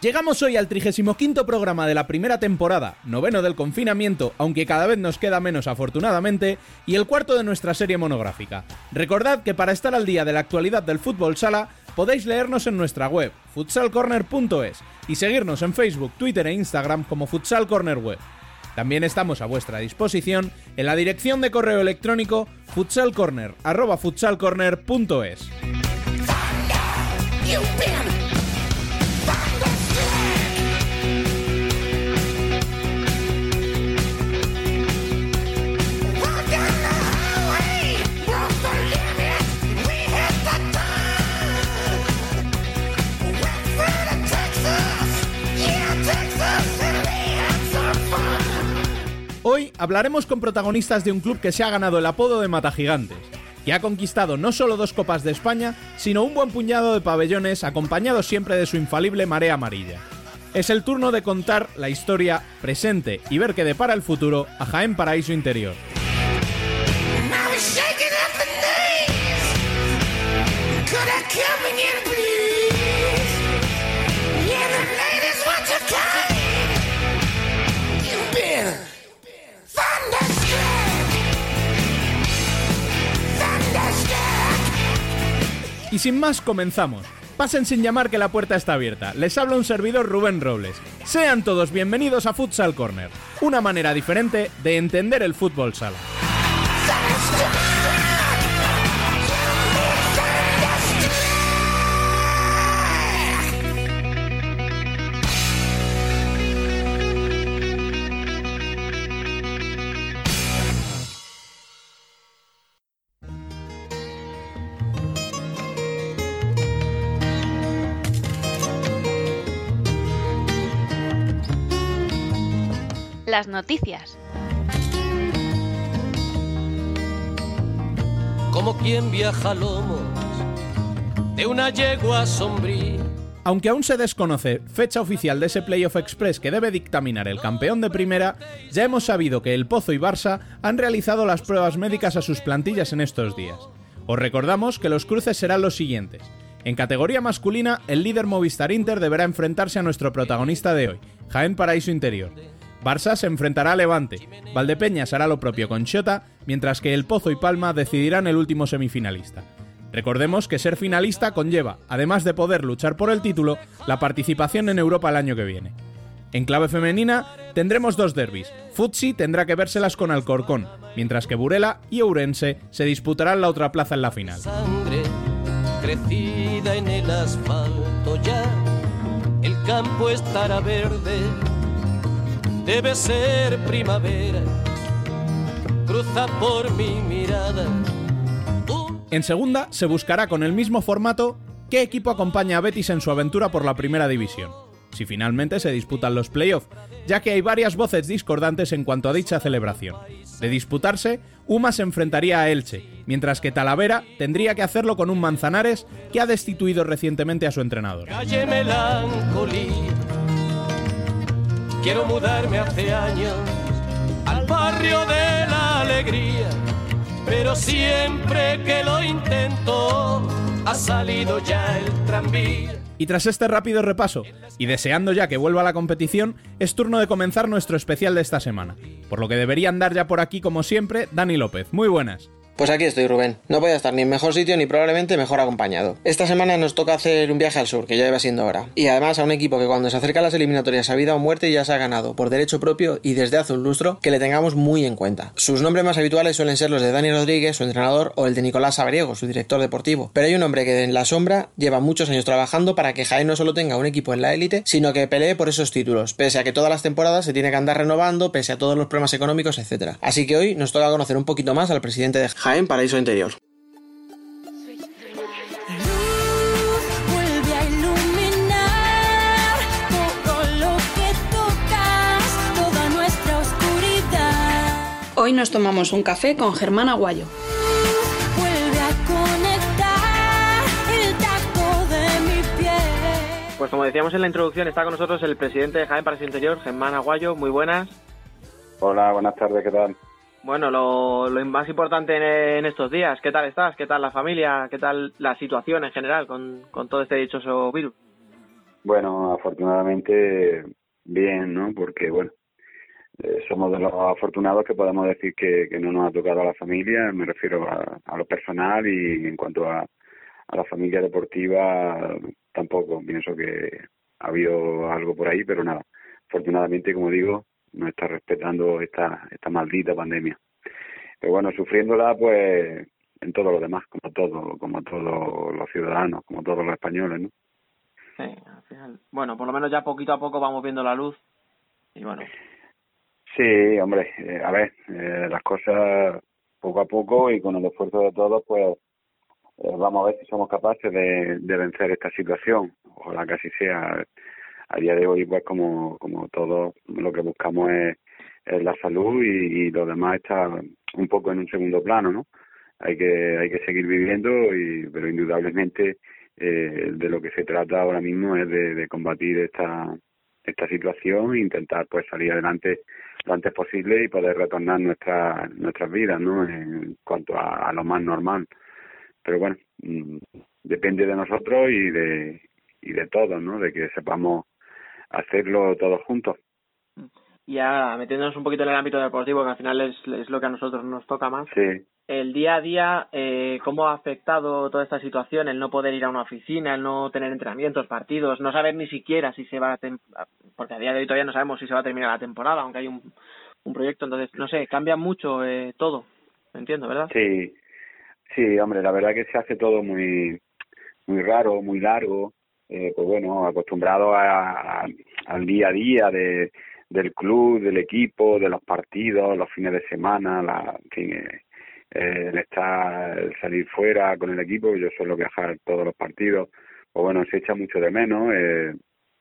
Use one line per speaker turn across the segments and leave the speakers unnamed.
Llegamos hoy al 35 programa de la primera temporada, noveno del confinamiento, aunque cada vez nos queda menos afortunadamente, y el cuarto de nuestra serie monográfica. Recordad que para estar al día de la actualidad del fútbol sala, podéis leernos en nuestra web, futsalcorner.es, y seguirnos en Facebook, Twitter e Instagram como Futsal Corner Web. También estamos a vuestra disposición en la dirección de correo electrónico futsalcorner@futsalcorner.es. Hoy hablaremos con protagonistas de un club que se ha ganado el apodo de Mata Gigantes, que ha conquistado no solo dos Copas de España, sino un buen puñado de pabellones acompañado siempre de su infalible marea amarilla. Es el turno de contar la historia presente y ver qué depara el futuro a Jaén Paraíso Interior. Y sin más, comenzamos. Pasen sin llamar que la puerta está abierta. Les habla un servidor Rubén Robles. Sean todos bienvenidos a Futsal Corner, una manera diferente de entender el fútbol sala.
Las noticias.
Como quien viaja a lomos de una yegua sombría.
Aunque aún se desconoce fecha oficial de ese Playoff Express que debe dictaminar el campeón de primera, ya hemos sabido que el Pozo y Barça han realizado las pruebas médicas a sus plantillas en estos días. Os recordamos que los cruces serán los siguientes. En categoría masculina, el líder Movistar Inter deberá enfrentarse a nuestro protagonista de hoy, Jaén Paraíso Interior. Barça se enfrentará a Levante, Valdepeñas hará lo propio con Xota, mientras que El Pozo y Palma decidirán el último semifinalista. Recordemos que ser finalista conlleva, además de poder luchar por el título, la participación en Europa el año que viene. En clave femenina tendremos dos derbis. Futsi tendrá que vérselas con Alcorcón, mientras que Burela y Ourense se disputarán la otra plaza en la final.
Sangre crecida en el asfalto ya. El campo estará verde. Debe ser primavera. Cruza por mi mirada. Un
En segunda se buscará con el mismo formato qué equipo acompaña a Betis en su aventura por la primera división, si finalmente se disputan los playoffs, ya que hay varias voces discordantes en cuanto a dicha celebración. De disputarse, Uma se enfrentaría a Elche, mientras que Talavera tendría que hacerlo con un Manzanares que ha destituido recientemente a su entrenador.
calle melancolía. Quiero mudarme hace años al barrio de la alegría, pero siempre que lo intento ha salido ya el tranvía.
Y tras este rápido repaso, y deseando ya que vuelva a la competición, es turno de comenzar nuestro especial de esta semana. Por lo que debería andar ya por aquí, como siempre, Dani López. Muy buenas.
Pues aquí estoy, Rubén. No voy a estar ni en mejor sitio ni probablemente mejor acompañado. Esta semana nos toca hacer un viaje al sur, que ya iba siendo hora. Y además a un equipo que cuando se acerca a las eliminatorias a vida o muerte ya se ha ganado por derecho propio y desde hace un lustro que le tengamos muy en cuenta. Sus nombres más habituales suelen ser los de Dani Rodríguez, su entrenador, o el de Nicolás Sabriego, su director deportivo. Pero hay un hombre que en la sombra lleva muchos años trabajando para que Jaén no solo tenga un equipo en la élite, sino que pelee por esos títulos, pese a que todas las temporadas se tiene que andar renovando, pese a todos los problemas económicos, etc. Así que hoy nos toca conocer un poquito más al presidente de Jaén Jaén Paraíso Interior.
Hoy nos tomamos un café con Germán Aguayo.
Pues como decíamos en la introducción, está con nosotros el presidente de Jaén Paraíso Interior, Germán Aguayo. Muy buenas.
Hola, buenas tardes, ¿qué tal?
Bueno, lo, más importante en, estos días, ¿qué tal estás? ¿Qué tal la familia? ¿Qué tal la situación en general con, todo este dichoso virus?
Bueno, afortunadamente bien, ¿no? Porque, bueno, eh, somos de los afortunados que podemos decir que, no nos ha tocado a la familia, me refiero a, lo personal y en cuanto a, a la familia deportiva tampoco, pienso que ha habido algo por ahí, pero nada, afortunadamente, como digo, no está respetando esta, esta maldita pandemia. Pero bueno, sufriéndola pues en todo lo demás, como todo, como todos los ciudadanos, como todos los españoles, ¿no?
Sí, al final. Bueno, por lo menos ya poquito a poco vamos viendo la luz y bueno.
Sí, hombre, eh, a ver, eh, las cosas poco a poco y con el esfuerzo de todos, pues eh, vamos a ver si somos capaces de, de vencer esta situación. Ojalá que así sea a día de hoy, pues como, como todo lo que buscamos es, la salud y, lo demás está un poco en un segundo plano, ¿no? Hay que, hay que seguir viviendo, y, pero indudablemente eh, de lo que se trata ahora mismo es de, combatir esta, esta situación e intentar pues salir adelante lo antes posible y poder retornar nuestra, nuestras vidas, ¿no? En cuanto a, a lo más normal. Pero bueno, mm, depende de nosotros y de, y de todos, ¿no? De que sepamos hacerlo todos juntos.
Ya metiéndonos un poquito en el ámbito deportivo, que al final es, es lo que a nosotros nos toca más.
Sí.
El día a día, eh, ¿cómo ha afectado toda esta situación? El no poder ir a una oficina, el no tener entrenamientos, partidos, no saber ni siquiera si se va a. Porque a día de hoy todavía no sabemos si se va a terminar la temporada, aunque hay un, un proyecto. Entonces, no sé, cambia mucho eh, todo. Entiendo, ¿verdad?
Sí. Sí, hombre, la verdad que se hace todo muy, muy raro, muy largo eh, pues bueno, acostumbrado a, al día a día de, del club, del equipo, de los partidos, los fines de semana, la, fin, eh, el estar, el salir fuera con el equipo, yo suelo viajar todos los partidos, pues bueno, se echa mucho de menos, eh,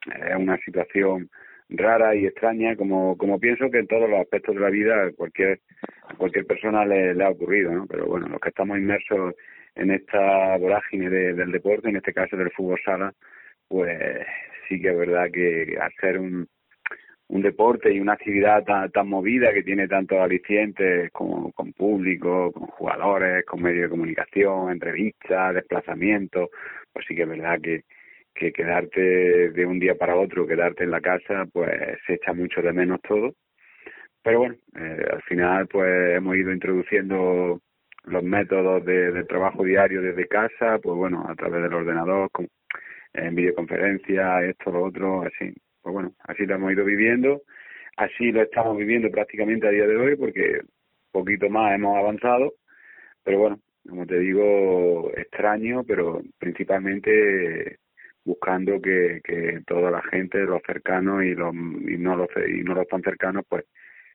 es una situación rara y extraña, como, como pienso que en todos los aspectos de la vida cualquier, cualquier persona le, ha ocurrido. Pero bueno, los que estamos inmersos en esta vorágine del deporte, en este caso del fútbol sala, pues sí que es verdad que hacer un, un deporte y una actividad tan, tan movida que tiene tantos alicientes como con público, con jugadores, con medios de comunicación, entrevistas, desplazamientos, pues sí que es verdad que, que quedarte de un día para otro, quedarte en la casa, pues se echa mucho de menos todo. Pero bueno, eh, al final pues hemos ido introduciendo los métodos de, de, trabajo diario desde casa, pues bueno, a través del ordenador, con, en videoconferencia, esto, lo otro, así. Pues bueno, así lo hemos ido viviendo, así lo estamos viviendo prácticamente a día de hoy porque poquito más hemos avanzado, pero bueno, como te digo, extraño, pero principalmente buscando que, que toda la gente, los cercanos y los y no los y no los tan cercanos, pues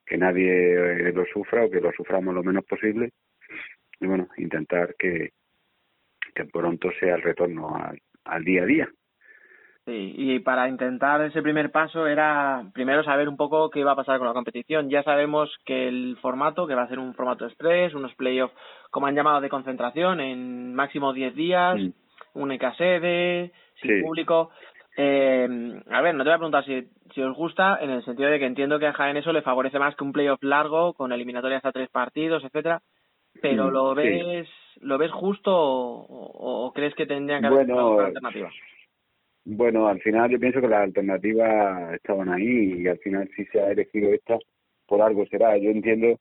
que nadie eh, lo sufra o que lo suframos lo menos posible y bueno, intentar que que pronto sea el retorno al, al día a día.
Sí, y para intentar ese primer paso era primero saber un poco qué iba a pasar con la competición. Ya sabemos que el formato, que va a ser un formato express, unos playoffs, como han llamado, de concentración, en máximo 10 días, un única sede, sin público. Eh, a ver, no te voy a preguntar si, si os gusta, en el sentido de que entiendo que a Jaén eso le favorece más que un playoff largo, con eliminatorias a tres partidos, etcétera pero ¿lo ves lo ves justo o, crees que tendrían que haber bueno, alternativas?
Bueno, al final yo pienso que las alternativas estaban ahí y al final si se ha elegido esta, por algo será. Yo entiendo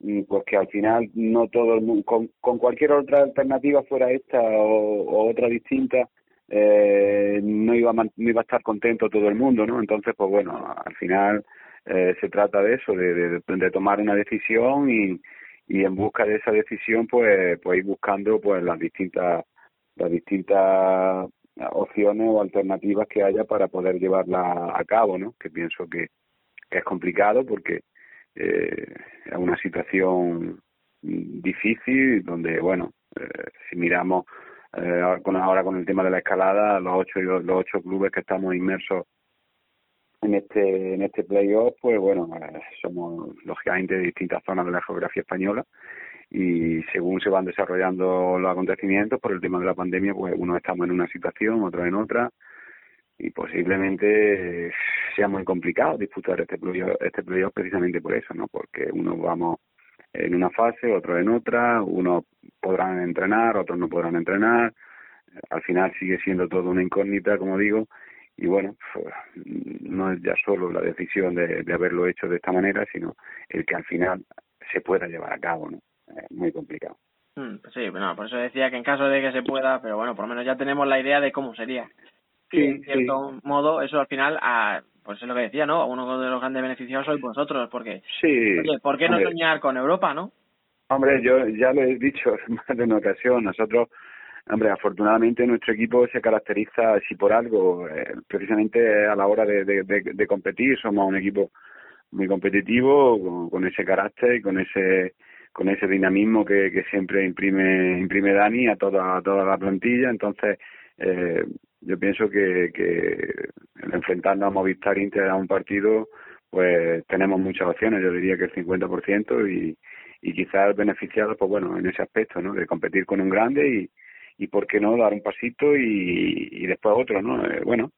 mm, pues que al final no todo el mundo, con, con cualquier otra alternativa fuera esta o, otra distinta, eh, no iba a, no iba a estar contento todo el mundo, ¿no? Entonces, pues bueno, al final eh, se trata de eso, de, de, de tomar una decisión y, y en busca de esa decisión pues pues ir buscando pues las distintas las distintas opciones o alternativas que haya para poder llevarla a cabo no que pienso que, es complicado porque eh, es una situación difícil donde bueno eh, si miramos eh, con ahora con el tema de la escalada los ocho los ocho clubes que estamos inmersos en este en este playoff, pues bueno, eh, somos lógicamente de distintas zonas de la geografía española y según se van desarrollando los acontecimientos por el tema de la pandemia, pues unos estamos en una situación, otros en otra y posiblemente sea muy complicado disputar este playoff, este playoff precisamente por eso, ¿no? Porque unos vamos en una fase, otros en otra, unos podrán entrenar, otros no podrán entrenar. Al final sigue siendo todo una incógnita, como digo, y bueno, pues, no es ya solo la decisión de, de haberlo hecho de esta manera, sino el que al final se pueda llevar a cabo, ¿no? Es muy complicado.
Mm, pues sí, bueno, por eso decía que en caso de que se pueda, pero bueno, por lo menos ya tenemos la idea de cómo sería.
Sí,
en cierto modo, eso al final, a, pues es lo que decía, ¿no? Uno de los grandes beneficiados sois vosotros, porque,
sí,
oye, ¿por qué no
hombre.
soñar con Europa, no?
Hombre, yo ya lo he dicho más de una ocasión, nosotros, hombre, afortunadamente nuestro equipo se caracteriza, si por algo, eh, precisamente a la hora de, competir, somos un equipo muy competitivo, con, ese carácter y con ese con ese dinamismo que, siempre imprime imprime Dani a toda a toda la plantilla. Entonces eh, yo pienso que, que el a Movistar Inter a un partido pues tenemos muchas opciones. Yo diría que el 50% y y quizás beneficiados pues bueno en ese aspecto no de competir con un grande y y por qué no dar un pasito y, y después otro no eh, bueno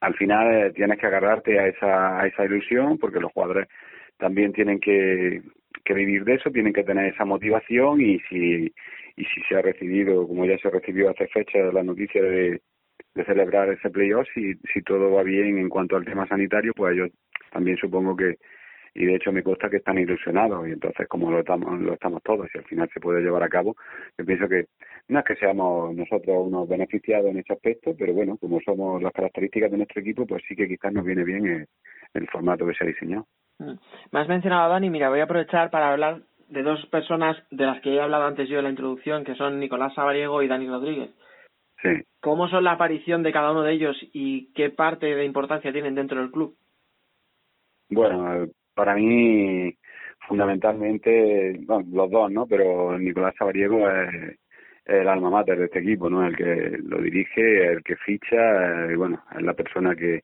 al final eh, tienes que agarrarte a esa a esa ilusión porque los jugadores también tienen que que vivir de eso, tienen que tener esa motivación y si y si se ha recibido, como ya se recibió hace fecha la noticia de, de celebrar ese playoff, si, si todo va bien en cuanto al tema sanitario, pues yo también supongo que, y de hecho me consta que están ilusionados y entonces como lo estamos, lo estamos todos y al final se puede llevar a cabo, yo pienso que no es que seamos nosotros unos beneficiados en ese aspecto, pero bueno, como somos las características de nuestro equipo, pues sí que quizás nos viene bien el, el formato que se ha diseñado.
Mm. Me has mencionado a Dani, mira, voy a aprovechar para hablar de dos personas de las que he hablado antes yo en la introducción, que son Nicolás Sabariego y Dani Rodríguez.
Sí.
¿Cómo son la aparición de cada uno de ellos y qué parte de importancia tienen dentro del club?
Bueno, para mí fundamentalmente, los dos, ¿no? Pero Nicolás Sabariego es el alma mater de este equipo, ¿no? El que lo dirige, el que ficha, y bueno, es la persona que,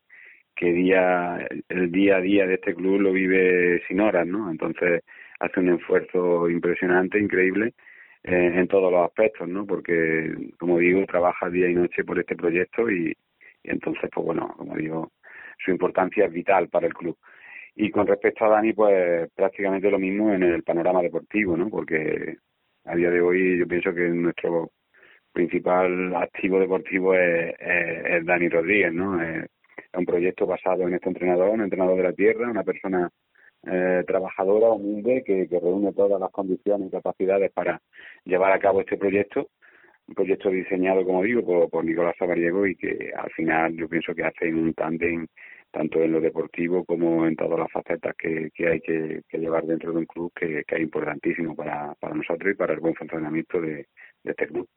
que día el día a día de este club lo vive sin horas, ¿no? Entonces hace un esfuerzo impresionante, increíble eh, en todos los aspectos, ¿no? Porque como digo trabaja día y noche por este proyecto y, y entonces pues bueno, como digo su importancia es vital para el club. Y con respecto a Dani, pues prácticamente lo mismo en el panorama deportivo, ¿no? Porque a día de hoy yo pienso que nuestro principal activo deportivo es, Dani Rodríguez, ¿no? Es, un proyecto basado en este entrenador, un entrenador de la tierra, una persona eh, trabajadora, humilde, que, que reúne todas las condiciones y capacidades para llevar a cabo este proyecto. Un proyecto diseñado, como digo, por, Nicolás Sabariego y que al final yo pienso que hacen un tándem tanto en lo deportivo como en todas las facetas que, que hay que, llevar dentro de un club que, que es importantísimo para, para nosotros y para el buen funcionamiento de, de este club.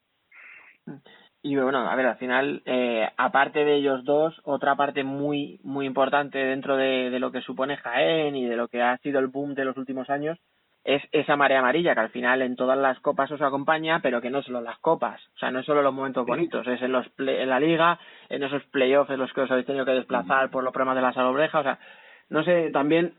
Y bueno, a ver, al final, eh, aparte de ellos dos, otra parte muy muy importante dentro de, de lo que supone Jaén y de lo que ha sido el boom de los últimos años es esa marea amarilla que al final en todas las copas os acompaña, pero que no solo las copas, o sea, no solo los momentos bonitos, es en los play, en la liga, en esos playoffs en los que os habéis tenido que desplazar por los problemas de la salobreja, o sea, no sé, también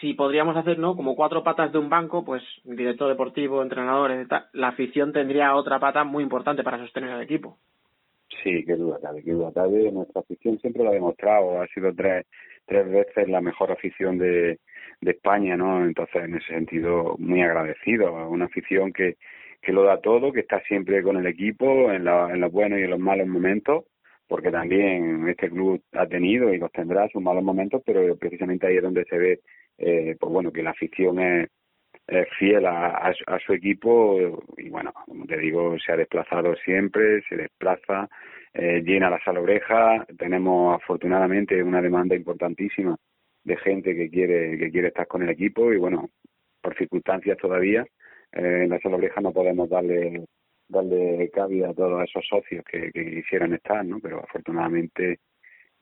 si podríamos hacer, ¿no? Como cuatro patas de un banco, pues director deportivo, entrenadores, tal, la afición tendría otra pata muy importante para sostener al equipo.
Sí, qué duda cabe, qué duda cabe. Nuestra afición siempre lo ha demostrado, ha sido tres, tres veces la mejor afición de, de España, ¿no? Entonces, en ese sentido, muy agradecido. Una afición que, que lo da todo, que está siempre con el equipo en, la, en los buenos y en los malos momentos, porque también este club ha tenido y los tendrá sus malos momentos, pero precisamente ahí es donde se ve, eh, pues bueno, que la afición es, es fiel a, a, a, su equipo y bueno, como te digo, se ha desplazado siempre, se desplaza, eh, llena la sala oreja, tenemos afortunadamente una demanda importantísima de gente que quiere que quiere estar con el equipo y bueno, por circunstancias todavía eh, en la sala oreja no podemos darle darle cabida a todos esos socios que, que quisieran estar, ¿no? Pero afortunadamente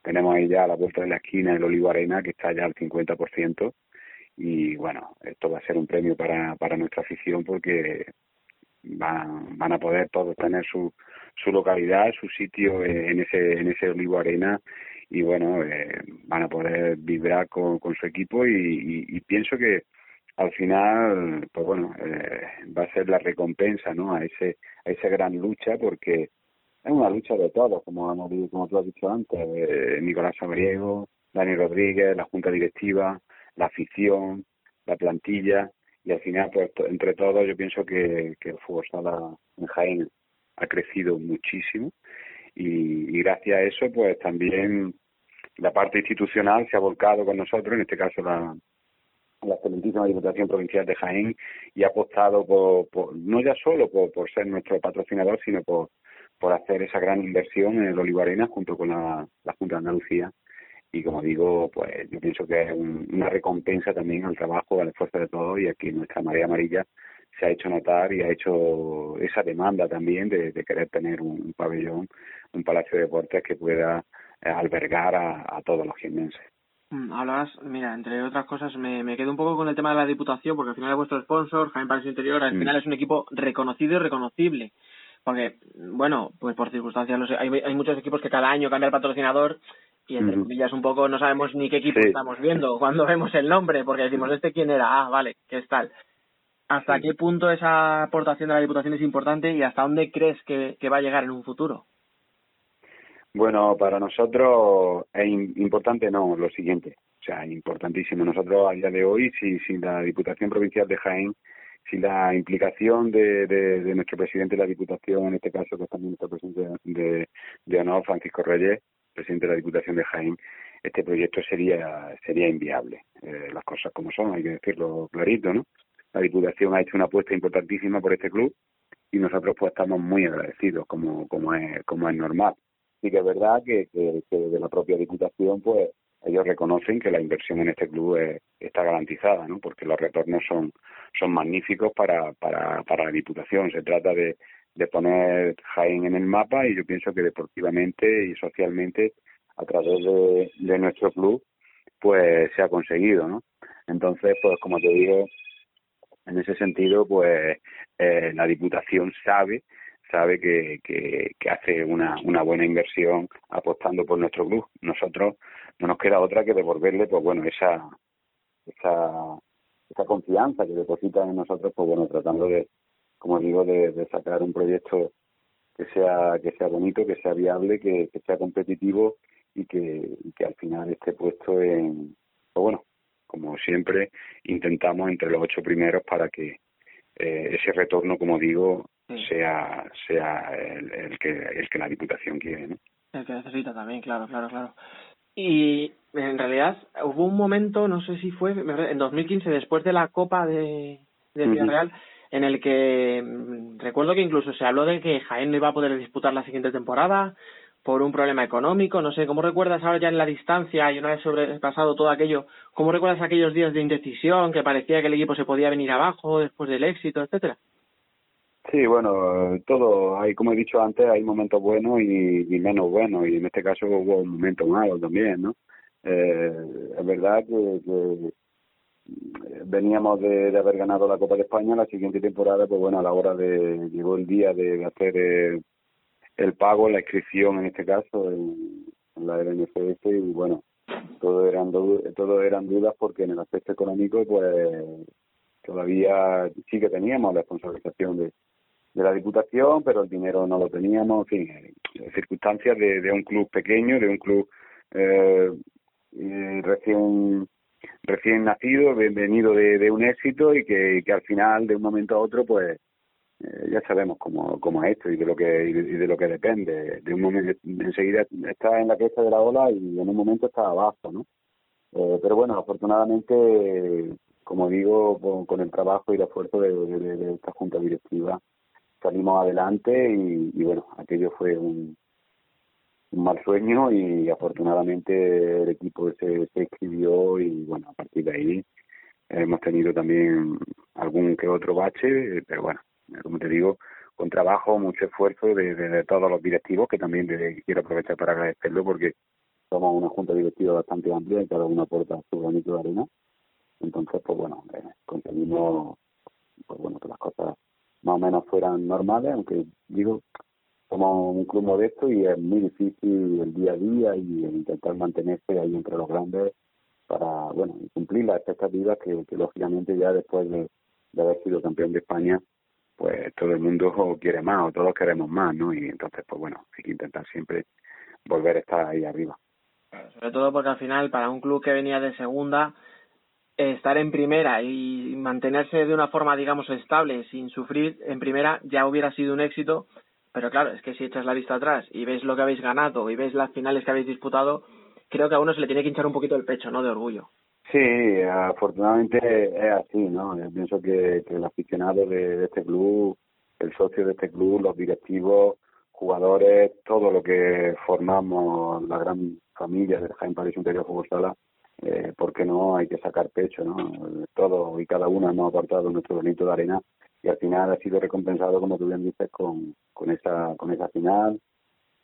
tenemos ahí ya a la vuelta de la esquina el Olivo Arena que está ya al 50% y bueno, esto va a ser un premio para, para nuestra afición porque van, van a poder todos tener su, su localidad, su sitio en ese, en ese Olivo Arena y bueno, eh, van a poder vibrar con, con su equipo y, y, pienso que al final, pues bueno, eh, va a ser la recompensa, ¿no? A ese, a esa gran lucha porque es una lucha de todos, como hemos como tú has dicho antes, eh, Nicolás Sabriego, Dani Rodríguez, la junta directiva, la afición, la plantilla y al final, pues entre todos, yo pienso que, que el fútbol sala en Jaén ha crecido muchísimo y, gracias a eso, pues también la parte institucional se ha volcado con nosotros, en este caso la, la excelentísima Diputación Provincial de Jaén y ha apostado por, no ya solo por, ser nuestro patrocinador, sino por, por hacer esa gran inversión en el Olivo Arena junto con la, la Junta de Andalucía. Y como digo, pues yo pienso que es una recompensa también al trabajo, al esfuerzo de todos y aquí nuestra María Amarilla se ha hecho notar y ha hecho esa demanda también de, querer tener un, pabellón, un palacio de deportes que pueda eh, albergar a, todos los jienenses.
Mm, hablabas, mira, entre otras cosas, me, me quedo un poco con el tema de la diputación, porque al final es vuestro sponsor, Jaime Palacio Interior, al mm. final es un equipo reconocido y reconocible. Porque, bueno, pues por circunstancias, hay, hay muchos equipos que cada año cambia el patrocinador y entre comillas un poco no sabemos ni qué equipo estamos viendo cuando vemos el nombre, porque decimos, ¿este quién era? Ah, vale, ¿qué es tal? ¿Hasta qué punto esa aportación de la Diputación es importante y hasta dónde crees que, va a llegar en un futuro?
Bueno, para nosotros es importante, no, lo siguiente, o sea, importantísimo. Nosotros a día de hoy, si, si la Diputación Provincial de Jaén, si la implicación de, de, nuestro presidente de la Diputación, en este caso que es también nuestro presidente de, de honor, Francisco Reyes, presidente de la Diputación de Jaén, este proyecto sería sería inviable. Eh, las cosas como son, hay que decirlo clarito, ¿no? La Diputación ha hecho una apuesta importantísima por este club y nosotros pues estamos muy agradecidos, como como es como es normal. Sí que es verdad que, que, de la propia Diputación pues ellos reconocen que la inversión en este club está garantizada, ¿no? Porque los retornos son son magníficos para para para la Diputación. Se trata de de poner Jaén en el mapa y yo pienso que deportivamente y socialmente a través de, nuestro club pues se ha conseguido, ¿no? Entonces, pues como te digo, en ese sentido, pues eh, la Diputación sabe sabe que, que, hace una, una buena inversión apostando por nuestro club. Nosotros no nos queda otra que devolverle, pues bueno, esa, esa, esa confianza que deposita en nosotros, pues bueno, tratando de, como digo, de, sacar un proyecto que sea que sea bonito, que sea viable, que, sea competitivo y que, que al final esté puesto en, pues bueno, como siempre, intentamos entre los ocho primeros para que eh, ese retorno, como digo, sea sea el, que el que la Diputación quiere, ¿no?
El que necesita también, claro, claro, claro. Y en realidad hubo un momento, no sé si fue en 2015, después de la Copa de, de Villarreal, en el que mm, recuerdo que incluso se habló de que Jaén no iba a poder disputar la siguiente temporada por un problema económico, no sé, ¿cómo recuerdas ahora ya en la distancia y una vez sobrepasado todo aquello, cómo recuerdas aquellos días de indecisión que parecía que el equipo se podía venir abajo después del éxito, etcétera?
Sí, bueno, todo, hay como he dicho antes, hay momentos buenos y, menos buenos, y en este caso hubo un momento malo también, ¿no? Eh, es verdad que, veníamos de, haber ganado la Copa de España, la siguiente temporada, pues bueno, a la hora de, llegó el día de hacer el, el pago, la inscripción en este caso, en, la LNFS, y bueno, todo eran, todo eran dudas porque en el aspecto económico, pues todavía sí que teníamos la responsabilización de, de la Diputación, pero el dinero no lo teníamos, en fin, circunstancias de, un club pequeño, de un club eh, eh recién recién nacido, bienvenido de, de un éxito y que, que, al final, de un momento a otro, pues eh, ya sabemos cómo, cómo es esto y de lo que y de, lo que depende. De un momento, enseguida está en la cresta de la ola y en un momento está abajo, ¿no? Eh, pero bueno, afortunadamente, como digo, con, el trabajo y el esfuerzo de, esta junta directiva, salimos adelante y, bueno, aquello fue un, un mal sueño y afortunadamente el equipo se, se escribió y bueno, a partir de ahí hemos tenido también algún que otro bache, pero bueno, como te digo, con trabajo, mucho esfuerzo de, todos los directivos, que también quiero aprovechar para agradecerlo porque somos una junta directiva bastante amplia y cada uno aporta su granito de arena. Entonces, pues bueno, eh, conseguimos pues bueno, que las cosas más o menos fueran normales, aunque digo, somos un club modesto y es muy difícil el día a día y intentar mantenerse ahí entre los grandes para bueno cumplir las expectativas que, lógicamente ya después de, haber sido campeón de España pues todo el mundo quiere más o todos queremos más no y entonces pues bueno hay que intentar siempre volver a estar ahí arriba
sobre todo porque al final para un club que venía de segunda estar en primera y mantenerse de una forma digamos estable sin sufrir en primera ya hubiera sido un éxito pero claro, es que si echas la vista atrás y ves lo que habéis ganado y ves las finales que habéis disputado, creo que a uno se le tiene que hinchar un poquito el pecho, ¿no? De orgullo.
Sí, afortunadamente es así, ¿no? Yo pienso que, el aficionado de, este club, el socio de este club, los directivos, jugadores, todo lo que formamos, la gran familia del Jaime París Interior Fútbol Sala, eh, ¿por qué no? Hay que sacar pecho, ¿no? Todo y cada uno hemos aportado nuestro bonito de arena y al final ha sido recompensado, como tú bien dices, con, con, esa, con esa final,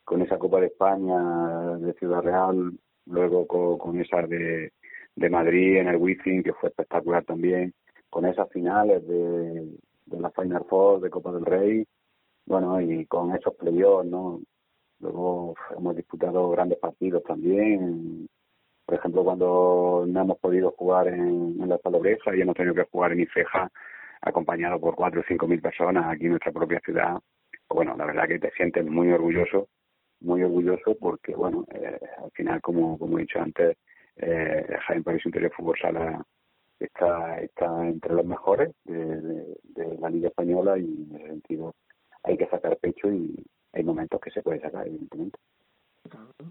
con esa Copa de España de Ciudad Real, luego con, esa de, de Madrid en el Wizzing, que fue espectacular también, con esas finales de, de la Final Four de Copa del Rey, bueno, y con esos playoffs, ¿no? Luego hemos disputado grandes partidos también, por ejemplo, cuando no hemos podido jugar en, en la Salobreja y hemos tenido que jugar en Ifeja, acompañado por cuatro o cinco mil personas aquí en nuestra propia ciudad, pues bueno, la verdad que te sientes muy orgulloso, muy orgulloso porque, bueno, eh, al final, como, como he dicho antes, eh, Jaime París Interior Fútbol Sala está, está entre los mejores de, la Liga Española y en ese sentido hay que sacar pecho y hay momentos que se puede sacar, evidentemente.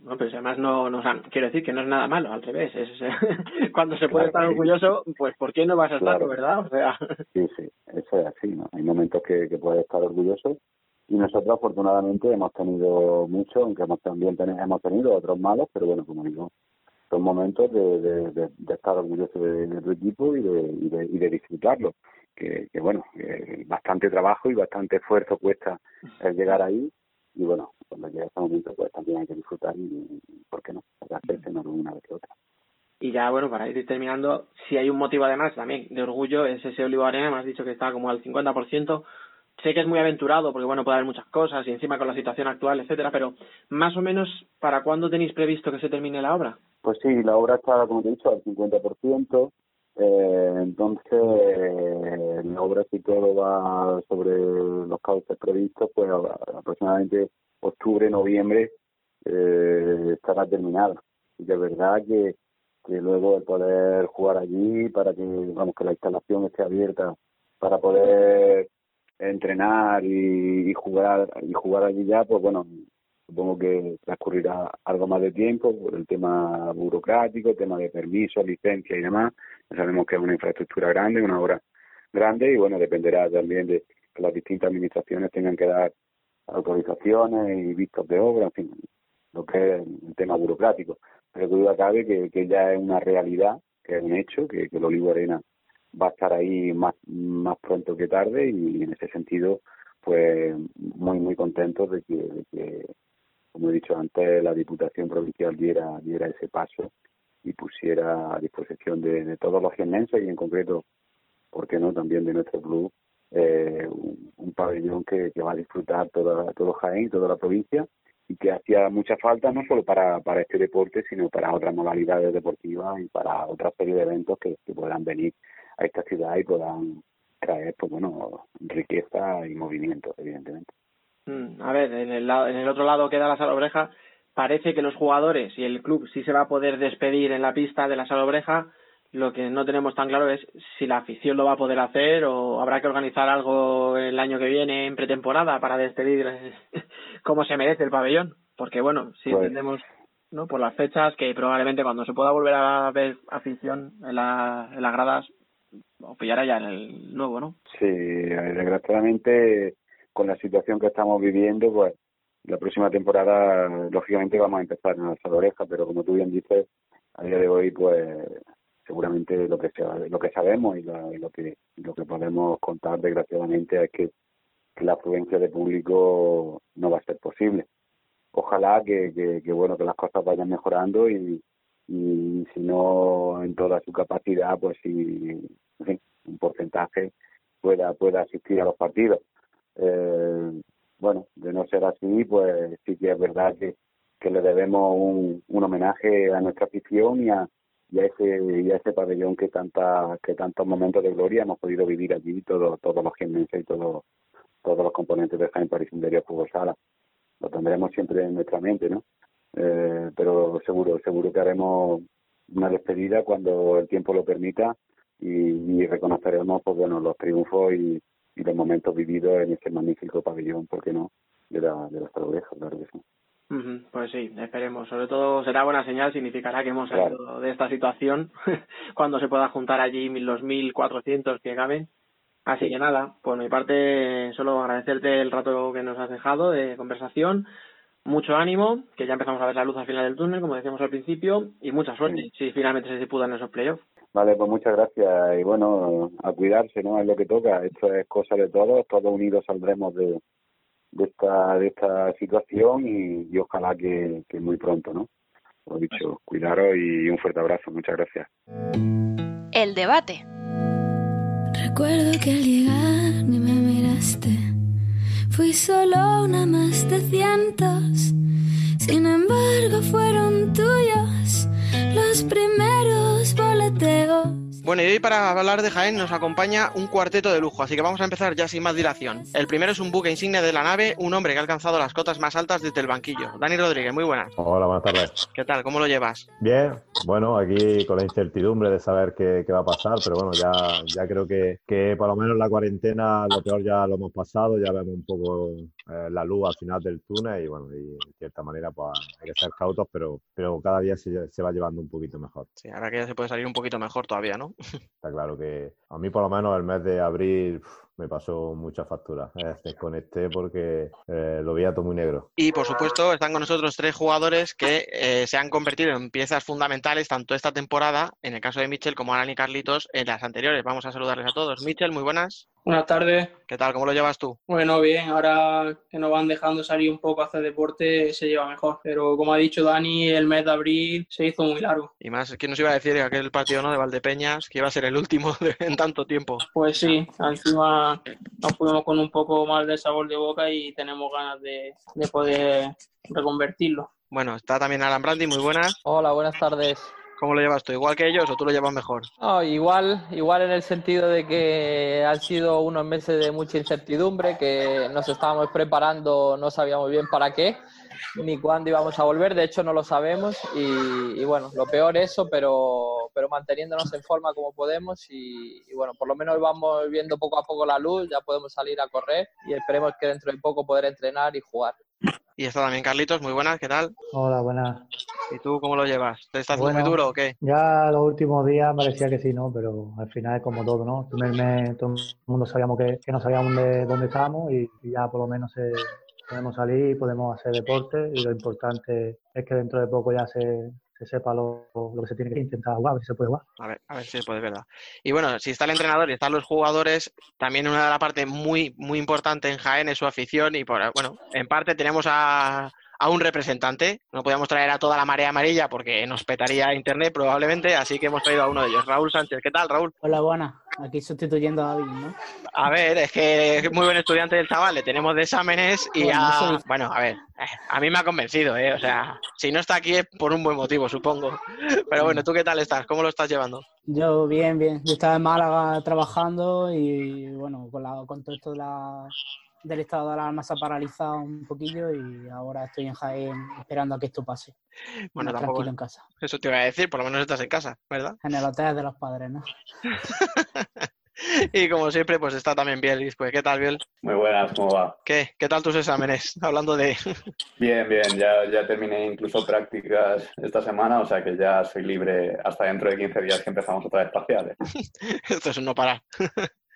No, pero además no, no quiero decir que no es nada malo, al revés. Es, cuando se puede estar orgulloso, pues ¿por qué no vas a estarlo, verdad? O sea...
Sí, sí, eso es así, ¿no? Hay momentos que, que puedes estar orgulloso y nosotros afortunadamente hemos tenido mucho, aunque hemos también hemos tenido otros malos, pero bueno, como digo, son momentos de, estar orgulloso de, tu equipo y de, y y disfrutarlo. Que, que bueno, bastante trabajo y bastante esfuerzo cuesta el llegar ahí y bueno, cuando llega ese momento pues también hay que disfrutar y, ¿por qué no? Hacerse no una vez que otra.
Y ya, bueno, para ir terminando, si hay un motivo además también de orgullo, es ese Olivo Arena, me has dicho que está como al 50%. Sé que es muy aventurado porque, bueno, puede haber muchas cosas y encima con la situación actual, etcétera, pero más o menos, ¿para cuándo tenéis previsto que se termine la obra?
Pues sí, la obra está, como te he dicho, al 50%. Eh, entonces, la obra, si todo va sobre los cauces previstos, pues aproximadamente octubre, noviembre eh, estará terminada. Y de verdad que, que luego el poder jugar allí para que, vamos, que la instalación esté abierta para poder entrenar y jugar y jugar allí ya, pues bueno, Supongo que transcurrirá algo más de tiempo por el tema burocrático, el tema de permisos, licencia y demás. Sabemos que es una infraestructura grande, una obra grande y bueno, dependerá también de que las distintas administraciones tengan que dar autorizaciones y vistos de obra, en fin, lo que es el tema burocrático. Pero duda cabe que, que ya es una realidad, que es un hecho, que, que el Olivo Arena va a estar ahí más, más pronto que tarde y en ese sentido pues muy muy contentos de que como he dicho antes, la Diputación Provincial diera, diera ese paso y pusiera a disposición de, todos los jiennenses y en concreto, ¿por qué no?, también de nuestro club, eh, un, pabellón que, va a disfrutar toda, todo Jaén, toda la provincia y que hacía mucha falta no solo para, para este deporte, sino para otras modalidades deportivas y para otra serie de eventos que, que puedan venir a esta ciudad y puedan traer, pues bueno, riqueza y movimiento, evidentemente.
Mm, a ver, en el, en el otro lado queda la salobreja. Parece que los jugadores y el club sí se va a poder despedir en la pista de la salobreja. Lo que no tenemos tan claro es si la afición lo va a poder hacer o habrá que organizar algo el año que viene en pretemporada para despedir como se merece el pabellón. Porque bueno, si pues entendemos ¿no? por las fechas que probablemente cuando se pueda volver a ver afición en, la, en las gradas o pillará ya en el nuevo, ¿no?
Sí, desgraciadamente con la situación que estamos viviendo, pues la próxima temporada, lógicamente, vamos a empezar en la oreja, pero como tú bien dices, a día de hoy, pues seguramente lo que lo que sabemos y, lo que lo que podemos contar, desgraciadamente, es que, la afluencia de público no va a ser posible. Ojalá que, que, bueno que las cosas vayan mejorando y, y si no en toda su capacidad, pues si un porcentaje pueda pueda asistir a los partidos eh, bueno, de no ser así, pues sí que es verdad que, que le debemos un, un homenaje a nuestra afición y a, y a ese y a ese pabellón que tanta que tantos momentos de gloria hemos podido vivir allí todos todos los jienenses y todos todos los componentes de Jaén París Interior Fútbol Sala. Lo tendremos siempre en nuestra mente no eh, pero seguro seguro que haremos una despedida cuando el tiempo lo permita y, y reconoceremos pues bueno los triunfos y, y los momentos vividos en ese magnífico pabellón por qué no de la de las claro que sí
Pues sí, esperemos. Sobre todo será buena señal, significará que hemos
Claro.
salido de esta situación cuando se pueda juntar allí mil- los 1.400 que caben. Así que nada, por mi parte, solo agradecerte el rato que nos has dejado de conversación. Mucho ánimo, que ya empezamos a ver la luz al final del túnel, como decíamos al principio, y mucha suerte si finalmente se disputan esos playoffs.
Vale, pues muchas gracias y bueno, a cuidarse, ¿no? Es lo que toca. Esto es cosa de todos, todos unidos saldremos de, de esta de esta situación y, y ojalá que, que muy pronto, ¿no? Lo dicho, cuidaros y un fuerte abrazo. Muchas gracias.
El debate.
Recuerdo que al llegar ni me miraste. Fui solo una más de cientos. Sin embargo, fueron tuyos los primeros
hoy para hablar de Jaén nos acompaña un cuarteto de lujo, así que vamos a empezar ya sin más dilación. El primero es un buque insignia de la nave, un hombre que ha alcanzado las cotas más altas desde el banquillo. Dani Rodríguez, muy buenas.
Hola, buenas tardes.
¿Qué tal? ¿Cómo lo llevas?
Bien, bueno, aquí con la incertidumbre de saber qué, qué va a pasar, pero bueno, ya, ya creo que, que por lo menos la cuarentena, lo peor ya lo hemos pasado, ya vemos un poco eh, la luz al final del túnel y bueno, y de cierta manera pues hay que ser cautos, pero, pero cada día se, se va llevando un poquito mejor.
Sí, ahora que ya se puede salir un poquito mejor todavía, ¿no?
Está claro que a mí por lo menos el mes de abril uf, me pasó muchas facturas. Eh, desconecté porque eh, lo veía todo muy negro.
Y por supuesto están con nosotros tres jugadores que eh, se han convertido en piezas fundamentales tanto esta temporada, en el caso de Michel, como Alan y Carlitos en las anteriores. Vamos a saludarles a todos. Michel, muy buenas.
Buenas tardes.
¿Qué tal? ¿Cómo lo llevas tú?
Bueno, bien, ahora que nos van dejando salir un poco a hacer deporte se lleva mejor. Pero como ha dicho Dani, el mes de abril se hizo muy largo.
Y más, ¿quién nos iba a decir aquel partido ¿no? de Valdepeñas que iba a ser el último de- en tanto tiempo?
Pues sí, encima nos fuimos con un poco más de sabor de boca y tenemos ganas de, de poder reconvertirlo.
Bueno, está también Alan Brandi, muy buenas.
Hola, buenas tardes.
¿Cómo lo llevas tú? ¿Igual que ellos o tú lo llevas mejor?
No, igual, igual en el sentido de que han sido unos meses de mucha incertidumbre, que nos estábamos preparando, no sabíamos bien para qué, ni cuándo íbamos a volver, de hecho no lo sabemos y, bueno, lo peor eso, pero, pero manteniéndonos en forma como podemos y bueno, por lo menos vamos viendo poco a poco la luz, ya podemos salir a correr y esperemos que dentro de poco poder entrenar y jugar.
Y está también Carlitos, muy buenas, ¿qué tal?
Hola, buenas.
¿Y tú cómo lo llevas? ¿Te está haciendo
Bueno.
muy duro o qué?
Ya los últimos días parecía que sí, ¿no? Pero al final es como todo, ¿no? Primer mes todo el mundo sabíamos que, que no sabíamos de dónde estábamos y, y ya por lo menos eh, podemos salir y podemos hacer deporte y lo importante es que dentro de poco ya se, se sepa lo, lo que se tiene que intentar jugar, a ver si se puede jugar.
A ver, a ver si se puede, verdad. Y bueno, si está el entrenador y están los jugadores, también una de las partes muy, muy importante en Jaén es su afición y por, bueno, en parte tenemos a, a un representante. No podíamos traer a toda la marea amarilla porque nos petaría internet probablemente, así que hemos traído a uno de ellos, Raúl Sánchez. ¿Qué tal, Raúl?
Hola, buenas. Aquí sustituyendo a David, ¿no?
A ver, es que es muy buen estudiante del chaval, le tenemos de exámenes y
Bueno, sí.
Bueno, a ver, eh, a mí me ha convencido, ¿eh? O sea, si no está aquí es por un buen motivo, supongo. Pero bueno, ¿tú qué tal estás? ¿Cómo lo estás llevando?
Yo bien, bien. Yo estaba en Málaga trabajando y bueno, con, la, con todo esto de la, del estado de alarma se ha paralizado un poquillo y ahora estoy en Jaén esperando a que esto pase.
Bueno, tampoco-
tranquilo en casa.
Eso te iba a decir, por lo menos estás en casa, ¿verdad?
En el hotel de los padres, ¿no?
Y como siempre, pues está también Biel. Pues, ¿qué tal, Biel?
Muy buenas, ¿cómo va?
¿Qué? ¿Qué tal tus exámenes? Hablando de...
Bien, bien, ya, ya terminé incluso prácticas esta semana, o sea que ya soy libre hasta dentro de 15 días que empezamos otra vez parciales.
Esto es un no parar.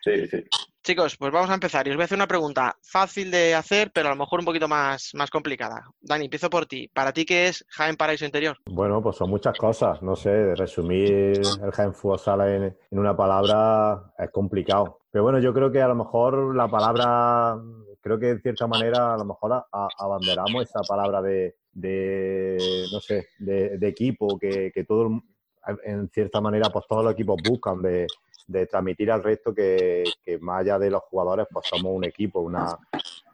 Sí, sí.
Chicos, pues vamos a empezar. Y os voy a hacer una pregunta fácil de hacer, pero a lo mejor un poquito más, más complicada. Dani, empiezo por ti. ¿Para ti qué es Jaén Paraíso Interior?
Bueno, pues son muchas cosas, no sé, resumir el Jaén Fútbol en, una palabra es complicado. Pero bueno, yo creo que a lo mejor la palabra, creo que en cierta manera a lo mejor a- a- abanderamos esa palabra de, de, no sé, de, de equipo que, que todo, en cierta manera, pues todos los equipos buscan de, de transmitir al resto que, más allá de los jugadores, pues somos un equipo, una,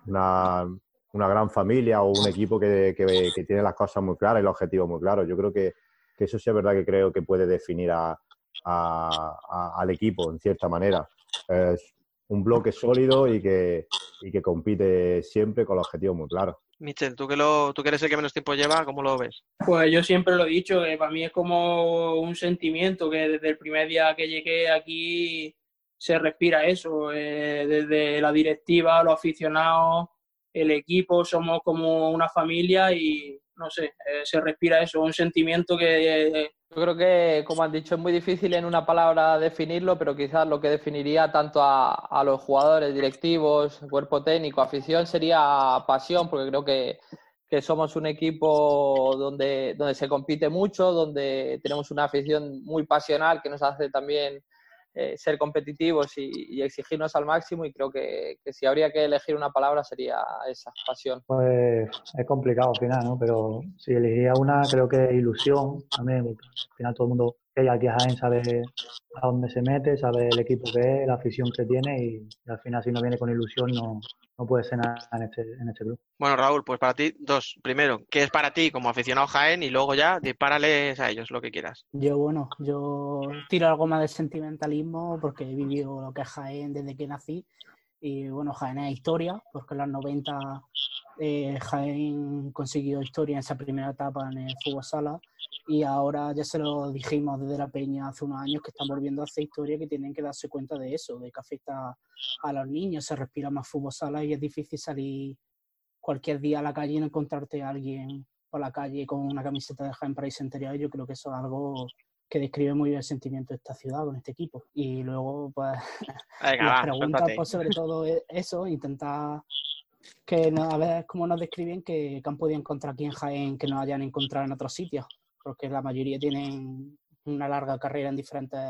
una, una gran familia o un equipo que, que, tiene las cosas muy claras y los objetivos muy claros. Yo creo que, que eso sí es verdad que creo que puede definir a, a, al equipo en cierta manera. Es un bloque sólido y que, y que compite siempre con los objetivos muy claros.
Michel, ¿tú que, lo, tú que eres el que menos tiempo lleva, ¿cómo lo ves?
Pues yo siempre lo he dicho, que para mí es como un sentimiento que desde el primer día que llegué aquí se respira eso, eh, desde la directiva, los aficionados, el equipo, somos como una familia y no sé, eh, se respira eso, un sentimiento que...
Eh, Yo creo que, como han dicho, es muy difícil en una palabra definirlo, pero quizás lo que definiría tanto a, a los jugadores, directivos, cuerpo técnico, afición, sería pasión, porque creo que, que somos un equipo donde, donde se compite mucho, donde tenemos una afición muy pasional que nos hace también eh, ser competitivos y, exigirnos al máximo y creo que, que, si habría que elegir una palabra sería esa, pasión.
Pues es complicado al final, ¿no? Pero si elegiría una, creo que ilusión también, porque al final todo el mundo que hay aquí a Jaén sabe a dónde se mete, sabe el equipo que es, la afición que tiene y, y al final si no viene con ilusión no, no puede ser nada en este, en este club.
Bueno, Raúl, pues para ti, dos. Primero, ¿qué es para ti como aficionado Jaén? Y luego ya, dispárales a ellos lo que quieras.
Yo, bueno, yo tiro algo más de sentimentalismo porque he vivido lo que es Jaén desde que nací. Y bueno, Jaén es historia, porque en los 90 eh, Jaén consiguió historia en esa primera etapa en el fútbol sala y ahora ya se lo dijimos desde la Peña hace unos años que están volviendo a hacer historia que tienen que darse cuenta de eso, de que afecta a los niños, se respira más fútbol sala y es difícil salir cualquier día a la calle y no encontrarte a alguien por la calle con una camiseta de Jaén Price interior. Yo creo que eso es algo que describe muy bien el sentimiento de esta ciudad con este equipo. Y luego, pues,
Venga,
las preguntas, pues, sobre todo es eso, intentar que a ver cómo nos describen que, que han podido encontrar aquí en Jaén que no hayan encontrado en otros sitios, porque la mayoría tienen una larga carrera en diferentes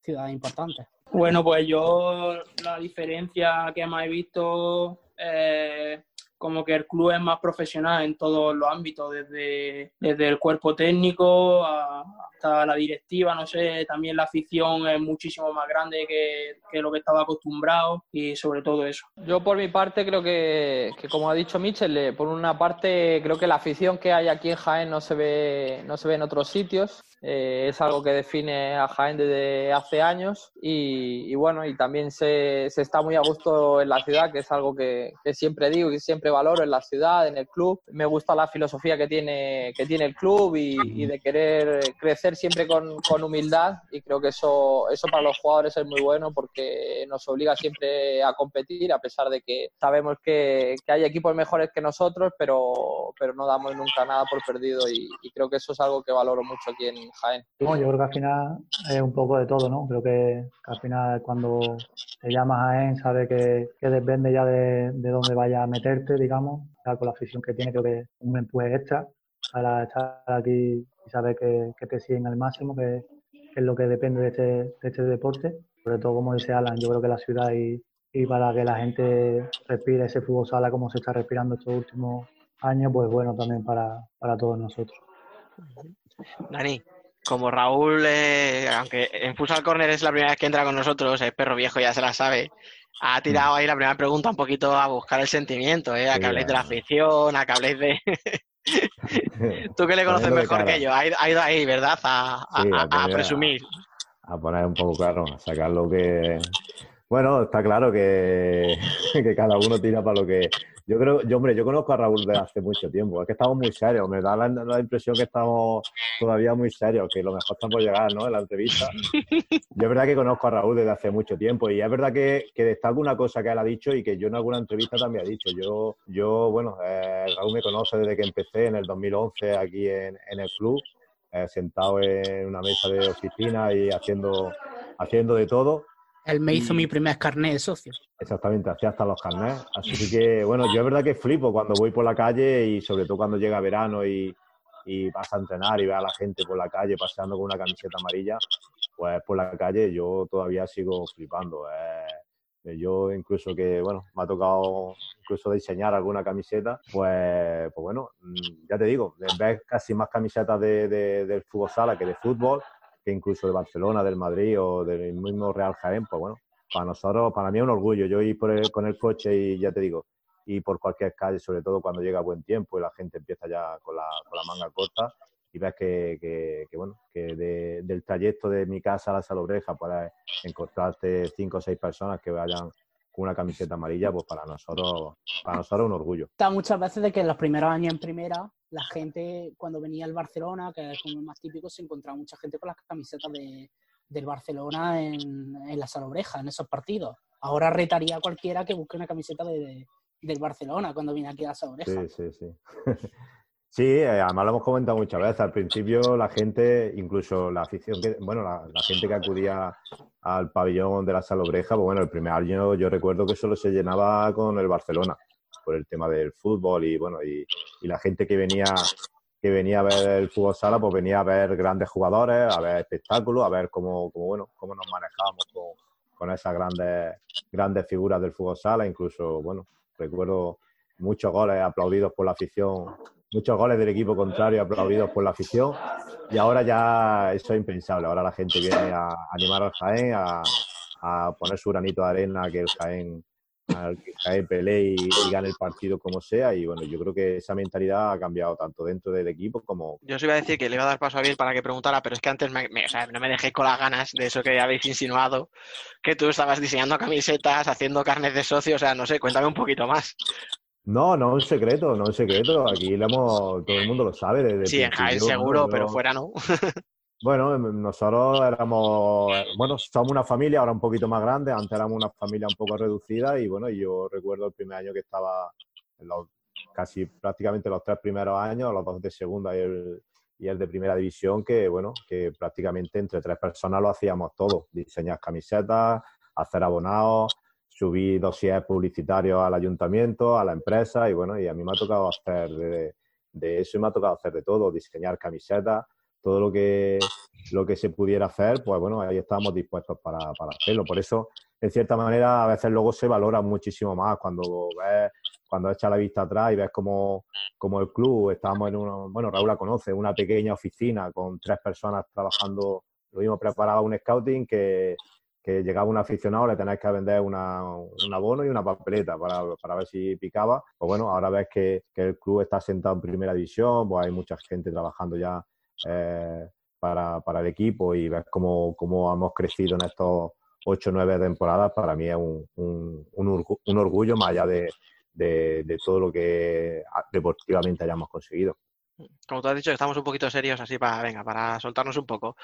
ciudades importantes.
Bueno, pues yo la diferencia que más he visto eh, como que el club es más profesional en todos los ámbitos, desde, desde el cuerpo técnico hasta la directiva, no sé, también la afición es muchísimo más grande que, que lo que estaba acostumbrado y sobre todo eso.
Yo por mi parte creo que, que como ha dicho Michel, eh, por una parte creo que la afición que hay aquí en Jaén no se ve, no se ve en otros sitios. Eh, es algo que define a Jaén desde hace años y, y bueno, y también se, se está muy a gusto en la ciudad, que es algo que, que siempre digo y siempre valoro en la ciudad, en el club. Me gusta la filosofía que tiene, que tiene el club y, de querer crecer siempre con, humildad y creo que eso, eso para los jugadores es muy bueno porque nos obliga siempre a competir a pesar de que sabemos que, que hay equipos mejores que nosotros, pero, pero no damos nunca nada por perdido y, creo que eso es algo que valoro mucho aquí en Jaén.
No, yo creo que al final es un poco de todo, ¿no? Creo que, al final cuando te llamas a Jaén sabe que, que depende ya de, de dónde vaya a meterte, digamos, con la afición que tiene, creo que un empuje extra para estar aquí y saber que, te siguen al máximo, que, es lo que depende de este, de este deporte. Sobre todo, como dice Alan, yo creo que la ciudad y, para que la gente respire ese fútbol sala como se está respirando estos últimos años, pues bueno también para, todos nosotros.
Dani, como Raúl, eh, aunque en Futsal Corner es la primera vez que entra con nosotros, el perro viejo ya se la sabe, ha tirado ahí la primera pregunta un poquito a buscar el sentimiento, eh, a que habléis de la afición, a que habléis de... Tú que le conoces mejor que yo, ha ido, ha ido ahí, ¿verdad? A,
Sí, a-
presumir.
a poner un poco claro, a sacar lo que... Bueno, está claro que, que cada uno tira para lo que... Yo creo, yo hombre, yo conozco a Raúl desde hace mucho tiempo, es que estamos muy serios, me da la, la impresión que estamos todavía muy serios, que lo mejor está por llegar, ¿no? En la entrevista. Yo es verdad que conozco a Raúl desde hace mucho tiempo y es verdad que, que destaco una cosa que él ha dicho y que yo en alguna entrevista también he dicho. Yo, yo bueno, eh, Raúl me conoce desde que empecé en el 2011 aquí en, en el club, eh, sentado en una mesa de oficina y haciendo, haciendo de todo.
Él me hizo
Y-
mi primer carnet de socio.
Exactamente, hacía hasta los carnets. Así que, bueno, yo es verdad que flipo cuando voy por la calle y sobre todo cuando llega verano y, y vas a entrenar y ves a la gente por la calle paseando con una camiseta amarilla, pues por la calle yo todavía sigo flipando. Eh, yo incluso que, bueno, me ha tocado incluso diseñar alguna camiseta, pues, pues bueno, mm, ya te digo, ves casi más camisetas de, de- del fútbol sala que de fútbol, que incluso de Barcelona, del Madrid o del mismo Real Jaén, pues bueno, para nosotros, para mí es un orgullo. Yo ir por el- con el coche y ya te digo, y por cualquier calle, sobre todo cuando llega buen tiempo y la gente empieza ya con la, con la manga corta y ves que, que, bueno, que de- del trayecto de mi casa a la Salobreja puedes encontrarte cinco o seis personas que vayan con una camiseta amarilla, pues para nosotros, para nosotros un orgullo.
Está muchas veces de que en los primeros años en primera, la gente, cuando venía al Barcelona, que es como más típico, se encontraba mucha gente con las camisetas de, del Barcelona en, en la Salobreja, en esos partidos. Ahora retaría a cualquiera que busque una camiseta de, de- del Barcelona cuando viene aquí a la Salobreja.
Sí, sí, sí. Sí, eh, además lo hemos comentado muchas veces. Al principio la gente, incluso la afición, que, bueno, la, la gente que acudía al pabellón de la Salobreja, pues bueno, el primer año yo recuerdo que solo se llenaba con el Barcelona por el tema del fútbol y bueno, y, y la gente que venía que venía a ver el fútbol sala, pues venía a ver grandes jugadores, a ver espectáculos, a ver cómo, bueno, cómo nos manejábamos con, con esas grandes, grandes figuras del fútbol sala, incluso, bueno, recuerdo muchos goles aplaudidos por la afición, muchos goles del equipo contrario aplaudidos por la afición, y ahora ya eso es impensable, ahora la gente viene a animar al Jaén, a poner su granito de arena, que el Jaén, al que Jaén pelee y, y gane el partido como sea, y bueno, yo creo que esa mentalidad ha cambiado tanto dentro del equipo como,
Yo os iba a decir que le iba a dar paso a Biel para que preguntara, pero es que antes me, me- o sea, no me dejé con las ganas de eso que habéis insinuado, que tú estabas diseñando camisetas, haciendo carnes de socio, o sea, no sé, cuéntame un poquito más.
No, no es secreto, no es secreto. Aquí lo hemos, todo el mundo lo sabe desde
Sí, en Jaén seguro, pero fuera no.
Bueno, em, nosotros éramos, bueno, somos una familia ahora un poquito más grande, antes éramos una familia un poco reducida y bueno, yo recuerdo el primer año que estaba, casi prácticamente los tres primeros años, los dos de segunda y el, y el de primera división, que bueno, que prácticamente entre tres personas lo hacíamos todo, diseñar camisetas, hacer abonados, subir dossiers publicitarios al ayuntamiento, a la empresa y bueno, y a mí me ha tocado hacer de, de eso y me ha tocado hacer de todo, diseñar camisetas, todo lo que, lo que se pudiera hacer, pues bueno, ahí estábamos dispuestos para, para hacerlo. Por eso, en cierta manera, a veces luego se valora muchísimo más cuando ves, cuando echas la vista atrás y ves como, como el club, estábamos en una, bueno, Raúl la conoce, una pequeña oficina con tres personas trabajando, lo mismo preparaba un scouting que, que llegaba un aficionado, le tenés que vender una, un abono y una papeleta para, para ver si picaba. Pues bueno, ahora ves que, que el club está sentado en primera división, pues hay mucha gente trabajando ya eh, para, para el equipo y ves cómo, cómo hemos crecido en estos ocho o nueve temporadas, para mí es un, un, un orgu- un orgullo más allá de, de, de todo lo que deportivamente hayamos conseguido.
Como tú has dicho, estamos un poquito serios así para, venga, para soltarnos un poco.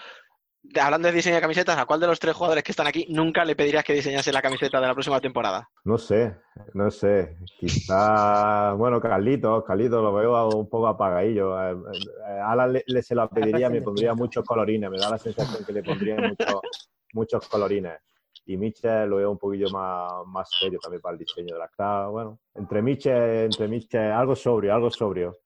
Hablando de diseño de camisetas, ¿a cuál de los tres jugadores que están aquí nunca le pedirías que diseñase la camiseta de la próxima temporada?
No sé, no sé. Quizá, bueno, Carlitos, Carlitos lo veo un poco apagadillo. Eh, eh, A Alan le, le- se lo pediría, me pondría muchos colorines. Me da la sensación que le pondría muchos, muchos colorines. Y Michel lo veo un poquillo más, más serio también para el diseño de la cara. Bueno, entre Michel, entre Michel, algo sobrio, algo sobrio.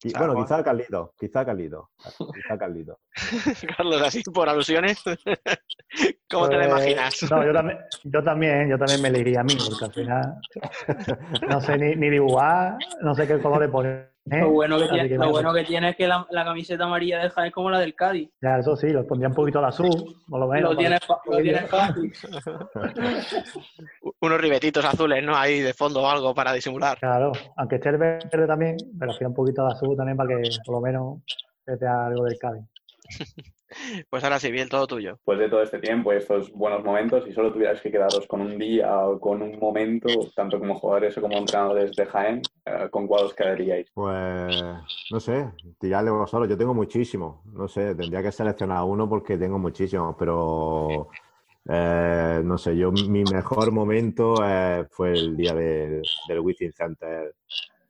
Claro,
bueno, quizá Carlitos, quizá Carlitos, quizá Carlitos.
Carlos, así por alusiones. ¿Cómo te la
Pues,
imaginas?
No, yo también, yo también, yo también me le iría a mí, porque al final no sé ni, ni dibujar, no sé qué color le poner.
Lo bueno que tiene,
que
lo bueno que tiene es que la, la camiseta amarilla de Jaén es como la del Cádiz.
Ya, eso sí, lo pondría un poquito de azul, por lo menos.
Lo tienes, lo tienes fácil.
Unos ribetitos azules, ¿no? Ahí de fondo o algo para disimular.
Claro, aunque esté el verde también, pero hacía un poquito de azul también para que por lo menos se vea algo del Cádiz.
Pues ahora sí, bien, todo tuyo.
Después de todo este tiempo y estos buenos momentos, si solo tuvierais que quedaros con un día o con un momento, tanto como jugadores o como entrenadores de Jaén, eh, ¿con cuál os quedaríais?
Pues no sé, tirarle vosotros. Yo tengo muchísimos. No sé, tendría que seleccionar uno porque tengo muchísimos, pero eh, no sé, yo mi mejor momento eh, fue el día del, del Within Center.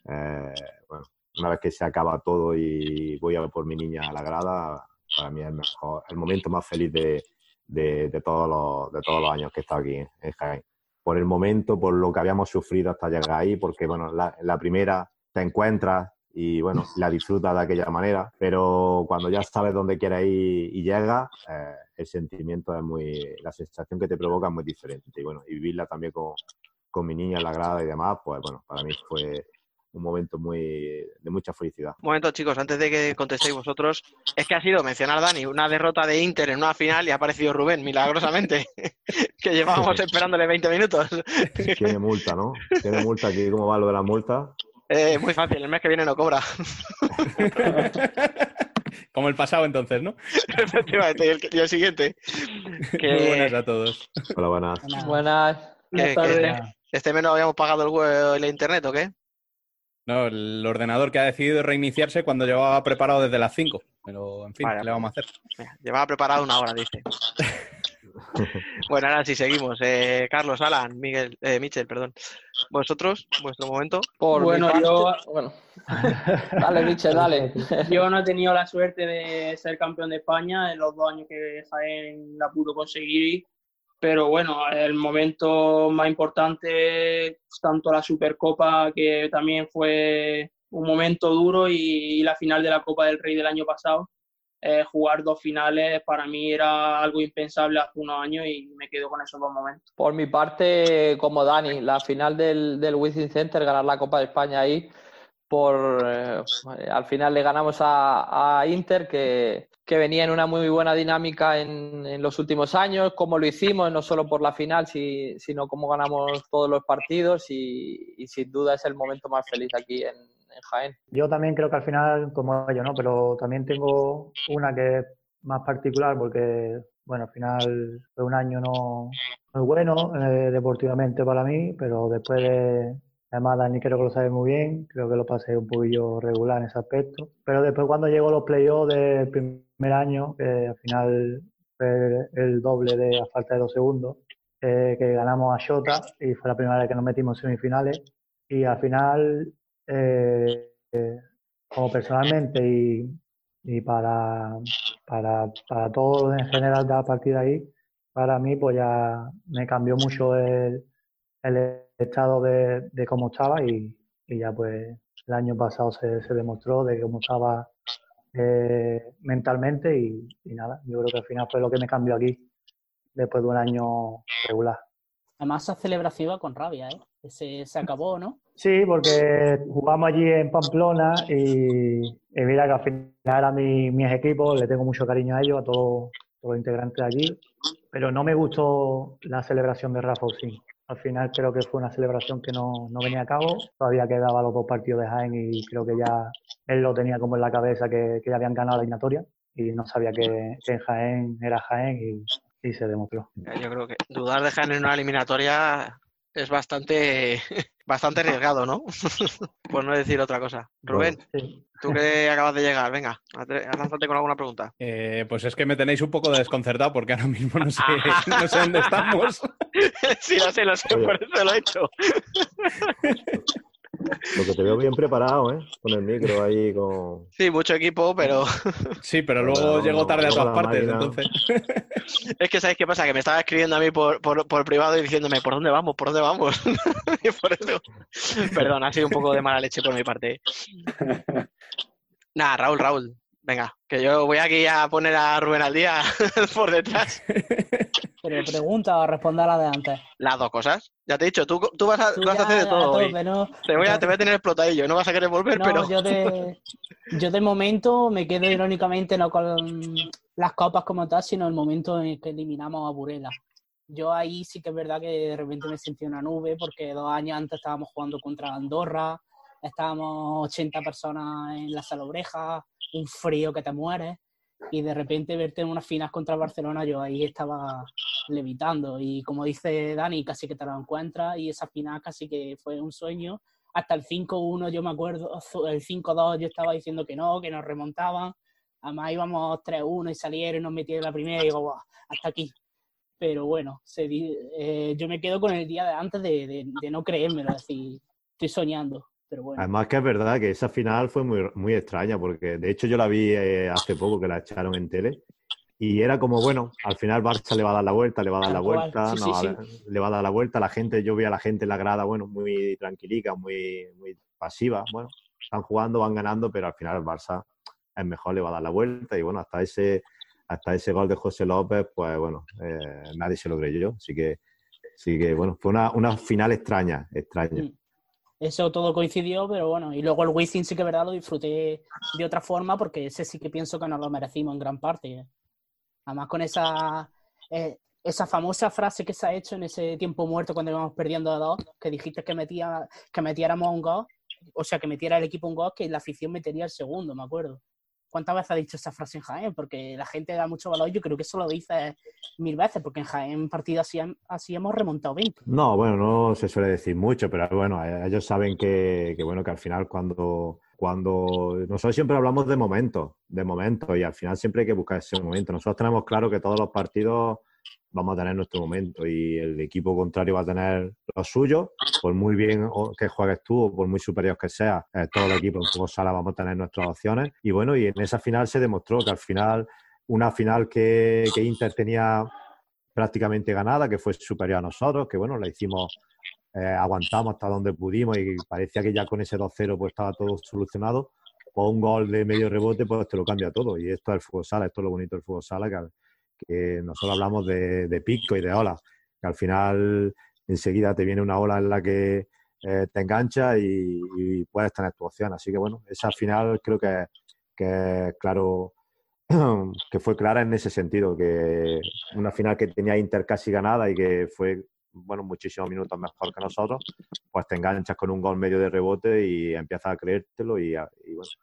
Eh, bueno, una vez que se acaba todo y voy a por mi niña a la grada, para mí es el mejor, el momento más feliz de, de, todos los, de todos los años que he estado aquí en Jaén. Por el momento, por lo que habíamos sufrido hasta llegar ahí, porque bueno, la, la primera te encuentras y bueno, la disfrutas de aquella manera, pero cuando ya sabes dónde quieres ir y llegas, eh, el sentimiento es muy, la sensación que te provoca es muy diferente y bueno, y vivirla también con, con mi niña en la grada y demás, pues bueno, para mí fue un momento muy de mucha felicidad.
Un momento, chicos, antes de que contestéis vosotros, es que ha sido mencionar Dani una derrota de Inter en una final y ha aparecido Rubén, milagrosamente, que llevábamos esperándole 20 minutos.
Tiene multa, ¿no? Tiene multa aquí, ¿cómo va lo de la multa?
Eh, muy fácil, el mes que viene no cobra.
Como el pasado entonces, ¿no?
Efectivamente, y el, y el siguiente. Que,
Muy buenas a todos.
Hola, buenas.
Buenas.
que- que este, este mes no habíamos pagado el, el internet, ¿o qué?
No, el ordenador que ha decidido reiniciarse cuando llevaba preparado desde las 5. Pero, en fin,
Vale,
¿qué le vamos a hacer?
Mira, Llevaba preparado una hora, dice. bueno, ahora sí seguimos. Eh, Carlos, Alan, Miguel, eh, Michel, perdón. Vosotros, vuestro momento.
Por
Bueno, yo-
bueno. dale, Michel, dale.
Yo no he tenido la suerte de ser campeón de España en los dos años que Jaén la pudo conseguir, pero bueno, el momento más importante, tanto la Supercopa, que también fue un momento duro, y, y la final de la Copa del Rey del año pasado. Eh, jugar dos finales para mí era algo impensable hace unos años y me quedo con esos dos momentos.
Por mi parte, como Dani, la final del, del Wizzing Center, ganar la Copa de España ahí, por eh, al final le ganamos a, a Inter, que, que venía en una muy buena dinámica en, los últimos años, como lo hicimos, no solo por la final, si- sino como ganamos todos los partidos y, sin duda es el momento más feliz aquí en, Jaén.
Yo también creo que al final, como ellos, ¿no? Pero también tengo una que es más particular porque, bueno, al final fue un año no muy bueno eh, deportivamente para mí, pero después de, además Dani creo que lo sabe muy bien, creo que lo pasé un poquillo regular en ese aspecto. Pero después cuando llegó los playoffs del primer año, que al final fue el doble de a falta de dos segundos, eh, que ganamos a Shota y fue la primera vez que nos metimos en semifinales. Y al final eh, eh, como personalmente y, y para, para, para todo en general de a partir de ahí, para mí pues ya me cambió mucho el, el estado de, de cómo estaba y, y ya pues el año pasado se, se demostró de cómo estaba eh, mentalmente y, y nada, yo creo que al final fue lo que me cambió aquí después de un año regular.
Además, esa celebración iba con rabia, ¿eh? Se, se acabó, ¿no?
Sí, porque jugamos allí en Pamplona y, y mira que al final eran mi- mis equipos, le tengo mucho cariño a ellos, a todos, todos los integrantes de allí, pero no me gustó la celebración de Rafa Usín. Al final creo que fue una celebración que no, no venía a cabo, todavía quedaba los dos partidos de Jaén y creo que ya él lo tenía como en la cabeza que, que ya habían ganado la eliminatoria y no sabía que, que en Jaén era Jaén y, y se demostró.
Yo creo que dudar de Jaén en una eliminatoria es bastante, bastante arriesgado, ¿no? Por no decir otra cosa. Rubén, tú que acabas de llegar, venga, lánzate con alguna pregunta.
Eh, pues es que me tenéis un poco desconcertado porque ahora mismo no sé, no sé dónde estamos.
sí, lo sé, lo sé,
Oye.
por eso lo he hecho.
Lo que te veo bien preparado, ¿eh? Con el micro ahí, con...
Sí, mucho equipo, pero
Sí, pero luego llego tarde a todas partes,
máquina-
entonces.
es que ¿sabéis qué pasa? Que me estaba escribiendo a mí por, por, por privado y diciéndome, ¿por dónde vamos? ¿Por dónde vamos? y por eso, perdón, ha sido un poco de mala leche por mi parte. Nada, Raúl, Raúl, venga, que yo voy aquí a poner a Rubén al día por detrás.
Pero pregunta o responde a la de antes.
Las dos cosas. Ya te he dicho, tú, tú vas, a,
Tú
vas a
ya
hacer de todo hoy. Te voy, a, te voy a tener explotadillo, no vas a querer volver,
No,
pero...
yo de, yo de momento me quedo irónicamente no con las copas como tal, sino el momento en el que eliminamos a Burela. Yo ahí sí que es verdad que de repente me sentí una nube porque dos años antes estábamos jugando contra Andorra, estábamos 80 personas en la salobreja, un frío que te mueres y de repente verte en unas finales contra Barcelona, yo ahí estaba levitando y como dice Dani, casi que te lo encuentras y esa final casi que fue un sueño. Hasta el 5-1 yo me acuerdo, el 5-2 yo estaba diciendo que no, que nos remontaban. Además íbamos 3-1 y salieron y nos metieron la primera y digo, "Buah, hasta aquí. Pero bueno, se eh, yo me quedo con el día de antes de, de- de no creérmelo, es decir, estoy soñando. Pero bueno,
Además que es verdad que esa final fue muy, muy extraña, porque de hecho yo la vi eh, hace poco que la echaron en tele, y era como, bueno, al final Barça le va a dar la vuelta, le va a dar la vuelta,
sí,
no,
sí,
le va a dar la vuelta, la gente, yo vi a la gente en la grada, bueno, muy tranquilica, muy, muy pasiva, bueno, están jugando, van ganando, pero al final el Barça es mejor, le va a dar la vuelta, y bueno, hasta ese, hasta ese gol de José López, pues bueno, eh, nadie se lo creyó, así que, así que bueno, fue una, una final extraña, extraña.
Eso todo coincidió, pero bueno, y luego el Wizzing sí que verdad lo disfruté de otra forma porque ese sí que pienso que nos lo merecimos en gran parte. Además con esa, eh, esa famosa frase que se ha hecho en ese tiempo muerto cuando íbamos perdiendo a dos, que dijiste que, metía, que metiéramos un gol, o sea, que metiera el equipo un gol, que la afición metería el segundo, me acuerdo. ¿Cuántas veces ha dicho esa frase en Jaén? Porque la gente da mucho valor. Yo creo que eso lo dice mil veces, porque en Jaén partido así, así hemos remontado 20.
No, bueno, no se suele decir mucho, pero bueno, eh, ellos saben que, que bueno, que al final cuando, cuando nosotros siempre hablamos de momentos, de momentos, y al final siempre hay que buscar ese momento. Nosotros tenemos claro que todos los partidos vamos a tener nuestro momento y el equipo contrario va a tener lo suyo, por muy bien que juegues tú o por muy superior que sea, eh, todo el equipo en fútbol sala vamos a tener nuestras opciones. Y bueno, y en esa final se demostró que al final una final que, Inter tenía prácticamente ganada, que fue superior a nosotros, que bueno, la hicimos, eh, aguantamos hasta donde pudimos y parecía que ya con ese 2-0 pues estaba todo solucionado, o un gol de medio rebote pues te lo cambia todo. Y esto es el fútbol sala, esto es lo bonito del fútbol sala, que que nosotros hablamos de, pico y de ola, que al final enseguida te viene una ola en la que eh, te engancha y, puedes tener tu opción. Así que bueno, esa final creo que, que claro, que fue clara en ese sentido, que una final que tenía Inter casi ganada y que fue bueno, muchísimos minutos mejor que nosotros, pues te enganchas con un gol medio de rebote y empiezas a creértelo y,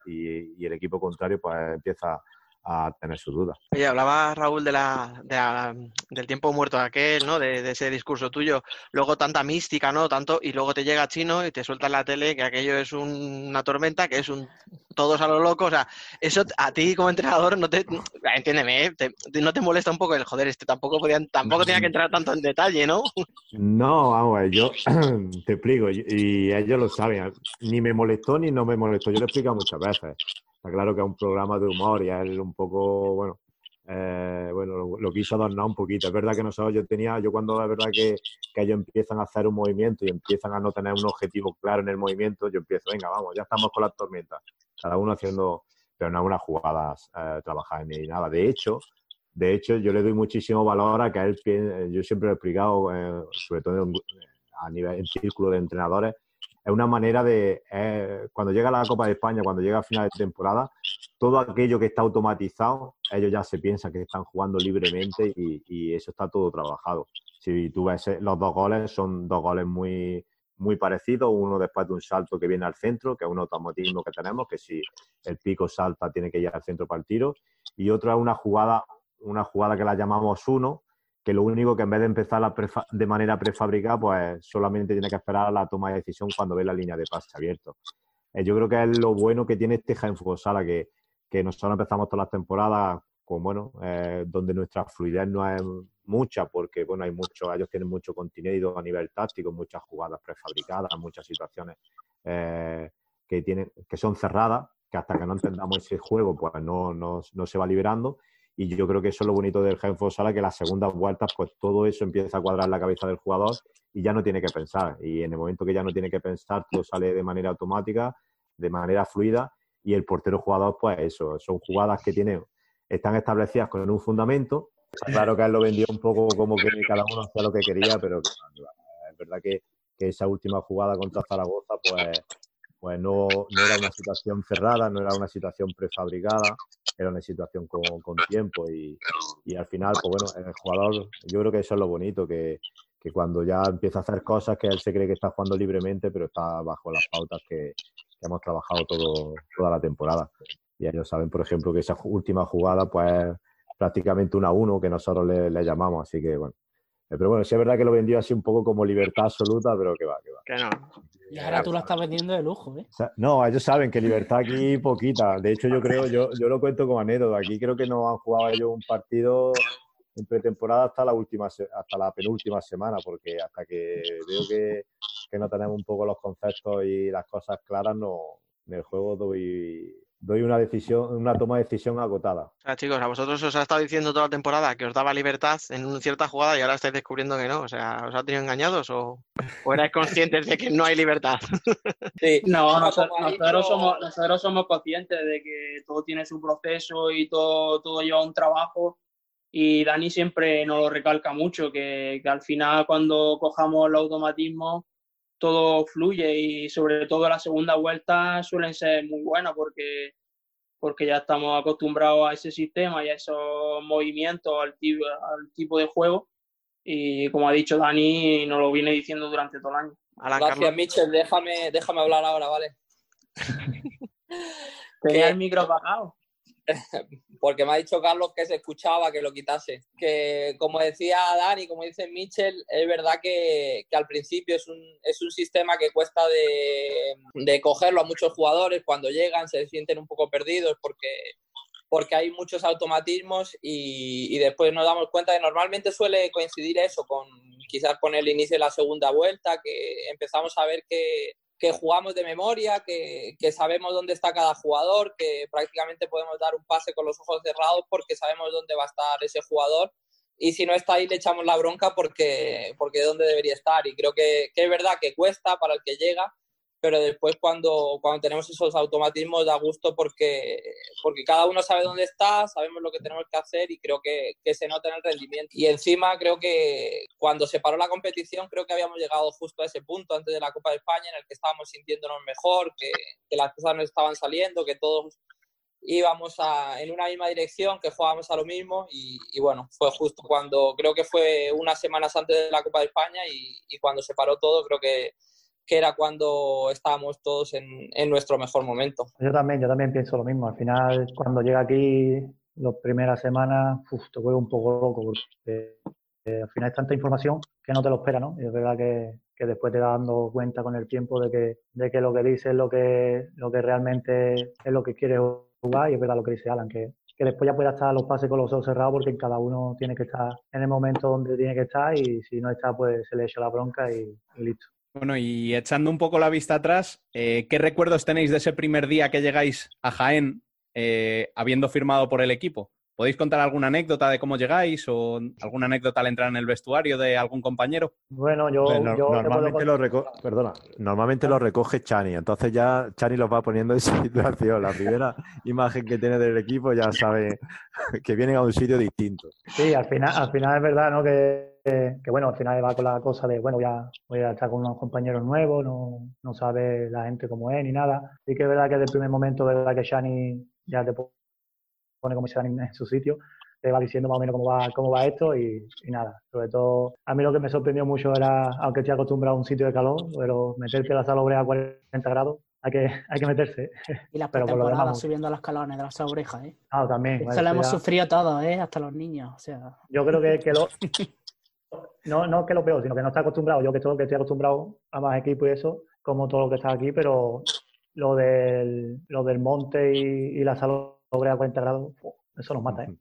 y, y el equipo contrario pues empieza a tener sus dudas.
Oye, hablaba Raúl de la, del tiempo muerto aquel, ¿no? De, ese discurso tuyo. Luego tanta mística, ¿no? Tanto, y luego te llega Chino y te suelta en la tele que aquello es una tormenta, que es un todos a lo loco. O sea, eso a ti como entrenador no te, entiéndeme, ¿eh? no te molesta un poco el joder, este tampoco podían, tampoco tenía que entrar tanto en detalle, ¿no?
No, vamos, yo te explico, y ellos lo saben, ni me molestó ni no me molestó, yo lo he explicado muchas veces. Está claro que es un programa de humor y él un poco, bueno, eh, bueno, lo, quiso adornar un poquito. Es verdad que nosotros yo tenía, yo cuando es verdad que, que, ellos empiezan a hacer un movimiento y empiezan a no tener un objetivo claro en el movimiento, yo empiezo, venga, vamos, ya estamos con las tormentas. Cada uno haciendo, pero no unas jugadas eh, trabajar ni nada. De hecho, de hecho, yo le doy muchísimo valor a que él, yo siempre lo he explicado, eh, sobre todo a nivel en círculo de entrenadores, es una manera de, eh, cuando llega la Copa de España, cuando llega a final de temporada, todo aquello que está automatizado, ellos ya se piensan que están jugando libremente y, eso está todo trabajado. Si tú ves eh, los dos goles, son dos goles muy, muy parecidos, uno después de un salto que viene al centro, que es un automatismo que tenemos, que si el pico salta tiene que ir al centro para el tiro, y otra es una jugada, una jugada que la llamamos uno, que lo único que en vez de empezar de manera prefabricada, pues solamente tiene que esperar la toma de decisión cuando ve la línea de pase abierto. Eh, yo creo que es lo bueno que tiene este Jaén Fútbol Sala, que, que nosotros empezamos todas las temporadas con, bueno, eh, donde nuestra fluidez no es mucha, porque, bueno, hay mucho, ellos tienen mucho contenido a nivel táctico, muchas jugadas prefabricadas, muchas situaciones eh, que, tienen, que son cerradas, que hasta que no entendamos ese juego, pues no, no, no se va liberando y yo creo que eso es lo bonito del Jaén Sala, que las segundas vueltas, pues todo eso empieza a cuadrar la cabeza del jugador y ya no tiene que pensar. Y en el momento que ya no tiene que pensar, todo sale de manera automática, de manera fluida, y el portero jugador, pues eso, son jugadas que tienen, están establecidas con un fundamento. Claro que él lo vendió un poco como que cada uno hacía lo que quería, pero es verdad que, que esa última jugada contra Zaragoza, pues pues no, no, era una situación cerrada, no era una situación prefabricada, era una situación con, tiempo y, al final, pues bueno, el jugador, yo creo que eso es lo bonito, que, que, cuando ya empieza a hacer cosas que él se cree que está jugando libremente, pero está bajo las pautas que, que hemos trabajado todo, toda la temporada. Y ellos saben, por ejemplo, que esa última jugada, pues prácticamente una a uno que nosotros le, le llamamos, así que bueno, pero bueno, sí es verdad que lo vendió así un poco como libertad absoluta, pero que va, que va.
Que no.
Y ahora tú la estás vendiendo de lujo, ¿eh?
no, ellos saben que libertad aquí poquita. De hecho, yo creo, yo, yo lo cuento como anécdota. Aquí creo que no han jugado ellos un partido en pretemporada hasta la última hasta la penúltima semana, porque hasta que veo que, que no tenemos un poco los conceptos y las cosas claras, no, en el juego doy doy una decisión, una toma de decisión agotada.
O sea, chicos, a vosotros os ha estado diciendo toda la temporada que os daba libertad en una cierta jugada y ahora estáis descubriendo que no. O sea, ¿os ha tenido engañados o, o erais conscientes de que no hay libertad?
Sí, no, nosotros, somos, nosotros somos conscientes de que todo tiene su proceso y todo, todo lleva un trabajo. Y Dani siempre nos lo recalca mucho, que, que al final cuando cojamos el automatismo todo fluye y sobre todo la segunda vuelta suelen ser muy buenas porque, porque ya estamos acostumbrados a ese sistema y a esos movimientos, al tipo, al tipo de juego y como ha dicho Dani, nos lo viene diciendo durante todo el año.
Gracias, Michel. Déjame, déjame hablar ahora, ¿vale?
Tenía el micro apagado.
porque me ha dicho Carlos que se escuchaba, que lo quitase. Que como decía Dani, como dice Mitchell, es verdad que, al principio es un, es un, sistema que cuesta de, de, cogerlo a muchos jugadores. Cuando llegan se sienten un poco perdidos porque, porque hay muchos automatismos y, y después nos damos cuenta que normalmente suele coincidir eso con quizás con el inicio de la segunda vuelta, que empezamos a ver que que jugamos de memoria, que, que, sabemos dónde está cada jugador, que prácticamente podemos dar un pase con los ojos cerrados porque sabemos dónde va a estar ese jugador. Y si no está ahí, le echamos la bronca porque, porque dónde debería estar. Y creo que, que es verdad que cuesta para el que llega, pero después cuando, cuando tenemos esos automatismos da gusto porque, porque cada uno sabe dónde está, sabemos lo que tenemos que hacer y creo que, que, se nota en el rendimiento. Y encima creo que cuando se paró la competición creo que habíamos llegado justo a ese punto antes de la Copa de España en el que estábamos sintiéndonos mejor, que, que las cosas no estaban saliendo, que todos íbamos a, en una misma dirección, que jugábamos a lo mismo y, y, bueno, fue justo cuando, creo que fue unas semanas antes de la Copa de España y, y cuando se paró todo creo que que era cuando estábamos todos en, en, nuestro mejor momento.
Yo también, yo también pienso lo mismo. Al final, cuando llega aquí, las primeras semanas, uf, te vuelve un poco loco, porque eh, al final es tanta información que no te lo espera, ¿no? Y es verdad que, que después te das dando cuenta con el tiempo de que, de que lo que dices es lo que, lo que realmente es lo que quieres jugar, y es verdad lo que dice Alan, que, que después ya pueda estar los pases con los ojos cerrados porque cada uno tiene que estar en el momento donde tiene que estar y si no está, pues se le echa la bronca y listo.
Bueno, y echando un poco la vista atrás, eh, ¿qué recuerdos tenéis de ese primer día que llegáis a Jaén eh, habiendo firmado por el equipo? ¿Podéis contar alguna anécdota de cómo llegáis o alguna anécdota al entrar en el vestuario de algún compañero?
Bueno, yo,
normalmente, lo reco Perdona, normalmente lo recoge Chani, entonces ya Chani los va poniendo en situación. La primera imagen que tiene del equipo ya sabe que vienen a un sitio distinto.
Sí, al final, al final es verdad, ¿no? Que que, bueno, al final va con la cosa de, bueno, ya voy a estar con unos compañeros nuevos, no, no sabe la gente cómo es ni nada. Y que es verdad que desde el primer momento, verdad que Shani ya te pone como Shani en su sitio, te va diciendo más o menos cómo va, cómo va esto y, y, nada. Sobre todo, a mí lo que me sorprendió mucho era, aunque estoy acostumbrado a un sitio de calor, pero meterte a la sala obrera a 40 grados, hay que, hay que meterse.
Y las temporadas subiendo los escalones de las orejas, ¿eh?
Ah, también.
Eso lo hemos ya... sufrido todos, ¿eh? Hasta los niños, o sea...
Yo creo que, que lo... no, no que lo peor, sino que no está acostumbrado. Yo que todo que estoy acostumbrado a más equipo y eso, como todo lo que está aquí, pero lo del, lo del monte y, y la sala a 40 grados, eso nos mata, ¿eh?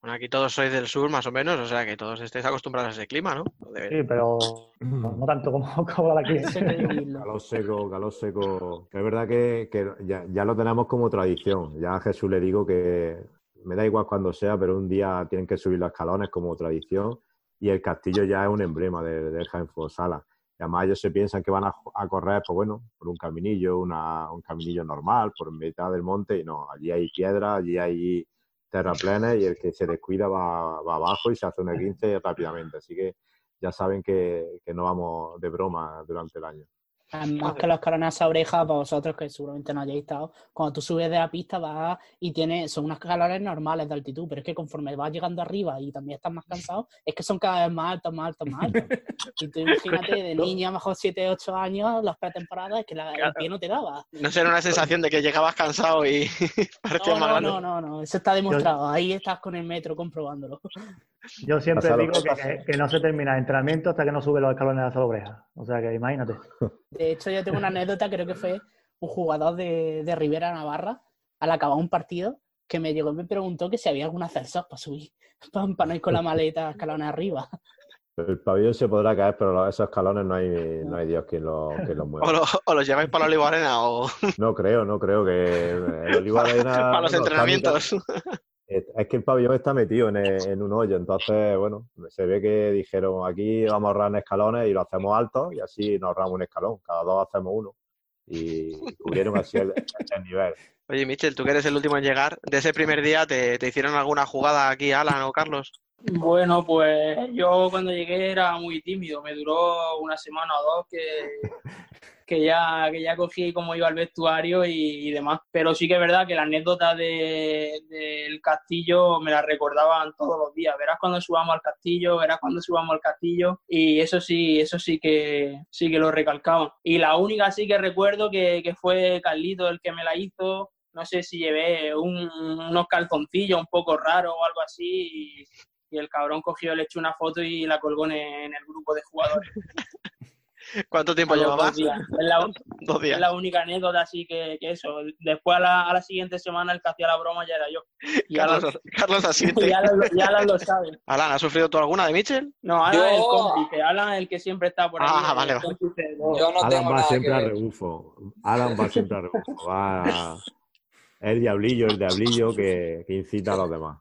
Bueno, aquí todos sois del sur, más o menos, o sea que todos estéis acostumbrados a ese clima, ¿no?
Sí, pero no, no tanto como, como la aquí.
calor seco, calor seco. Es verdad que, que ya, ya, lo tenemos como tradición. Ya a Jesús le digo que me da igual cuando sea, pero un día tienen que subir los escalones como tradición y el castillo ya es un emblema de, de Sala. Y además ellos se piensan que van a, a, correr, pues bueno, por un caminillo, una, un caminillo normal, por mitad del monte, y no, allí hay piedra, allí hay terraplenes y el que se descuida va, va abajo y se hace un 15 rápidamente. Así que ya saben que, que no vamos de broma durante el año.
Más que los escalones a oreja, para vosotros que seguramente no hayáis estado, cuando tú subes de la pista vas y tienes, son unos escalones normales de altitud, pero es que conforme vas llegando arriba y también estás más cansado, es que son cada vez más altos, más altos, más altos. Y tú imagínate, de niña, a lo mejor 7, 8 años, las pretemporadas, es que la, claro. el pie no te daba.
No será una sensación de que llegabas cansado y
parecías no, no, no, no, no, eso está demostrado. Ahí estás con el metro comprobándolo.
Yo siempre digo que, que, que, no se termina el entrenamiento hasta que no sube los escalones de la oreja. O sea que imagínate.
De hecho, yo tengo una anécdota, creo que fue un jugador de, de Rivera Navarra, al acabar un partido, que me llegó y me preguntó que si había algún ascensor para subir, para, para no ir con la maleta escalones arriba.
El pabellón se podrá caer, pero esos escalones no hay, no hay Dios quien los que lo mueva.
O, lo, o los lleváis para la Olivo Arena o...
No creo, no creo que el Olivo Arena...
para los entrenamientos.
Es que el pabellón está metido en, un hoyo, entonces, bueno, se ve que dijeron aquí vamos a ahorrar escalones y lo hacemos alto y así nos ahorramos un escalón, cada dos hacemos uno y cubrieron así el, el nivel.
Oye, Michel, tú que eres el último en llegar, de ese primer día, ¿te, te hicieron alguna jugada aquí, Alan o Carlos?
Bueno, pues yo cuando llegué era muy tímido, me duró una semana o dos que, que ya, que ya cogí cómo iba al vestuario y, y demás. Pero sí que es verdad que la anécdota de- del castillo me la recordaban todos los días. Verás cuando subamos al castillo, verás cuando subamos al castillo. Y eso sí, eso sí que sí que lo recalcaban. Y la única sí que recuerdo que, que fue Carlito el que me la hizo. No sé si llevé un- unos calzoncillos un poco raros o algo así. Y, el cabrón cogió, le echó una foto y la colgó en, el grupo de jugadores.
¿Cuánto tiempo
A los
llevabas?
dos días. Es la,
Dos días.
es la única anécdota, así que, que eso. Después a la, a la siguiente semana el que hacía la broma ya era yo. Y
Carlos,
Alan,
Carlos asiente.
y Alan, lo- y Alan lo sabe.
Alan, ¿has sufrido tú alguna de Michel?
No, Alan
Yo-
es el cómplice. Alan es el que siempre está por ahí.
Ah,
el
vale, vale.
cómplice de todo.
Yo no
Alan
tengo
va
nada que
siempre a rebufo. Alan va siempre a rebufo. Va a- el diablillo, el diablillo que, que incita a los demás.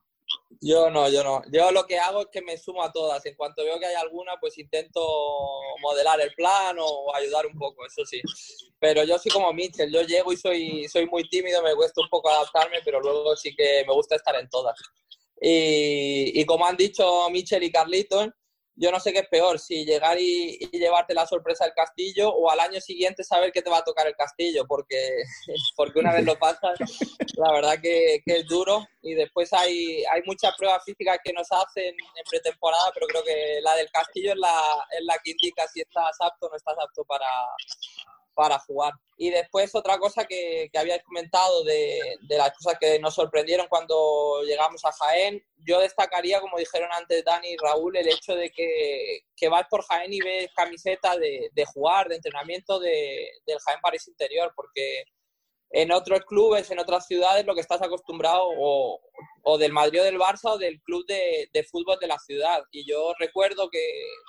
Yo no, yo no. Yo lo que hago es que me sumo a todas. En cuanto veo que hay alguna, pues intento modelar el plan o ayudar un poco, eso sí. Pero yo soy como Mitchell, yo llego y soy, soy muy tímido, me cuesta un poco adaptarme, pero luego sí que me gusta estar en todas. Y, y como han dicho Mitchell y Carlitos, yo no sé qué es peor, si llegar y, llevarte la sorpresa del castillo o al año siguiente saber que te va a tocar el castillo, porque, porque una vez lo pasas, la verdad que es duro. Y después hay, hay muchas pruebas físicas que nos hacen en pretemporada, pero creo que la del castillo es la, es la que indica si estás apto o no estás apto para, para jugar. Y después otra cosa que, que habíais comentado de, de las cosas que nos sorprendieron cuando llegamos a Jaén, yo destacaría, como dijeron antes Dani y Raúl, el hecho de que, que vas por Jaén y ves camiseta de, de jugar, de entrenamiento de, del Jaén París Interior, porque en otros clubes, en otras ciudades, lo que estás acostumbrado o, del Madrid o del Barça o del club de, fútbol de la ciudad. Y yo recuerdo que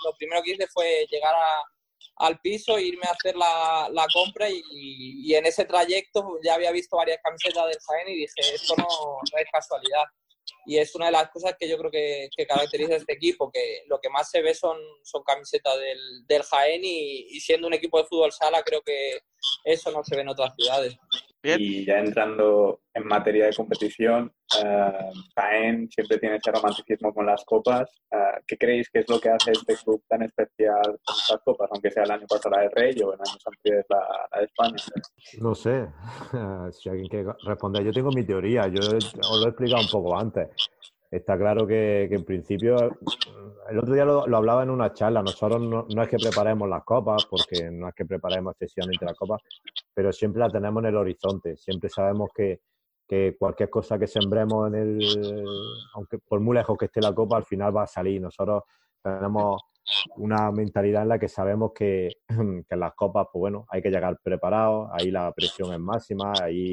lo primero que hice fue llegar a, al piso, irme a hacer la, compra y, en ese trayecto ya había visto varias camisetas del Jaén y dije, esto no es casualidad. Y es una de las cosas que yo creo que, que caracteriza a este equipo, que lo que más se ve son, son camisetas del, del Jaén y, y siendo un equipo de fútbol sala creo que eso no se ve en otras ciudades.
Y ya entrando en materia de competición, eh, Jaén siempre tiene ese romanticismo con las copas. Eh, ¿Qué creéis que es lo que hace este club tan especial con estas copas, aunque sea el año pasado la de Rey o en años anteriores la, la de España?
No sé, si alguien quiere responder. Yo tengo mi teoría, yo os lo he explicado un poco antes. Está claro que, en principio, el otro día lo, hablaba en una charla, nosotros no, no es que preparemos las copas, porque no es que preparemos excesivamente las copas, pero siempre la tenemos en el horizonte, siempre sabemos que, que cualquier cosa que sembremos en el, aunque por muy lejos que esté la copa, al final va a salir. Nosotros tenemos una mentalidad en la que sabemos que, que en las copas, pues bueno, hay que llegar preparados, ahí la presión es máxima, ahí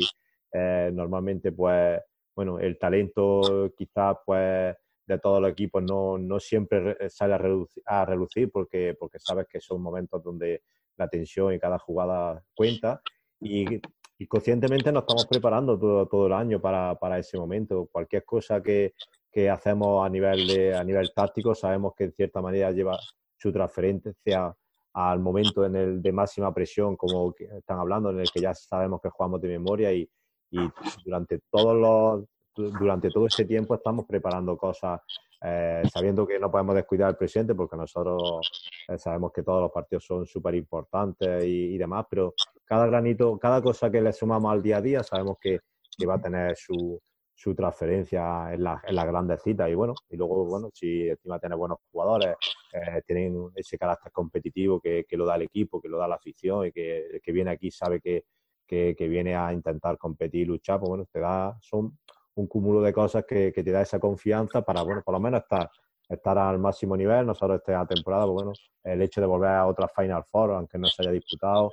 eh, normalmente pues bueno, el talento quizás pues de todos los equipos no, no siempre re- sale a relucir, a relucir porque, porque sabes que son momentos donde la tensión y cada jugada cuenta y, y conscientemente nos estamos preparando todo, todo el año para, para ese momento. Cualquier cosa que, que hacemos a nivel, de, a nivel táctico sabemos que en cierta manera lleva su transferencia al momento en el de máxima presión, como están hablando, en el que ya sabemos que jugamos de memoria y, y durante todos los durante todo ese tiempo estamos preparando cosas eh, sabiendo que no podemos descuidar el presente porque nosotros eh, sabemos que todos los partidos son súper importantes y, y demás, pero cada granito, cada cosa que le sumamos al día a día sabemos que, que va a tener su, su transferencia en, la, en las grandes citas y bueno, y luego bueno, si encima tiene buenos jugadores, eh, tienen ese carácter competitivo que, que, lo da el equipo, que lo da la afición y que el que viene aquí sabe que, que, que viene a intentar competir y luchar, pues bueno, te da, son un cúmulo de cosas que, que, te da esa confianza para, bueno, por lo menos estar, estar al máximo nivel. Nosotros esta temporada, pues bueno, el hecho de volver a otra Final Four, aunque no se haya disputado,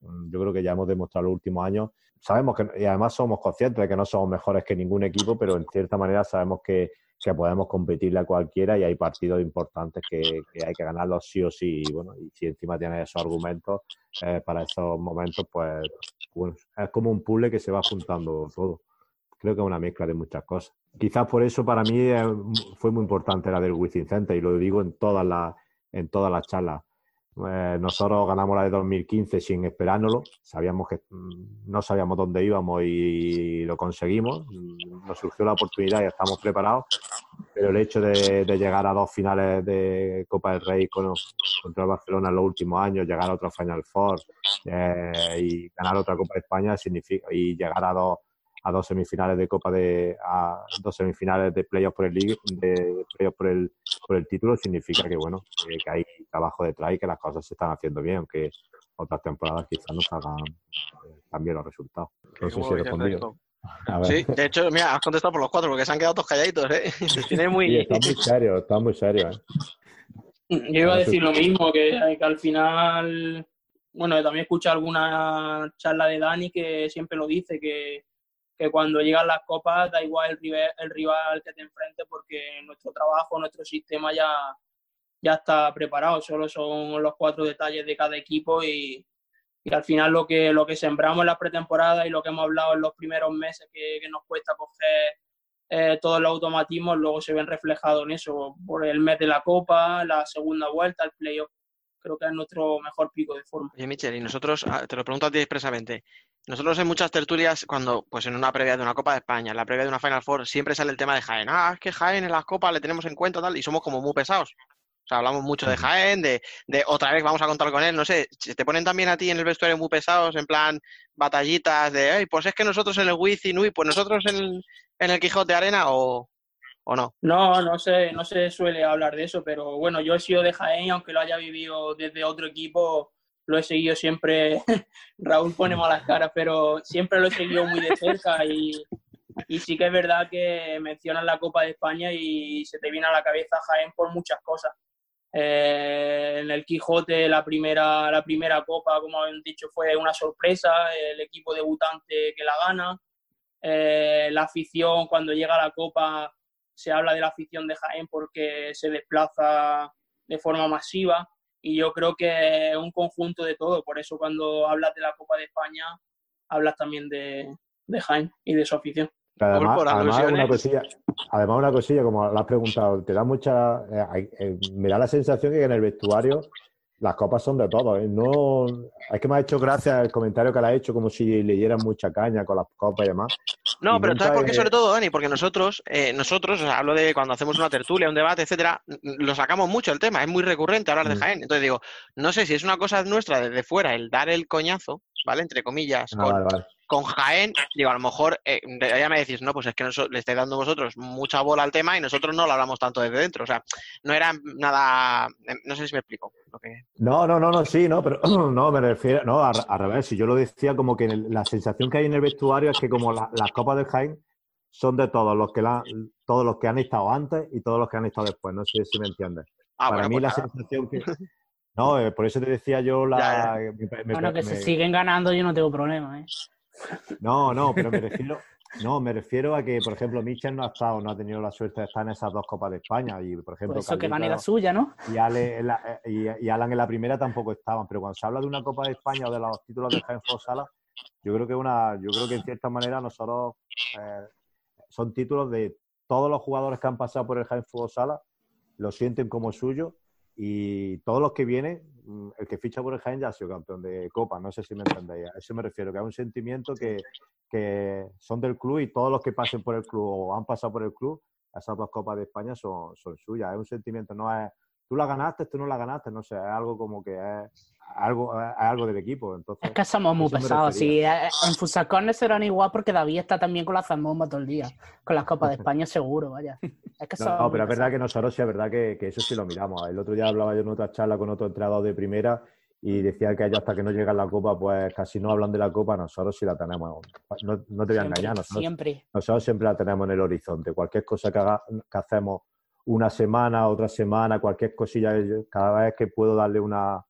yo creo que ya hemos demostrado los últimos años. Sabemos que, y además somos conscientes de que no somos mejores que ningún equipo, pero en cierta manera sabemos que, que podemos competirle a cualquiera y hay partidos importantes que, que, hay que ganarlos sí o sí. Y bueno, y si encima tienes esos argumentos eh, para esos momentos, pues bueno, es como un puzzle que se va juntando todo creo que es una mezcla de muchas cosas. Quizás por eso para mí fue muy importante la del Wizzing Center y lo digo en todas las en todas las charlas. Eh, nosotros ganamos la de 2015 sin esperárnoslo. Sabíamos que mm, no sabíamos dónde íbamos y lo conseguimos. Mm, Nos surgió la oportunidad y estamos preparados. Pero el hecho de, llegar a dos finales de Copa del Rey con- contra el Barcelona en los últimos años, llegar a otra Final Four eh, y ganar otra Copa de España significa y llegar a dos a dos semifinales de Copa de a dos semifinales de playoffs por el League- de playoffs por el por el título significa que bueno que, que hay trabajo detrás y que las cosas se están haciendo bien aunque otras temporadas quizás no salgan eh, tan bien los resultados no sé
¿Cómo
si he
veis el
respondido A ver.
Sí, de hecho, mira, has contestado por los cuatro porque se han quedado todos calladitos, ¿eh? Tiene muy...
Sí, está muy serio está muy serio ¿eh?
Yo iba a decir lo mismo, que, que al final, bueno, también escuché alguna charla de Dani que siempre lo dice, que, que cuando llegan las copas da igual el rival, que te enfrente porque nuestro trabajo, nuestro sistema ya, ya está preparado, solo son los cuatro detalles de cada equipo y, y al final lo que, lo que sembramos en la pretemporada y lo que hemos hablado en los primeros meses que, que nos cuesta coger eh, todos los automatismos luego se ven reflejados en eso, por el mes de la Copa, la segunda vuelta, el playoff. Creo que es nuestro mejor pico de forma.
Oye, Michel, y nosotros, ah, te lo pregunto a ti expresamente, nosotros en muchas tertulias, cuando, pues en una previa de una Copa de España, en la previa de una Final Four, siempre sale el tema de Jaén. Ah, es que Jaén en las copas le tenemos en cuenta tal, y somos como muy pesados. O sea, hablamos mucho de Jaén, de, de otra vez vamos a contar con él, no sé, te ponen también a ti en el vestuario muy pesados, en plan batallitas de, ay, pues es que nosotros en el Wizzing, uy, pues nosotros en, en el Quijote Arena, o, no.
No, no se, no se suele hablar de eso, pero bueno, yo he sido de Jaén, aunque lo haya vivido desde otro equipo, lo he seguido siempre. Raúl pone malas caras, pero siempre lo he seguido muy de cerca y, y sí que es verdad que mencionas la Copa de España y se te viene a la cabeza Jaén por muchas cosas. Eh, en el Quijote la primera, la primera copa, como han dicho, fue una sorpresa, el equipo debutante que la gana. Eh, la afición, cuando llega a la copa, se habla de la afición de Jaén porque se desplaza de forma masiva y yo creo que es un conjunto de todo. Por eso cuando hablas de la Copa de España, hablas también de, de Jaén y de su afición.
Además,
por
además una cosilla, además una cosilla, como lo has preguntado, te da mucha, eh, eh, me da la sensación que en el vestuario las copas son de todos. ¿eh? No, es que me ha hecho gracia el comentario que le ha hecho, como si le dieran mucha caña con las copas y demás.
No,
Y
pero ¿sabes por qué? Sobre todo, Dani, porque nosotros, eh, nosotros, o sea, hablo de cuando hacemos una tertulia, un debate, etcétera, lo sacamos mucho el tema, es muy recurrente hablar de
Mm.
Jaén. Entonces digo, no sé si es una cosa nuestra desde fuera el dar el coñazo, ¿vale? Entre comillas,
Ah,
con,
vale, vale.
Con Jaén, digo, a lo mejor eh, ya me decís, no, pues es que noso- le estáis dando vosotros mucha bola al tema y nosotros no lo hablamos tanto desde dentro. O sea, no era nada, eh, no sé si me explico. Lo que...
No, no, no, no, sí, no, pero no, me refiero, no, al, al revés, si yo lo decía como que el- la sensación que hay en el vestuario es que como la- las copas del Jaén son de todos los que la, todos los que han estado antes y todos los que han estado después, no sé si me entiendes.
Ah,
Para
bueno,
mí
pues
la sensación que... No, eh, por eso te decía yo la... me- me-
Bueno, que se
me-
siguen ganando yo no tengo problema, ¿eh?
No, no, pero me refiero, no, me refiero a que, por ejemplo, Michel no ha estado, no ha tenido la suerte de estar en esas dos copas de España y, por ejemplo,
Pues eso que gane la suya, ¿no?
y, Ale en la- eh, y, y Alan en la primera tampoco estaban, pero cuando se habla de una Copa de España o de los títulos de Jaén Sala, yo creo que una, yo creo que en cierta manera nosotros eh, son títulos de todos los jugadores que han pasado por el Jaén Fútbol Sala, lo sienten como suyo y todos los que vienen, mm, el que ficha por el Jaén ya ha sido campeón de Copa, no sé si me entendéis. A eso me refiero, que es un sentimiento que, que son del club y todos los que pasen por el club o han pasado por el club, esas dos Copas de España son, son suyas. Es un sentimiento, no es tú la ganaste, tú no la ganaste, no sé, es algo como que es algo, es algo del equipo. Entonces,
Es que somos muy pesados. Sí, eh, en Futsal Corner serán igual porque David está también con la zambomba todo el día. Con las Copas de España seguro, vaya. Es que
No, no, pero es verdad
pesados.
que nosotros sí es verdad que, que eso sí lo miramos. El otro día hablaba yo en otra charla con otro entrenador de primera y decía que ellos hasta que no llegan la copa, pues casi no hablan de la copa, nosotros sí la tenemos. No, no te voy a engañar, nosotros,
siempre.
nosotros siempre la tenemos en el horizonte. Cualquier cosa que, haga- que hacemos una semana, otra semana, cualquier cosilla, yo- cada vez que puedo darle una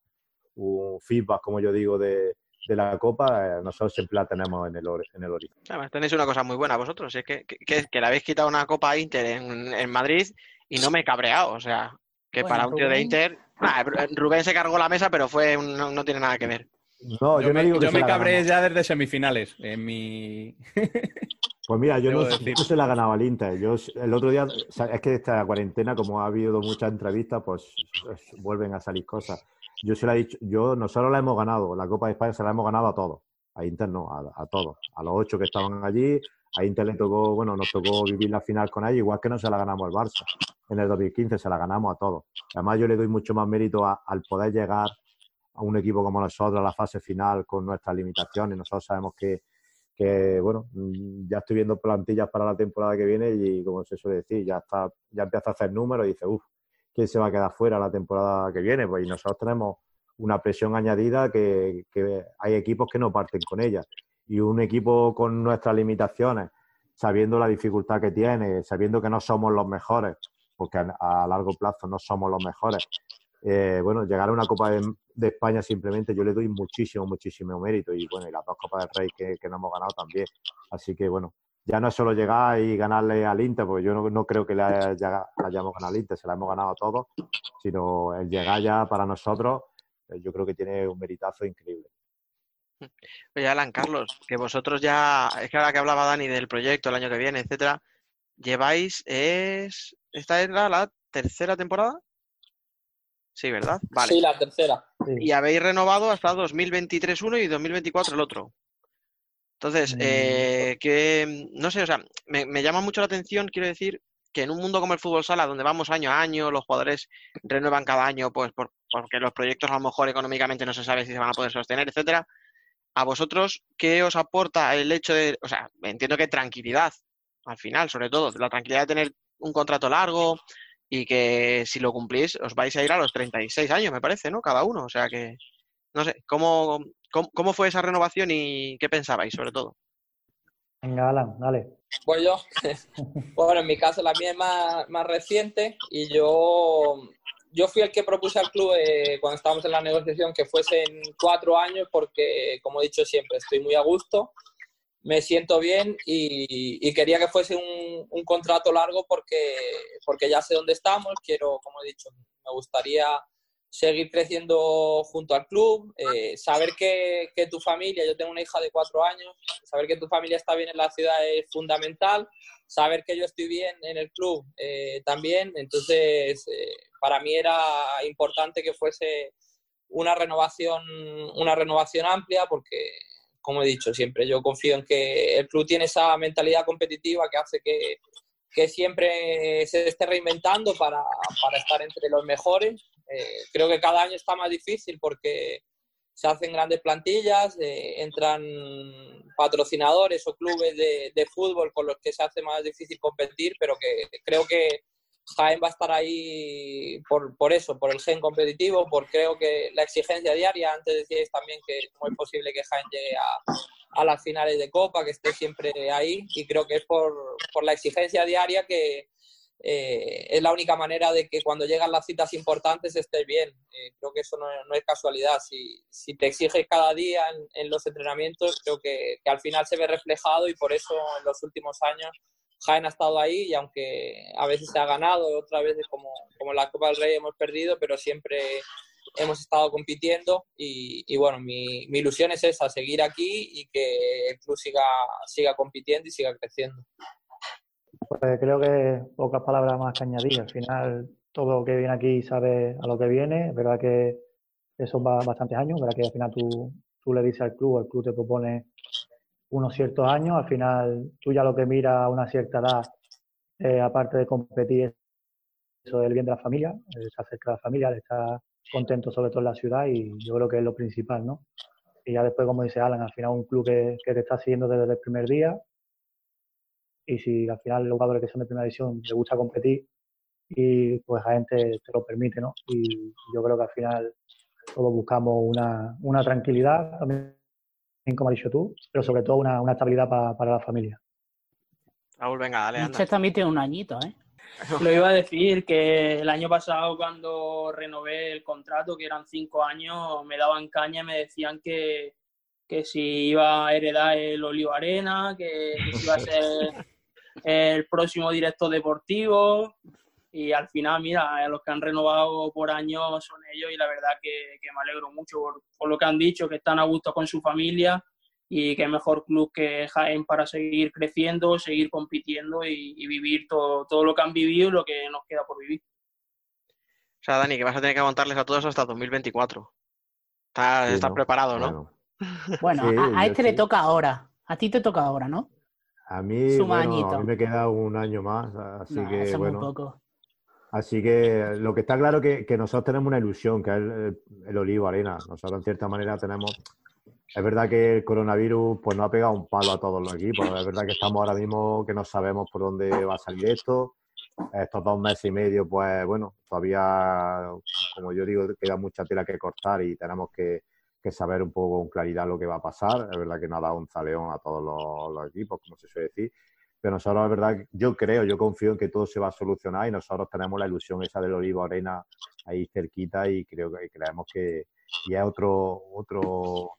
un feedback, como yo digo, de, de la copa, eh, nosotros siempre la tenemos en el, en el horizonte.
Además, tenéis una cosa muy buena vosotros, es que, que, que- que le habéis quitado una Copa a Inter en, en Madrid y no me he cabreado. O sea, que
Bueno,
para un tío de. Inter. Nah, Rubén se cargó la mesa, pero fue un- no, no tiene nada que ver.
No,
yo,
yo no
me,
digo que
yo me cabré
ganamos.
ya desde semifinales. En mi.
Pues mira, yo no, se la ganaba al Inter. Yo el otro día, o sea, es que esta cuarentena, como ha habido muchas entrevistas, pues, pues vuelven a salir cosas. yo se la he dicho, yo nosotros la hemos ganado, la Copa de España se la hemos ganado a todos, a Inter no, a, a todos, a los ocho que estaban allí, a Inter le tocó, bueno, nos tocó vivir la final con ellos, igual que no se la ganamos al Barça. En el 2015 se la ganamos a todos. Además, yo le doy mucho más mérito a- al poder llegar a un equipo como nosotros a la fase final con nuestras limitaciones. Nosotros sabemos que, que, bueno, mm, ya estoy viendo plantillas para la temporada que viene y, como se suele decir, ya está, ya empieza a hacer números y dice, uff, ¿quién se va a quedar fuera la temporada que viene? Pues nosotros tenemos una presión añadida que, hay equipos que no parten con ella. Y un equipo con nuestras limitaciones, sabiendo la dificultad que tiene, sabiendo que no somos los mejores, porque a largo plazo no somos los mejores, eh, bueno, llegar a una Copa de, España simplemente yo le doy muchísimo, muchísimo mérito. Y bueno, y las dos Copas del Rey que, que no hemos ganado también. Así que bueno, ya no es solo llegar y ganarle al Inter, porque yo no, no creo que haya- ya la hayamos ganado al Inter, se la hemos ganado a todos, sino el llegar ya para nosotros, eh, yo creo que tiene un meritazo increíble.
Oye, Alan, Carlos, que vosotros ya, es que ahora que hablaba Dani del proyecto el año que viene, etcétera, lleváis, es, esta era la tercera temporada. Sí, ¿verdad? Vale.
Sí, la tercera.
Y habéis renovado hasta 2023 uno y 2024 el otro. Entonces, eh, que no sé, o sea, me, me llama mucho la atención, quiero decir, que en un mundo como el fútbol sala, donde vamos año a año, los jugadores renuevan cada año, pues por- porque los proyectos a lo mejor económicamente no se sabe si se van a poder sostener, etcétera. A vosotros, ¿qué os aporta el hecho de, o sea, entiendo que tranquilidad, al final, sobre todo, la tranquilidad de tener un contrato largo y que si lo cumplís os vais a ir a los 36 años, me parece, ¿no? Cada uno, o sea que, no sé, ¿cómo, cómo, cómo fue esa renovación y qué pensabais, sobre todo?
Venga, Alan, dale.
Pues yo, bueno, en mi caso la mía es más, más reciente y yo, yo fui el que propuse al club eh, cuando estábamos en la negociación que fuesen cuatro años porque, como he dicho siempre, estoy muy a gusto, me siento bien y, quería que fuese un, un contrato largo porque, porque ya sé dónde estamos, quiero, como he dicho, me gustaría seguir creciendo junto al club, eh, saber que, que tu familia, yo tengo una hija de cuatro años, saber que tu familia está bien en la ciudad es fundamental, saber que yo estoy bien en el club eh, también, entonces eh, para mí era importante que fuese una renovación, una renovación amplia porque, como he dicho siempre, yo confío en que el club tiene esa mentalidad competitiva que hace que, que siempre se esté reinventando para, para estar entre los mejores. Eh, creo que cada año está más difícil porque se hacen grandes plantillas, eh, entran patrocinadores o clubes de, de fútbol con los que se hace más difícil competir, pero que creo que Jaén va a estar ahí por, por eso, por el gen competitivo, por creo que la exigencia diaria, antes decíais también que no es posible que Jaén llegue a, las finales de Copa, que esté siempre ahí, y creo que es por, por la exigencia diaria que eh, es la única manera de que cuando llegan las citas importantes estés bien. Eh, creo que eso no, no es casualidad. Si, si te exiges cada día en, en los entrenamientos, creo que, que al final se ve reflejado y por eso en los últimos años Jaén ha estado ahí y aunque a veces se ha ganado, otras veces como, como la Copa del Rey hemos perdido, pero siempre hemos estado compitiendo y, bueno, mi, mi, ilusión es esa, seguir aquí y que el club siga, siga compitiendo y siga creciendo.
Pues creo que pocas palabras más que añadir. Al final, todo lo que viene aquí sabe a lo que viene. Es verdad que eso va bastantes años, verdad que al final tú, tú le dices al club, el club te propone unos ciertos años, al final tú ya lo que miras a una cierta edad, eh, aparte de competir, eso del bien de la familia, eh, se acerca a la familia, está contento sobre todo en la ciudad y yo creo que es lo principal, ¿no? Y ya después, como dice Alan, al final un club que, que te está siguiendo desde el primer día y si al final los jugadores que son de primera división les gusta competir y pues la gente te lo permite, ¿no? Y yo creo que al final todos buscamos una, una tranquilidad, también como has dicho tú, pero sobre todo una, una estabilidad pa, para la familia.
Raúl, venga, dale, anda.
Este también tiene un añito, ¿eh?
Lo iba a decir que el año pasado cuando renové el contrato, que eran cinco años, me daban caña y me decían que, que si iba a heredar el Olivo Arena, que, que si iba a ser el próximo director deportivo y al final, mira, los que han renovado por años son ellos y la verdad que, que me alegro mucho por, por, lo que han dicho, que están a gusto con su familia y que mejor club que Jaén para seguir creciendo, seguir compitiendo y, y vivir todo, todo lo que han vivido y lo que nos queda por vivir.
O sea, Dani, que vas a tener que aguantarles a todos hasta 2024. Estás,
Sí,
estás
¿no?
preparado, ¿no?
Bueno,
Bueno,
Sí,
a, este le toca ahora. A ti te toca ahora, ¿no?
a mí, bueno, a mí me queda un año más, así
Nah,
que
eso es muy
bueno.
poco.
Así que lo que está claro que, que nosotros tenemos una ilusión, que es el, el Olivo Arena. Nosotros en cierta manera tenemos... Es verdad que el coronavirus pues nos ha pegado un palo a todos los equipos. Es verdad que estamos ahora mismo que no sabemos por dónde va a salir esto. Estos dos meses y medio, pues bueno, todavía, como yo digo, queda mucha tela que cortar y tenemos que, que saber un poco con claridad lo que va a pasar. Es verdad que nos ha dado un zaleón a todos los equipos, como se suele decir. Pero nosotros, es verdad, yo creo, yo confío en que todo se va a solucionar y nosotros tenemos la ilusión esa del Olivo Arena ahí cerquita y creo que creemos que y es otro, otro,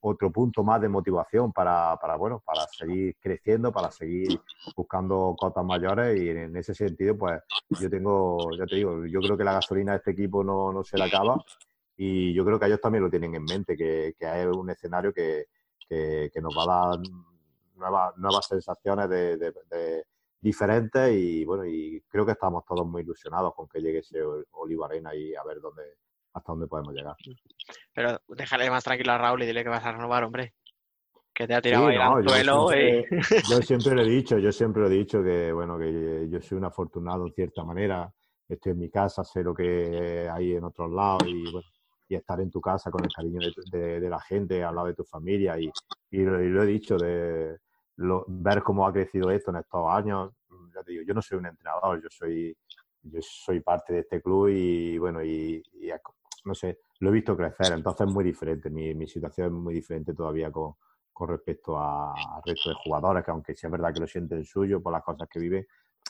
otro punto más de motivación para, para, bueno, para seguir creciendo, para seguir buscando cotas mayores y en ese sentido, pues yo tengo, ya te digo, yo creo que la gasolina de este equipo no, no se le acaba y yo creo que ellos también lo tienen en mente, que, que es un escenario que, que, que nos va a dar nuevas, nuevas sensaciones de, de- de diferentes y bueno, y creo que estamos todos muy ilusionados con que llegue ese Olivo Arena y a ver dónde, hasta dónde podemos llegar.
Pero déjale más tranquilo a Raúl y dile que vas a renovar, hombre. Que te ha
Sí,
tirado ahí
no,
al
yo
suelo
siempre,
y...
yo siempre lo he dicho, yo siempre lo he dicho que bueno, que yo soy un afortunado en cierta manera, estoy en mi casa, sé lo que hay en otros lados y bueno, y estar en tu casa con el cariño de, de- de la gente, al lado de tu familia y, y lo, y lo he dicho, de lo- ver cómo ha crecido esto en estos años, ya te digo, yo no soy un entrenador, yo soy, yo soy parte de este club y bueno, y, y no sé, lo he visto crecer, entonces es muy diferente, mi, mi situación es muy diferente todavía con, con respecto a- al resto de jugadores, que aunque sí es verdad que lo sienten suyo por las cosas que vive,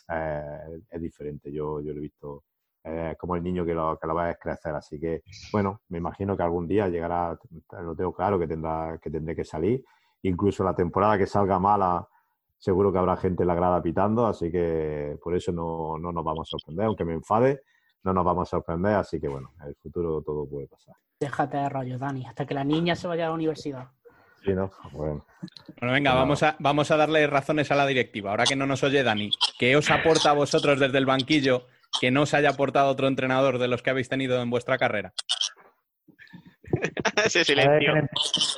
eh, es diferente. Yo, yo lo he visto eh, como el niño que lo, que lo ves crecer. Así que, bueno, me imagino que algún día llegará, lo tengo claro, que, tendrá, que tendré que salir. Incluso la temporada que salga mala, seguro que habrá gente en la grada pitando, así que por eso no, no nos vamos a sorprender, aunque me enfade, no nos vamos a sorprender, así que bueno, en el futuro todo puede pasar.
Déjate de rollo, Dani, hasta que la niña se vaya a la universidad.
Sí, ¿no? Bueno.
Bueno, venga, vamos a, vamos a darle razones a la directiva. Ahora que no nos oye Dani, ¿qué os aporta a vosotros desde el banquillo que no os haya aportado otro entrenador de los que habéis tenido en vuestra carrera?
Ese silencio.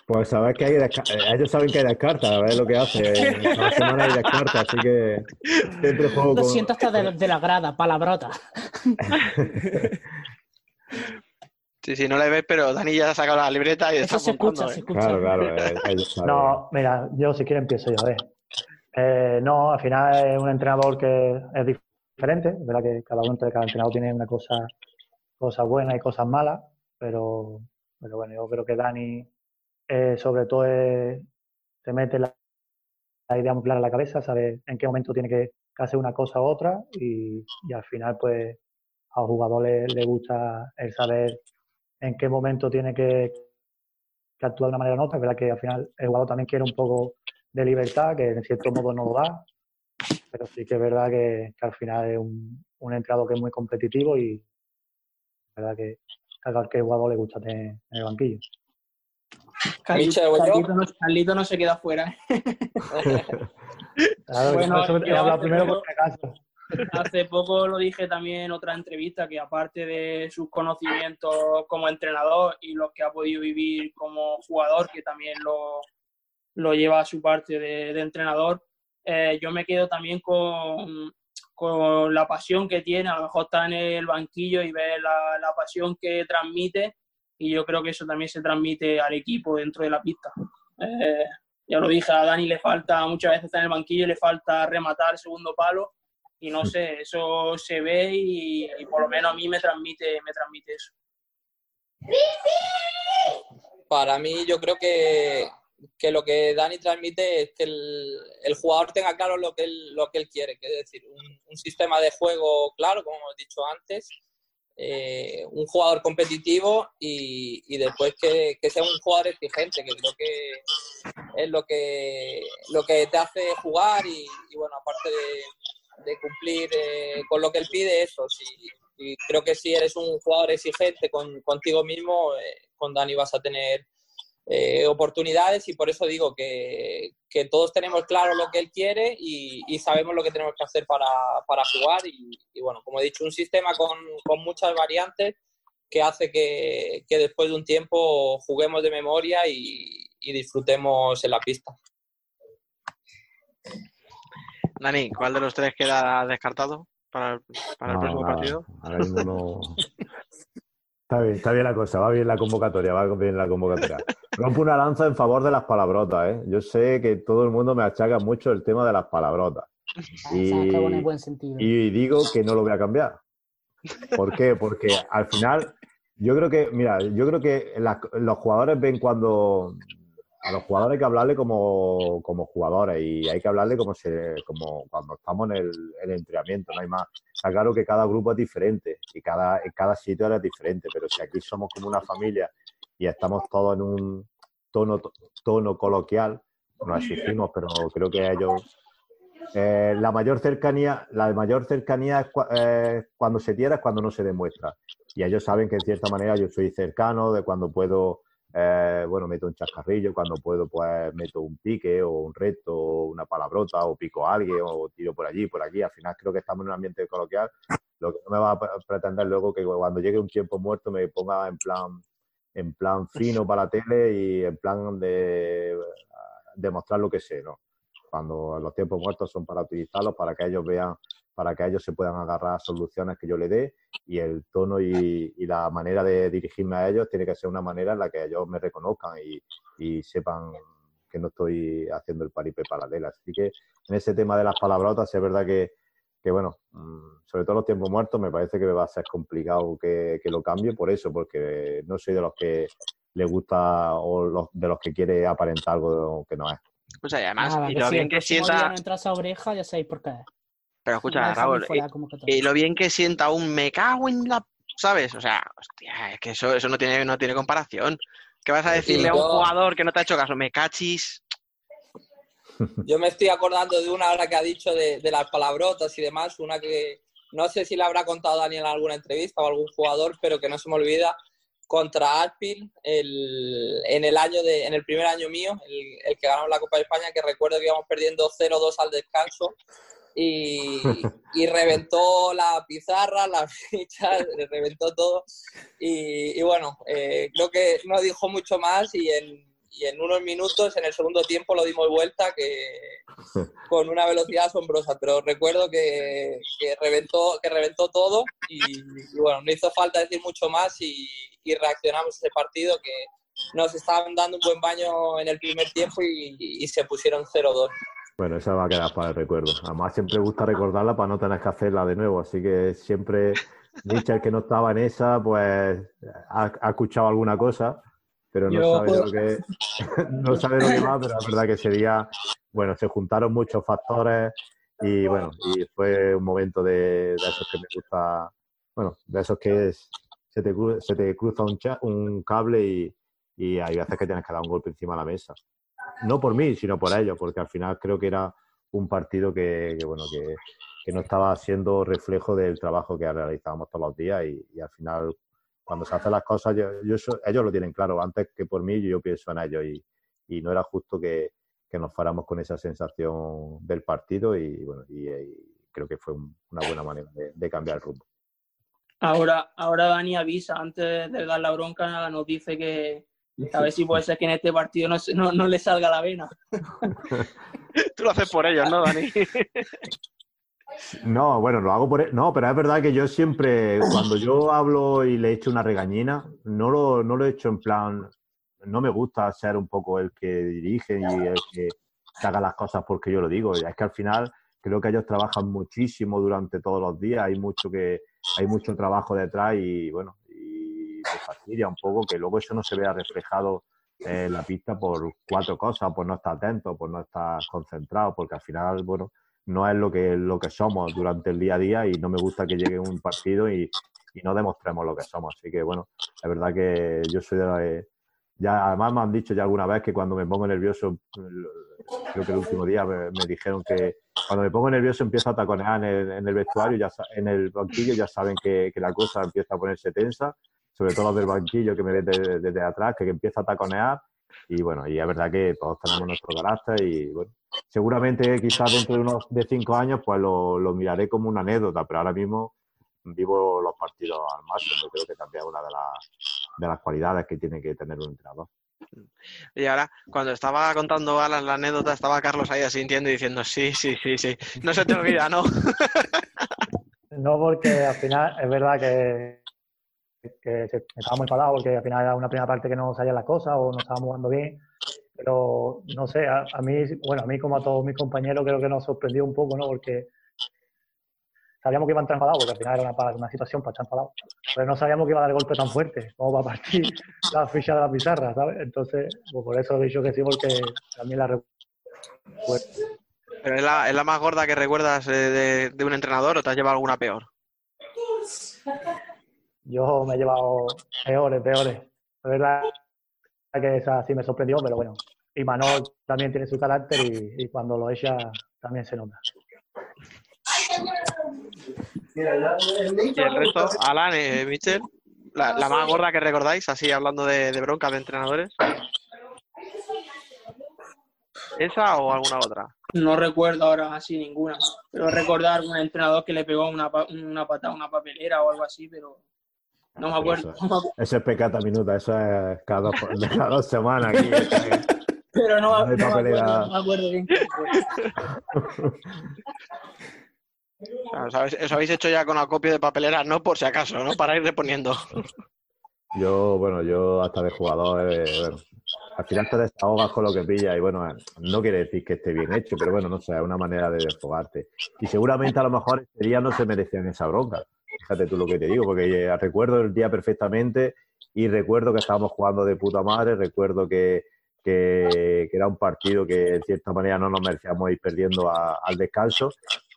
Pues sabes que hay desca- eh, ellos saben que hay descartas, a ver lo que hace. Cada semana hay descartas, así que siempre juego
Lo
con.
siento hasta de, de la grada, palabrota.
Sí, sí, no le ves, pero Dani ya ha sacado la libreta y está
se escucha,
¿eh?
se escucha.
Claro, claro, eh, ellos saben.
No, mira, yo si quiero empiezo yo, a ver. Eh, no, al final es un entrenador que es dif- diferente, es verdad que cada uno de cada entrenador tiene una cosa, cosas buenas y cosas malas, pero, pero bueno, yo creo que Dani eh, sobre todo te mete la, la idea muy clara en la cabeza, sabe en qué momento tiene que, hacer una cosa u otra y, al final pues a los jugadores le gusta el saber en qué momento tiene que, actuar de una manera u otra. Es verdad que al final el jugador también quiere un poco de libertad, que en cierto modo no lo da, pero sí que es verdad que, al final es un, un entrenador que es muy competitivo y es verdad que a cualquier jugador le gusta tener en el banquillo.
Carlito, no, Carlito no se queda fuera.
Claro,
Bueno,
por eso he
yo
hablado
hace
primero
poco-
por si acaso.
Hace poco lo dije también en otra entrevista que aparte de sus conocimientos como entrenador y los que ha podido vivir como jugador, que también lo, lo lleva a su parte de, de entrenador, eh, yo me quedo también con, con la pasión que tiene. A lo mejor está en el banquillo y ve la, la pasión que transmite y yo creo que eso también se transmite al equipo dentro de la pista. Eh, ya lo dije, a Dani le falta, muchas veces está en el banquillo y le falta rematar el segundo palo y no sé, eso se ve y, y por lo menos a mí me transmite, me transmite eso.
Para mí, yo creo que, que lo que Dani transmite es que el, jugador tenga claro lo que él, lo que él quiere, que es decir, un, un sistema de juego claro, como hemos dicho antes, eh, un jugador competitivo y, y después que, que sea un jugador exigente, que creo que es lo que, lo que te hace jugar y, y bueno, aparte de, de cumplir eh, con lo que él pide, eso, sí. Y creo que si eres un jugador exigente con, contigo mismo, eh, con Dani vas a tener eh, oportunidades y por eso digo que, que todos tenemos claro lo que él quiere y, y sabemos lo que tenemos que hacer para, para jugar y, y, bueno, como he dicho, un sistema con, con muchas variantes que hace que, que después de un tiempo juguemos de memoria y, y disfrutemos en la pista.
Dani, ¿cuál de los tres queda descartado para el, para el
No,
próximo
nada,
partido?
ahora mismo no. Está bien, está bien la cosa, va bien la convocatoria, va bien la convocatoria. Rompo una lanza en favor de las palabrotas, ¿eh? Yo sé que todo el mundo me achaca mucho el tema de las palabrotas. Y, y digo que no lo voy a cambiar. ¿Por qué? Porque al final, yo creo que, mira, yo creo que los jugadores ven cuando. A los jugadores hay que hablarle como, como jugadores y hay que hablarle como, se, como cuando estamos en el, el entrenamiento, no hay más. Está claro que cada grupo es diferente y cada, cada sitio es diferente, pero si aquí somos como una familia y estamos todos en un tono, tono coloquial, nos exigimos, pero creo que ellos eh, la mayor cercanía, la mayor cercanía es cua- eh, cuando se tira, es cuando no se demuestra. Y ellos saben que en cierta manera yo soy cercano, de cuando puedo, eh, bueno, meto un chascarrillo, cuando puedo, pues meto un pique o un reto, o una palabrota, o pico a alguien, o tiro por allí, por aquí. Al final creo que estamos en un ambiente coloquial. Lo que no me va a pre- pretender luego que cuando llegue un tiempo muerto me ponga en plan, en plan fino para la tele y en plan de demostrar lo que sé, ¿no? cuando los tiempos muertos son para utilizarlos, para que ellos vean, para que ellos se puedan agarrar a soluciones que yo le dé y el tono y, y la manera de dirigirme a ellos tiene que ser una manera en la que ellos me reconozcan y, y sepan que no estoy haciendo el paripé paralela. Así que en ese tema de las palabrotas es verdad que, que, bueno, mm, sobre todo los tiempos muertos me parece que me va a ser complicado que, que lo cambie por eso, porque no soy de los que le gusta o los, de los que quiere aparentar algo que no es.
Y además,
Nada,
y
que
lo
si
bien que sienta.
no entra esa oreja, ya sabéis por qué.
Pero escucha, Raúl,
fuera
y- lo bien que sienta un me cago en la. ¿Sabes? O sea, hostia, es que eso, eso no tiene, no tiene comparación. ¿Qué vas a decirle a un jugador que no te ha hecho caso? Me cachis.
Yo me estoy acordando de una hora que ha dicho de, de las palabrotas y demás, una que no sé si la habrá contado Dani en alguna entrevista o algún jugador, pero que no se me olvida, contra Arpil el, en el año de, en el primer año mío, el, el que ganamos la Copa de España, que recuerdo que íbamos perdiendo 0-2 al descanso y, y reventó la pizarra, la ficha, reventó todo. Y, y bueno, eh, creo que no dijo mucho más y en, y en unos minutos, en el segundo tiempo, lo dimos vuelta que con una velocidad asombrosa. Pero recuerdo que, que reventó, que reventó todo y, bueno, no hizo falta decir mucho más y, y reaccionamos ese partido que nos estaban dando un buen baño en el primer tiempo y, y se pusieron 0-2.
Bueno, esa va a quedar para el recuerdo. Además, siempre gusta recordarla para no tener que hacerla de nuevo. Así que siempre, Mitchell, que no estaba en esa, pues ha, ha escuchado alguna cosa, pero no
Yo-
sabe lo que no sabe lo que va, pero es verdad que ese día, bueno, se juntaron muchos factores y bueno, y fue un momento de, de esos que me gusta, bueno, de esos que es- se, te, se te cruza un, cha- un cable y, y hay veces que tienes que dar un golpe encima de la mesa no por mí, sino por ellos, porque al final creo que era un partido que, que, bueno, que, no estaba siendo reflejo del trabajo que realizábamos todos los días y, al final cuando se hacen las cosas, yo, yo ellos lo tienen claro, antes que por mí yo pienso en ellos y, no era justo que, nos fuéramos con esa sensación del partido y bueno, y, y creo que fue un- una buena manera de, de cambiar el rumbo.
Ahora, ahora Dani avisa, antes de dar la bronca, nos dice que a ver si puede ser que en este partido no, se- no, no le salga la vena.
Tú lo haces por ellos, ¿no, Dani?
No, bueno, lo hago por... e- No, pero es verdad que yo siempre, cuando yo hablo y le echo una regañina, no lo, no lo he hecho en plan... No me gusta ser un poco el que dirige y el que haga las cosas porque yo lo digo. Es que al final creo que ellos trabajan muchísimo durante todos los días, hay mucho que hay mucho trabajo detrás y bueno, fastidia un poco que luego eso no se vea reflejado en la pista por cuatro cosas, por no estar atento, por no estar concentrado, porque al final, bueno, no es lo que, lo que somos durante el día a día y no me gusta que llegue un partido y, y no demostremos lo que somos. Así que bueno, es verdad que yo soy de la de- ya además me han dicho ya alguna vez que cuando me pongo nervioso, creo que el último día me, me dijeron que cuando me pongo nervioso empiezo a taconear en el, en el vestuario, ya en el banquillo ya saben que, que la cosa empieza a ponerse tensa, sobre todo los del banquillo que me ven desde, desde atrás, que, que empieza a taconear y bueno, y es verdad que todos tenemos nuestro carácter y bueno, seguramente quizás dentro de unos de cinco años pues lo, lo miraré como una anécdota, pero ahora mismo vivo los partidos al máximo. Yo creo que también es una de, las de las cualidades que tiene que tener un entrenador.
Y ahora, cuando estaba contando Alan la anécdota, estaba Carlos ahí asintiendo y diciendo, sí, sí, sí, sí, no se te olvida, ¿no?
No, porque al final es verdad que, que se- estaba muy enfadado porque al final era una primera parte que no salían las cosas o no estábamos jugando bien. Pero no sé, a, a mí, bueno, a mí como a todos mis compañeros creo que nos sorprendió un poco, ¿no? Porque sabíamos que iba a entrar enfadado, porque al final era una, una situación para estar enfadado. Pero no sabíamos que iba a dar el golpe tan fuerte, como para partir la ficha de la pizarra, ¿sabes? Entonces, pues por eso he dicho que sí, porque también la recuerdo.
Pero es la, es la más gorda que recuerdas eh, de, de un entrenador o te has llevado alguna peor.
Yo me he llevado peores, peores. Es verdad que esa sí me sorprendió, pero bueno. Y Manol también tiene su carácter y, y cuando lo echa también se nota.
Y el resto, Alan, eh, Michel, la, la más gorda que recordáis, así hablando de, de broncas de entrenadores. ¿Esa o alguna otra?
No recuerdo ahora así ninguna, pero recordar un entrenador que le pegó una, pa- una patada a una papelera o algo así, pero no me acuerdo.
Eso, eso es pecata minuta, eso es cada dos, cada dos semanas aquí.
Pero no,
No
no
hay
me acuerdo,
papelera.
no me acuerdo bien.
Os, habéis, os habéis hecho ya con acopio de papeleras, no por si acaso, ¿no? Para ir reponiendo.
Yo, bueno, yo hasta de jugador, eh, bueno, al final te desahogas con lo que pillas y bueno, eh, no quiere decir que esté bien hecho, pero bueno, no sé, es una manera de desfogarte. Y seguramente a lo mejor ese día no se merecían esa bronca. Fíjate tú lo que te digo, porque eh, recuerdo el día perfectamente y recuerdo que estábamos jugando de puta madre, recuerdo que, que, que era un partido que en cierta manera no nos merecíamos ir perdiendo a- al descanso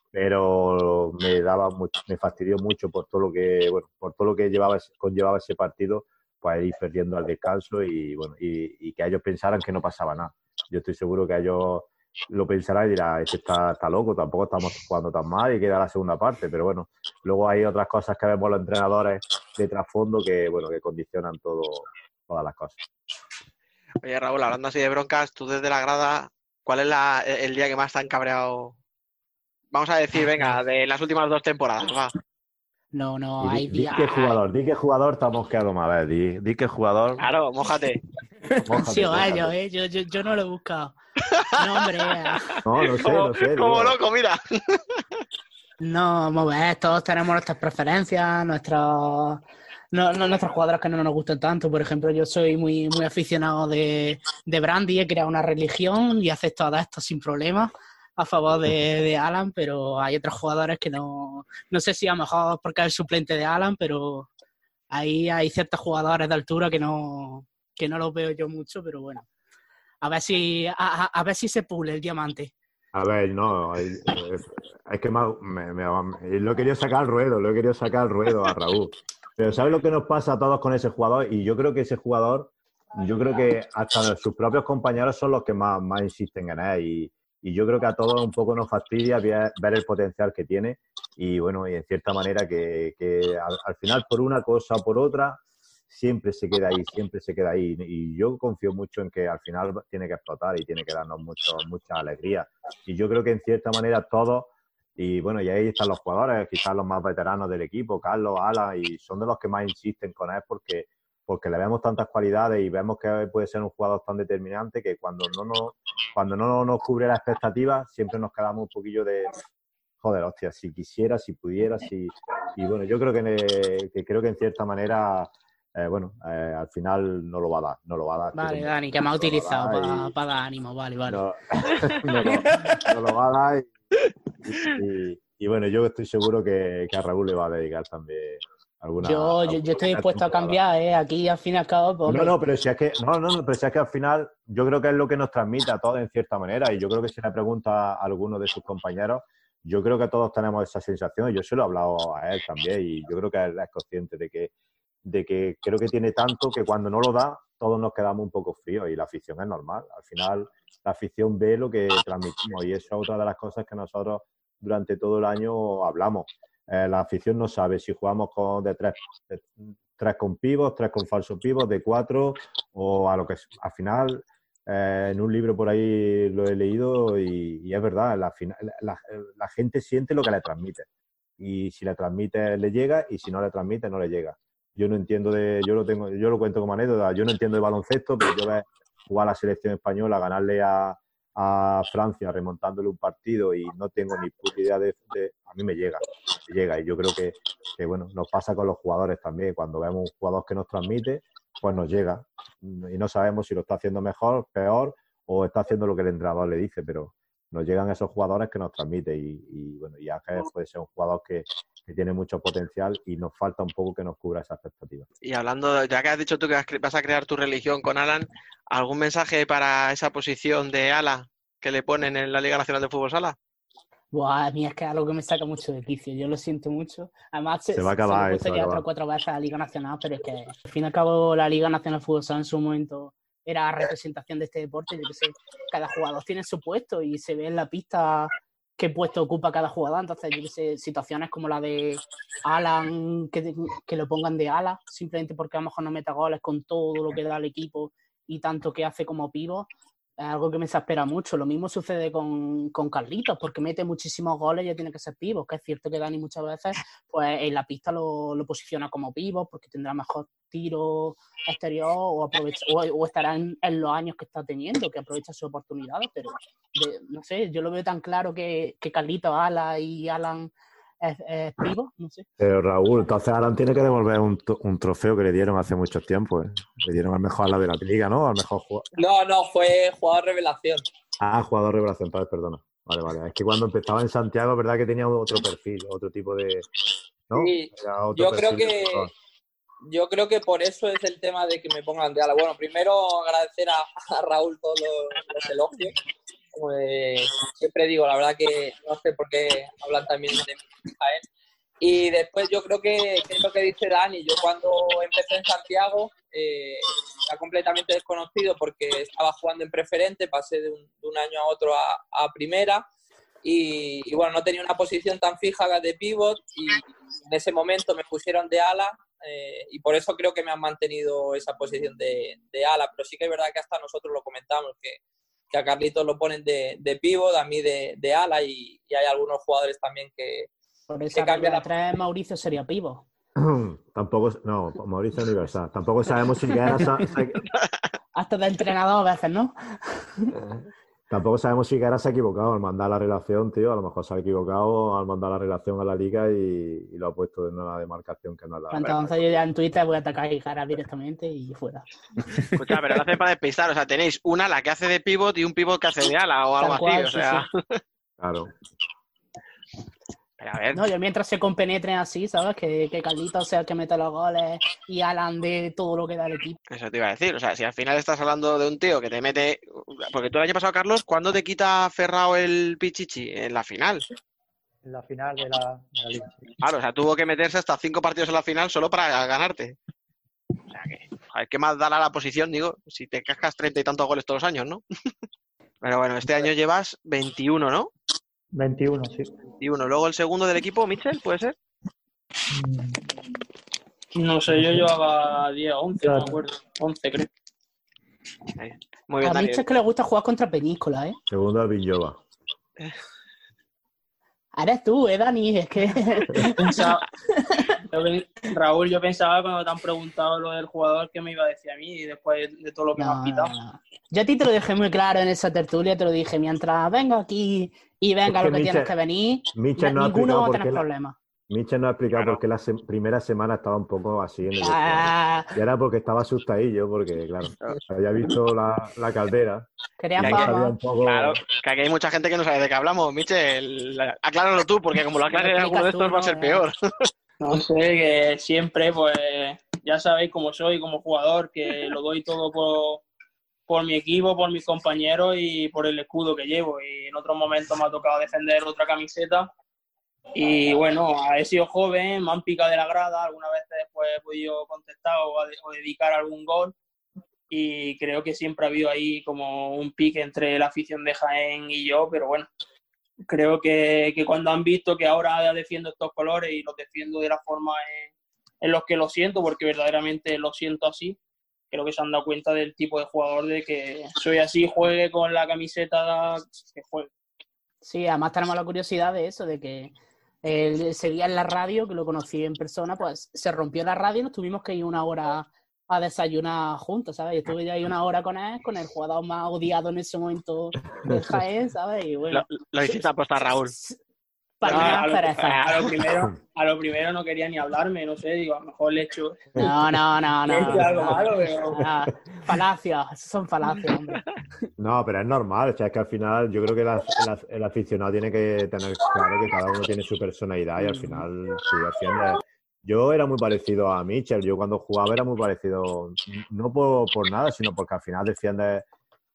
pero me daba mucho, me fastidió mucho por todo lo que bueno por todo lo que llevaba conllevaba ese partido pues ir perdiendo al descanso y bueno y, y que ellos pensaran que no pasaba nada. Yo estoy seguro que ellos lo pensarán y dirán este está, está loco tampoco estamos jugando tan mal y queda la segunda parte pero bueno luego hay otras cosas que vemos los entrenadores de trasfondo que bueno que condicionan todo todas las cosas
Oye, Raúl, hablando así de broncas, tú desde la grada, ¿cuál es la- el día que más te han cabreado? Vamos a decir, venga, de las últimas dos temporadas, va.
No, no,
di,
hay
di
días.
qué jugador di qué jugador te ha mosqueado más a ver di, di qué jugador
Claro, mójate.
Mójate,
ellos, ¿eh? Yo, yo, yo no lo he buscado. No, hombre.
no lo sé
Como,
lo sé
como
digo.
loco, mira.
No, vamos a ver, todos tenemos nuestras preferencias, nuestros, no, no- nuestros jugadores que no nos gustan tanto. Por ejemplo, yo soy muy, muy aficionado de, de Brandy, he creado una religión y acepto a esto sin problemas a favor de, de Alan, pero hay otros jugadores que no, no sé si a lo mejor porque es suplente de Alan, pero ahí hay ciertos jugadores de altura que no, que no los veo yo mucho, pero bueno. A ver si, a, ver si se pule el diamante.
A ver, no, es, que me- lo he querido sacar al ruedo, lo he querido sacar al ruedo a Raúl. Pero ¿sabes lo que nos pasa a todos con ese jugador? Y yo creo que ese jugador, yo creo que hasta sus propios compañeros son los que más, más insisten en él. Y, y yo creo que a todos un poco nos fastidia ver, el potencial que tiene. Y bueno, y en cierta manera que, que al, al final por una cosa o por otra, siempre se queda ahí, siempre se queda ahí. Y yo confío mucho en que al final tiene que explotar y tiene que darnos mucho, mucha alegría. Y yo creo que en cierta manera todos, y bueno, y ahí están los jugadores, quizás los más veteranos del equipo, Carlos, Ala, y son de los que más insisten con él porque, porque le vemos tantas cualidades y vemos que puede ser un jugador tan determinante que cuando no nos, cuando no nos cubre las expectativas, siempre nos quedamos un poquillo de joder, hostia, si quisiera, si pudiera, si. Y bueno, yo creo que, creo que en cierta manera, eh, bueno, eh, al final no lo va a dar, no lo va a dar.
Vale, Dani, que me ha utilizado para, dar ánimo, vale, vale.
no, no lo, no lo va a dar. Y, y- y bueno, yo estoy seguro que, que a Raúl le va a dedicar también alguna.
yo, yo, yo estoy dispuesto a cambiar, ¿eh? Aquí al fin y al cabo, pues,
No, no, pero si es que, no, no, no, pero si es que al final yo creo que es lo que nos transmite a todos en cierta manera y yo creo que si le pregunta a alguno de sus compañeros, yo creo que todos tenemos esa sensación. Yo se lo he hablado a él también y yo creo que él es consciente de que, de que creo que tiene tanto que cuando no lo da, todos nos quedamos un poco fríos y la afición es normal. Al final, la afición ve lo que transmitimos y eso es otra de las cosas que nosotros durante todo el año hablamos. Eh, la afición no sabe si jugamos con de tres, tres con pivos, tres con falsos pivos, de cuatro o a lo que es- al final eh, en un libro por ahí lo he leído y, es verdad, la, la, la gente siente lo que le transmite. y si le transmite le llega y si no le transmite no le llega. Yo no entiendo de, yo lo tengo, yo lo cuento como anécdota, yo no entiendo de baloncesto, pero yo veo jugar a la selección española, ganarle a, a Francia remontándole un partido y no tengo ni puta idea de, a mí me llega, me llega. Y yo creo que, que, bueno, nos pasa con los jugadores también, cuando vemos un jugador que nos transmite, pues nos llega. Y no sabemos si lo está haciendo mejor, peor o está haciendo lo que el entrenador le dice, pero nos llegan esos jugadores que nos transmiten y, y, bueno, y Ángel puede ser un jugador que, que tiene mucho potencial y nos falta un poco que nos cubra esa expectativa.
Y hablando, ya que has dicho tú que vas a crear tu religión con Alan, ¿algún mensaje para esa posición de ala que le ponen en la Liga Nacional de Fútbol Sala?
Buah, a mí es que es algo que me saca mucho de quicio, yo lo siento mucho. Además,
Se va a acabar,
se lo he
eh,
puesto
se va a
ya
acabar.
tres o cuatro veces a la Liga Nacional, pero es que al fin y al cabo la Liga Nacional de Fútbol Sala en su momento era representación de este deporte, yo que sé, cada jugador tiene su puesto y se ve en la pista qué puesto ocupa cada jugador, entonces yo que sé, situaciones como la de Alan, que, que lo pongan de ala, simplemente porque a lo mejor no meta goles con todo lo que da el equipo y tanto que hace como pivo, es algo que me exaspera mucho. Lo mismo sucede con, con Carlitos, porque mete muchísimos goles y ya tiene que ser pivo, que es cierto que Dani muchas veces pues en la pista lo, lo posiciona como pivo, porque tendrá mejor tiro exterior o, aprovecha, o, o estará en, los años que está teniendo, que aprovecha sus oportunidades, pero no sé, yo lo veo tan claro que, que Carlitos, Ala y Alan es, no sé.
Pero Raúl, entonces Alan tiene que devolver un, to- un trofeo que le dieron hace mucho tiempo. ¿eh? Le dieron al mejor ala de la liga, ¿no? Al mejor jugador.
No, no, fue jugador revelación.
Ah, jugador revelación, entonces perdona. Vale, vale. Es que cuando empezaba en Santiago, es verdad que tenía otro perfil, otro tipo de. ¿no?
Sí, yo creo que yo creo que por eso es el tema de que me pongan de ala. Bueno, primero agradecer a, a Raúl todos los, los elogios. De- siempre digo, la verdad que no sé por qué hablan también de mí él. Y después yo creo que, que es lo que dice Dani. Yo cuando empecé en Santiago eh, era completamente desconocido porque estaba jugando en preferente, pasé de un, de un año a otro a, a primera y, y, bueno, no tenía una posición tan fija de pivot y en ese momento me pusieron de ala eh, y por eso creo que me han mantenido esa posición de, de ala, pero sí que es verdad que hasta nosotros lo comentamos, que, que a Carlitos lo ponen de, de pivot, a mí de, de ala y, y hay algunos jugadores también que,
Por
que cambian la
Mauricio sería pivo.
Tampoco, no, Mauricio Universal. Tampoco sabemos si era Sa- Sa-
Hasta de entrenador a veces, ¿no?
tampoco sabemos si Guerra se ha equivocado al mandar la relación, tío. A lo mejor se ha equivocado al mandar la relación a la liga y, y lo ha puesto en una demarcación que no es la
Entonces yo ya en Twitter voy a atacar a Igara directamente y fuera.
Escucha, pero lo hacen para despistar. O sea, tenéis un ala que hace de pivot y un pivot que hace de ala o algo
cual,
así. O
sí,
sea,
Claro.
Pero a ver,
No, yo mientras se compenetren así, ¿sabes? Que, que Carlitos sea el que mete los goles y Alan de todo lo que da el equipo.
eso te iba a decir. O sea, si al final estás hablando de un tío que te mete. Porque tú el año pasado, Carlos, ¿cuándo te quita Ferrao el pichichi? En la final.
En la final de la, de la liga. sí.
Claro, o sea, tuvo que meterse hasta cinco partidos en la final solo para ganarte. O sea que, joder, ¿qué más dará la posición? Digo, si te cascas treinta y tantos goles todos los años, ¿no? Pero bueno, este año llevas 21, ¿no?
21, sí.
21. Luego el segundo del equipo, Mitchell, ¿puede ser?
No sé, yo llevaba 10 o 11, no me acuerdo. 11, creo.
Muy bien,
a es que le gusta jugar contra Peníscola, ¿eh?
Segundo al Villova.
Eres tú, ¿eh, Dani? Es que...
Pensaba- Raúl, yo pensaba cuando te han preguntado lo del jugador que me iba a decir a mí y después de todo lo que me has quitado.
Yo a ti te lo dejé muy claro en esa tertulia, te lo dije, mientras venga aquí y venga
Es que
lo que tienes
Michel-
que venir,
Michel no ha
ninguno
explicado
va a
por
tener problemas.
Michel no ha explicado por qué la se- primera semana estaba un poco así en el
Ah.
Y era porque estaba asustadillo, porque, claro, había visto la, la caldera.
Querían
un poco...
Claro, que aquí hay mucha gente que no sabe de qué hablamos. Mitchell, acláralo tú, porque como lo aclare alguno de estos va a ser peor.
No sé, que siempre, pues, ya sabéis cómo soy como jugador, que lo doy todo por, por mi equipo, por mis compañeros y por el escudo que llevo. Y en otros momentos me ha tocado defender otra camiseta. Y bueno, he sido joven, me han picado de la grada, algunas veces después he podido contestar o, o dedicar algún gol. Y creo que siempre ha habido ahí como un pique entre la afición de Jaén y yo, pero bueno, creo que, que cuando han visto que ahora defiendo estos colores y los defiendo de la forma en, en los que lo siento, porque verdaderamente lo siento así, creo que se han dado cuenta del tipo de jugador de que soy así, juegue con la camiseta que juegue.
Sí, además tenemos la curiosidad de eso, de que él seguía en la radio, que lo conocí en persona, pues se rompió la radio y nos tuvimos que ir una hora a desayunar juntos, ¿sabes? Y estuve ya ahí una hora con él, con el jugador más odiado en ese momento del Jaén, ¿sabes? Y bueno,
Lo, lo hiciste apostar, Raúl.
para
No, a, lo, a lo primero, a lo primero no quería ni hablarme, no sé, digo, a lo mejor le echo,
No, no, no,
le
no.
echo algo
no.
malo, pero
Ah, falacias, esos son falacias, hombre.
No, pero es normal, o sea, es que al final yo creo que la- el, el aficionado tiene que tener claro que cada uno tiene su personalidad y al final si defiende. Yo era muy parecido a Mitchell, yo cuando jugaba era muy parecido, no por, nada, sino porque al final defiendes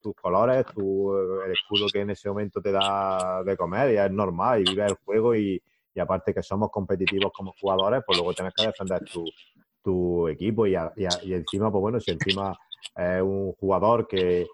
tus colores, tu, el escudo que en ese momento te da de comer y es normal y vives el juego y, y aparte que somos competitivos como jugadores, pues luego tienes que defender tu, tu equipo y, a- y a- y encima, pues bueno, si encima es un jugador que,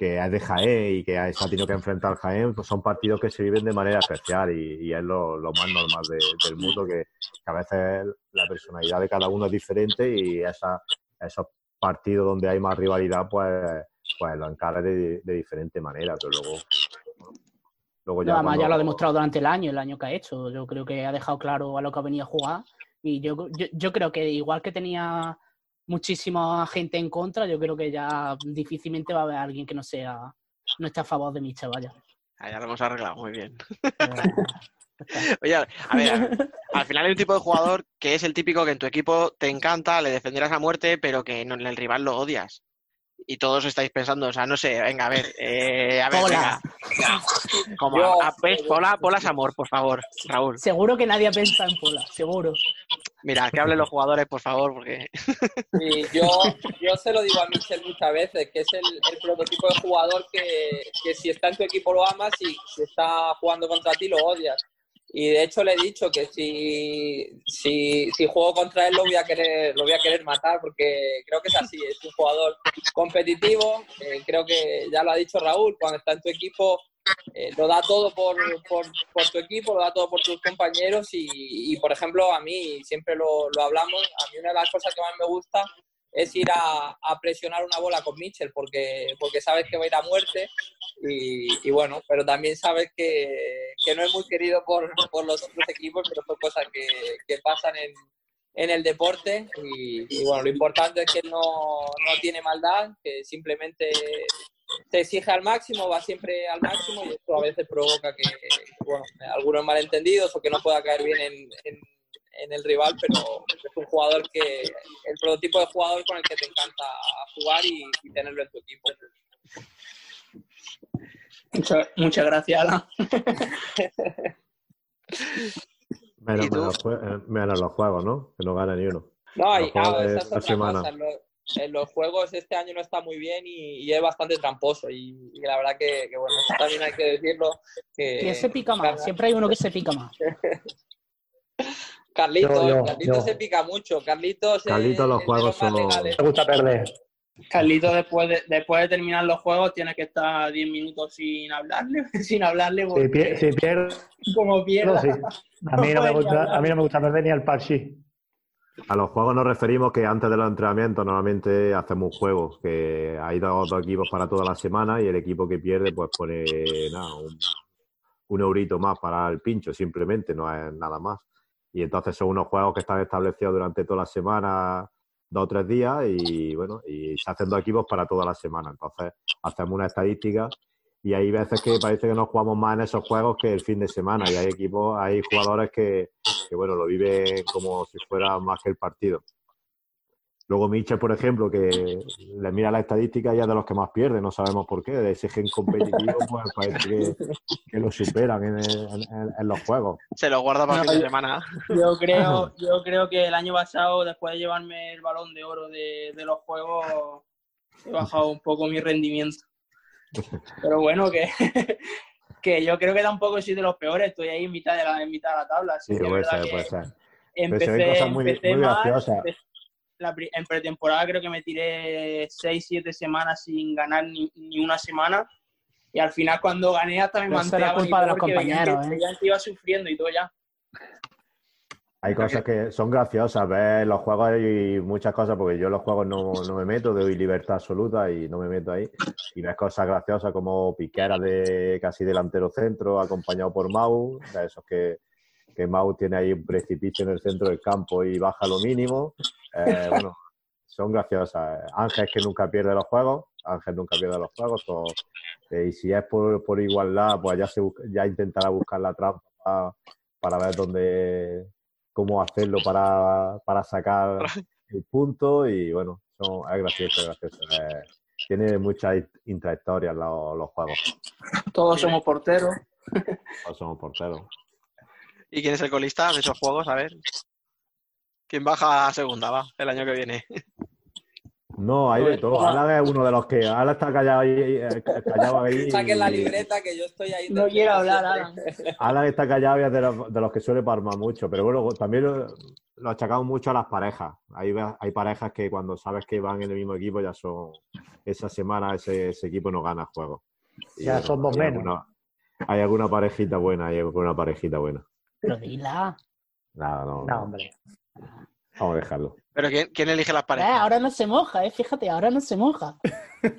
que es de Jaén y que se ha tenido que enfrentar Jaén, pues son partidos que se viven de manera especial y, y es lo, lo más normal de- del mundo, que, que a veces la personalidad de cada uno es diferente y esa, esos partidos donde hay más rivalidad, pues, pues lo encara de, de diferente manera, pero luego... luego
No, además ya lo ha demostrado durante el año, el año que ha hecho. Yo creo que ha dejado claro a lo que ha venido a jugar. Y yo, yo, yo creo que igual que tenía muchísima gente en contra, yo creo que ya difícilmente va a haber alguien que no sea, no esté a favor de mi vaya.
Ah, ya lo hemos arreglado muy bien. Oye, a ver, al- al final hay un tipo de jugador que es el típico que en tu equipo te encanta, le defenderás a muerte, pero que no- en el rival lo odias. Y todos estáis pensando, o sea, no sé, venga, a ver, eh, a ver,
Pola.
venga. Como,
Yo-
a- ¿ves? Pola, Pola es amor, por favor, Raúl.
Seguro que nadie piensa en Pola, seguro.
Mira, que hablen los jugadores, por favor, porque
Sí, yo, yo se lo digo a Michel muchas veces, que es el, el prototipo de jugador que, que si está en tu equipo lo amas y si está jugando contra ti lo odias. Y de hecho le he dicho que si, si, si juego contra él lo voy a querer, lo voy a querer matar porque creo que es así, es un jugador competitivo, eh, creo que ya lo ha dicho Raúl, cuando está en tu equipo eh, lo da todo por, por, por tu equipo, lo da todo por tus compañeros y, y, por ejemplo, a mí, siempre lo, lo hablamos, a mí una de las cosas que más me gusta es ir a, presionar una bola con Mitchell porque, porque sabes que va a ir a muerte. Y, y bueno, pero también sabes que, que no es muy querido por, por los otros equipos, pero son cosas que, que pasan en, en el deporte. Y, y bueno, lo importante es que no, no tiene maldad, que simplemente se exige al máximo, va siempre al máximo y esto a veces provoca que, bueno, algunos malentendidos o que no pueda caer bien en, en, en el rival, pero es un jugador que, el prototipo de jugador con el que te encanta jugar y, y tenerlo en tu equipo.
muchas, muchas gracias, Alan.
Menos, menos, eh, menos los juegos, ¿no? Que no gana ni uno.
No,
Los
y ah, esa es
esta
otra
semana.
cosa. En los, en los juegos este año no está muy bien y, y es bastante tramposo. Y, y la verdad que, que, bueno, eso también hay que decirlo. Que,
¿Quién se pica más? Siempre hay uno que se pica más.
Carlitos,
Yo, yo,
Carlitos
yo.
se pica mucho. Carlitos,
Carlitos, los juegos
los más
son-.
Me gusta perder.
Carlito, después de, después de terminar los juegos, tienes que estar 10 minutos sin hablarle, sin hablarle,
Si, pier- si pierdo,
como pierda.
sí. A mí, no me gusta, a mí no me gusta perder ni al parchi.
A los juegos nos referimos que antes de los entrenamientos normalmente hacemos un juego, que hay dos, dos equipos para toda la semana y el equipo que pierde pues pone nada, un, un eurito más para el pincho, simplemente, no es nada más. Y entonces son unos juegos que están establecidos durante toda la semana, dos o tres días, y bueno, y se hacen dos equipos para toda la semana. Entonces hacemos una estadística y hay veces que parece que nos jugamos más en esos juegos que el fin de semana y hay equipos, hay jugadores que, que, bueno, lo viven como si fuera más que el partido. Luego Mitchell, por ejemplo, que le mira la estadística y es de los que más pierde, no sabemos por qué, de ese gen competitivo, pues parece que, que lo superan en, en- en los juegos.
se lo guarda para
No,
fin de semana.
Yo creo, yo creo que el año pasado, después de llevarme el balón de oro de, de los juegos, he bajado un poco mi rendimiento. Pero bueno, que, que yo creo que tampoco soy de los peores, estoy ahí en mitad de la, en mitad de la tabla. Así
Sí,
que
puede ser,
que
puede ser. Pero se
Empecé,
ven cosas muy,
empecé
muy
mal,
graciosas.
empe- la en pretemporada creo que me tiré 6, 7 semanas sin ganar ni, ni una semana. Y al final cuando gané hasta me
Pero eso era
manteaba
culpa de los compañeros, ¿eh?
Ya iba sufriendo y todo ya.
Hay cosas que son graciosas, ves los juegos y muchas cosas, porque yo en los juegos no, no me meto, doy libertad absoluta y no me meto ahí. Y ves cosas graciosas como Piquera de casi delantero centro, acompañado por Mau, de esos que, que que Mau tiene ahí un precipicio en el centro del campo y baja lo mínimo. Eh, bueno, son graciosas. Ángel que nunca pierde los juegos, Ángel nunca pierde los juegos. o- eh, y si es por, por igualdad, pues ya, se, busca- ya intentará buscar la trampa para, para ver dónde, cómo hacerlo para, para sacar el punto. Y bueno, son, es gracioso, es gracioso. Eh, tiene muchas in- intrahistorias los, los juegos.
Todos somos porteros.
Todos somos porteros.
¿Y quién es el colista de esos juegos? A ver. ¿Quién baja a segunda, va, el año que viene?
No, hay de todo. Alan es uno de los que. Alan está callado ahí. eh, callado ahí
Saquen la libreta que yo estoy ahí.
No quiero hablar, Alan.
Alan está callado y es de los, de los que suele palmar mucho, pero bueno, también lo, lo achacamos mucho a las parejas. Hay, hay parejas que cuando sabes que van en el mismo equipo ya son. Esa semana ese, ese equipo no gana juego. Y
Ya son dos
hay
menos.
alguna- hay alguna parejita buena, hay alguna parejita buena.
Pero dila.
Nada, no.
No, hombre.
Vamos a dejarlo.
¿Pero quién, quién elige las
Eh,
parejas?
ahora no se moja, eh. Fíjate, ahora no se moja.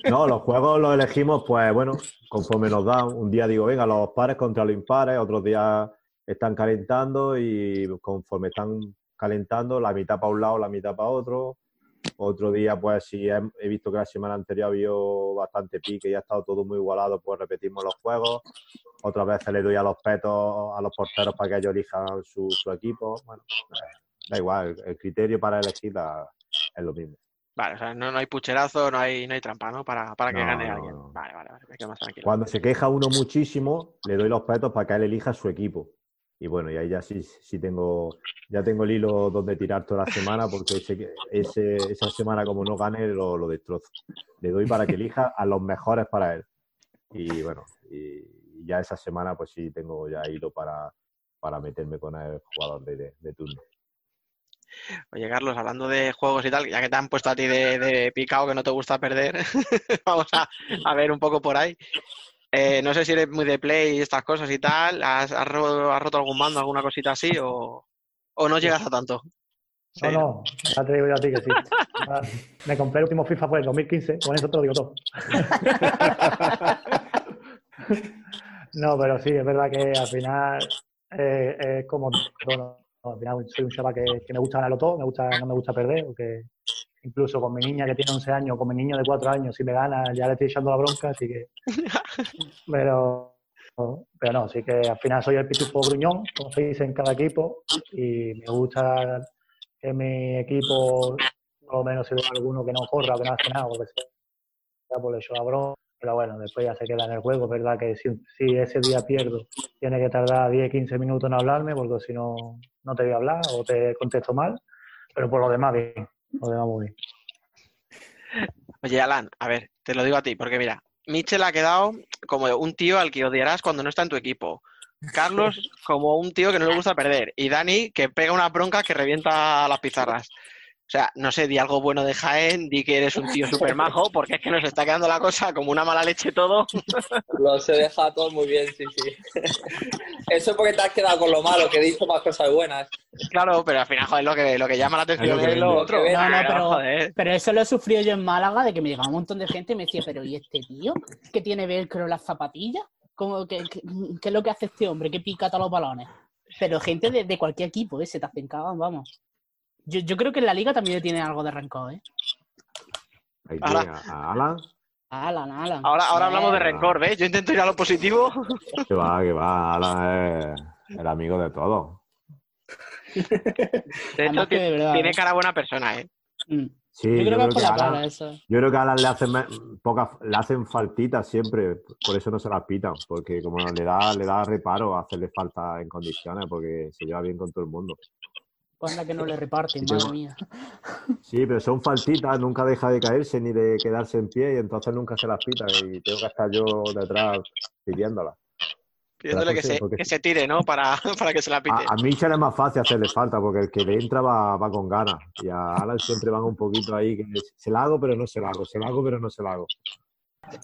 No, los juegos los elegimos, pues bueno, conforme nos dan. Un día digo, venga, los pares contra los impares, otros días están calentando y conforme están calentando, la mitad para un lado, la mitad para otro. Otro día, pues si he, he visto que la semana anterior había bastante pique y ha estado todo muy igualado, pues repetimos los juegos. Otras veces le doy a los petos, a los porteros para que ellos elijan su, su equipo. Bueno, eh, da igual, el, criterio para elegir la- es lo mismo.
Vale, o sea, no, no hay pucherazo, no hay, no hay trampa, ¿no? Para, para que
No,
gane alguien. Vale, vale, vale, me quedo más tranquilo.
Cuando se queja uno muchísimo, le doy los petos para que él elija su equipo. Y bueno, y ahí ya sí, sí tengo, ya tengo el hilo donde tirar toda la semana, porque ese, ese- esa semana como no gane lo, lo destrozo. Le doy para que elija a los mejores para él. Y bueno, y, y ya esa semana pues sí tengo ya hilo para, para meterme con el jugador de, de- de turno.
Oye, Carlos, hablando de juegos y tal, ya que te han puesto a ti de, de picado que no te gusta perder, vamos a, a ver un poco por ahí. Eh, no sé si eres muy de play y estas cosas y tal. ¿Has, has ro- has roto algún mando, alguna cosita así? ¿O, o no llegas a tanto?
No, no, ya te digo yo a ti que sí. Ah, Me compré el último FIFA, fue el 2015, con eso te lo digo todo. No, pero sí, es verdad que al final eh, es como todo, ¿no? al final soy un chaval que, que me gusta ganarlo todo, me gusta, no me gusta perder, porque incluso con mi niña que tiene 11 años, con mi niño de 4 años, si me gana ya le estoy echando la bronca, así que... Pero, pero no, sí que al final soy el pitufo gruñón, como se dice en cada equipo, y me gusta que mi equipo, por lo menos si veo alguno que no corra, que no hace nada, porque sea, pues le echo la bronca. Pero bueno, después ya se queda en el juego. Verdad que si, ese día pierdo, tiene que tardar 10, 15 minutos en hablarme, porque si no, no te voy a hablar o te contesto mal. Pero por lo demás, bien. Lo demás, muy bien.
Oye, Alan, a ver, te lo digo a ti, porque mira, Mitchell ha quedado como un tío al que odiarás cuando no está en tu equipo. Carlos, como un tío que no le gusta perder. Y Dani, que pega una bronca que revienta las pizarras. O sea, no sé, di algo bueno de Jaén, di que eres un tío súper majo, porque es que nos está quedando la cosa como una mala leche todo.
Los he dejado todos muy bien, sí, sí. Eso es porque te has quedado con lo malo, que he dicho más cosas buenas.
Claro, pero al final, joder, lo que, lo que llama la atención
Es lo
es otro.
Lo que vende.
No, no,
Pero,
pero,
joder.
pero eso lo he sufrido yo en Málaga, de que me llegaba un montón de gente y me decía, pero ¿y este tío que tiene velcro en las zapatillas? ¿Cómo, qué, qué- qué es lo que hace este hombre? que pica todos los balones? Pero gente de, de cualquier equipo, ¿eh? Se te hacen cagan, vamos. Yo, yo creo que en la liga también tiene algo de rencor, ¿eh?
Ahí
Ahora-
tiene a, a Alan,
Alan, Alan.
Ahora, ahora hablamos de rencor, ¿ves? Yo intento ir a lo positivo.
que va, que va, Alan es el amigo de todos.
De hecho,
que de verdad,
tiene
¿eh?
cara buena persona, ¿eh?
Mm.
Sí,
Yo creo que es por la
a Alan-
cara eso.
Yo creo que a Alan le hacen, pocas, le hacen faltitas siempre, por eso no se las pitan, porque como le da, le da reparo hacerle falta en condiciones, porque se lleva bien con todo el mundo.
Anda que no le reparten,
Sí,
madre mía.
Sí, pero son faltitas, nunca deja de caerse ni de quedarse en pie y entonces nunca se las pita y tengo que estar yo detrás pidiéndolas.
Pidiéndole que
sí,
se,
porque
que se tire, ¿no? Para, para que se la pite.
A, a Michel es más fácil hacerle falta porque el que le entra va, va con ganas y a Alan siempre van un poquito ahí que se la hago pero no se la hago, se la hago pero no se la hago.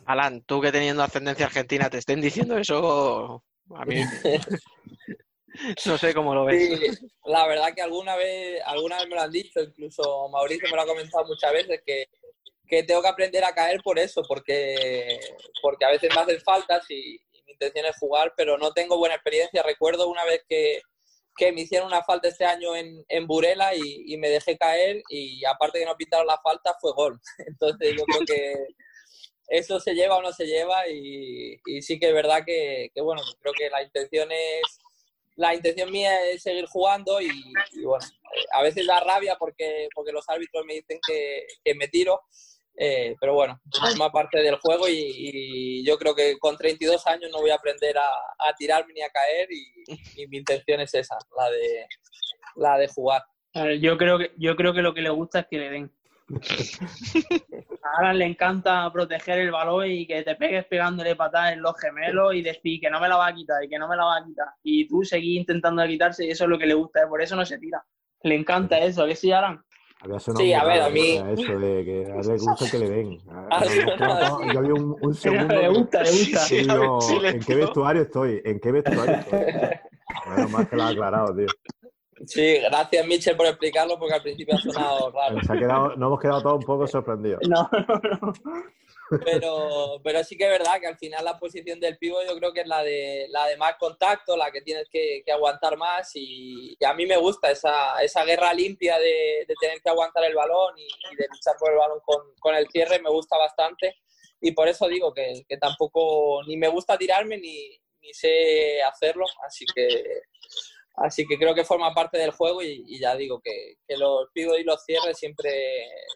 Alan, tú que teniendo ascendencia argentina te estén diciendo eso, a mí no sé cómo lo ves.
Sí, la verdad que alguna vez, alguna vez me lo han dicho, incluso Mauricio me lo ha comentado muchas veces, que, que tengo que aprender a caer por eso, porque, porque a veces me hacen faltas y, mi intención es jugar, pero no tengo buena experiencia. Recuerdo una vez que, que me hicieron una falta este año en, en Burela y, y me dejé caer y aparte que no pitaron la falta fue gol. Entonces yo creo que eso se lleva o no se lleva y, y sí que es verdad que, que, bueno, creo que la intención es la intención mía es seguir jugando y, y bueno, a veces da rabia porque, porque los árbitros me dicen que, que me tiro, eh, pero bueno, forma parte del juego y, y, yo creo que con 32 años no voy a aprender a, a tirarme ni a caer y, y, mi intención es esa, la de, la de jugar.
Yo creo, que, yo creo que lo que le gusta es que le den. A Alan le encanta proteger el balón y que te pegues pegándole patadas en los gemelos y decir que no me la va a quitar y que no me la va a quitar. Y tú seguís intentando quitarse y eso es lo que le gusta, ¿eh? por eso no se tira. Le encanta eso, ¿qué sí, Alan?
Sí, a ver, a mí.
Eso de que a le gusta que le den. Yo había un, un segundo.
Le gusta, le gusta.
¿En qué vestuario estoy? ¿En qué vestuario estoy? Bueno, más que lo ha aclarado, tío.
Sí, gracias Michel por explicarlo porque al principio ha sonado raro.
Se ha quedado, nos hemos quedado todos un poco sorprendidos.
No, no, no.
Pero, pero sí que es verdad que al final la posición del pivo yo creo que es la de, la de más contacto, la que tienes que, que aguantar más y, y, a mí me gusta esa, esa guerra limpia de, de, tener que aguantar el balón y, y, de luchar por el balón con, con el cierre, me gusta bastante y por eso digo que, que tampoco ni me gusta tirarme ni, ni sé hacerlo, así que Así que creo que forma parte del juego y, y ya digo que, que, los pivos y los cierres siempre,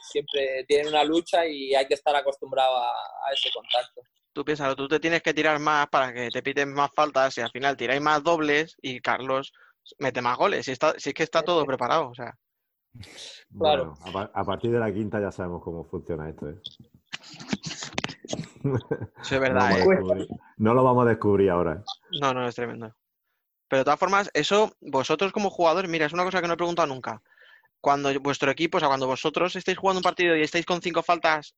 siempre tienen una lucha y hay que estar acostumbrado a, a ese contacto.
Tú piénsalo, tú te tienes que tirar más para que te piten más faltas y al final tiráis más dobles y Carlos mete más goles. Si, está, si es que está todo preparado, o sea.
Claro. Bueno, a, a, partir de la quinta ya sabemos cómo funciona esto. ¿eh?
Eso es verdad,
no,
¿eh?
no lo vamos a descubrir ahora. ¿eh?
No, no, es tremendo. Pero de todas formas, eso, vosotros como jugadores, mira, es una cosa que no he preguntado nunca. Cuando vuestro equipo, o sea, cuando vosotros estáis jugando un partido y estáis con cinco faltas,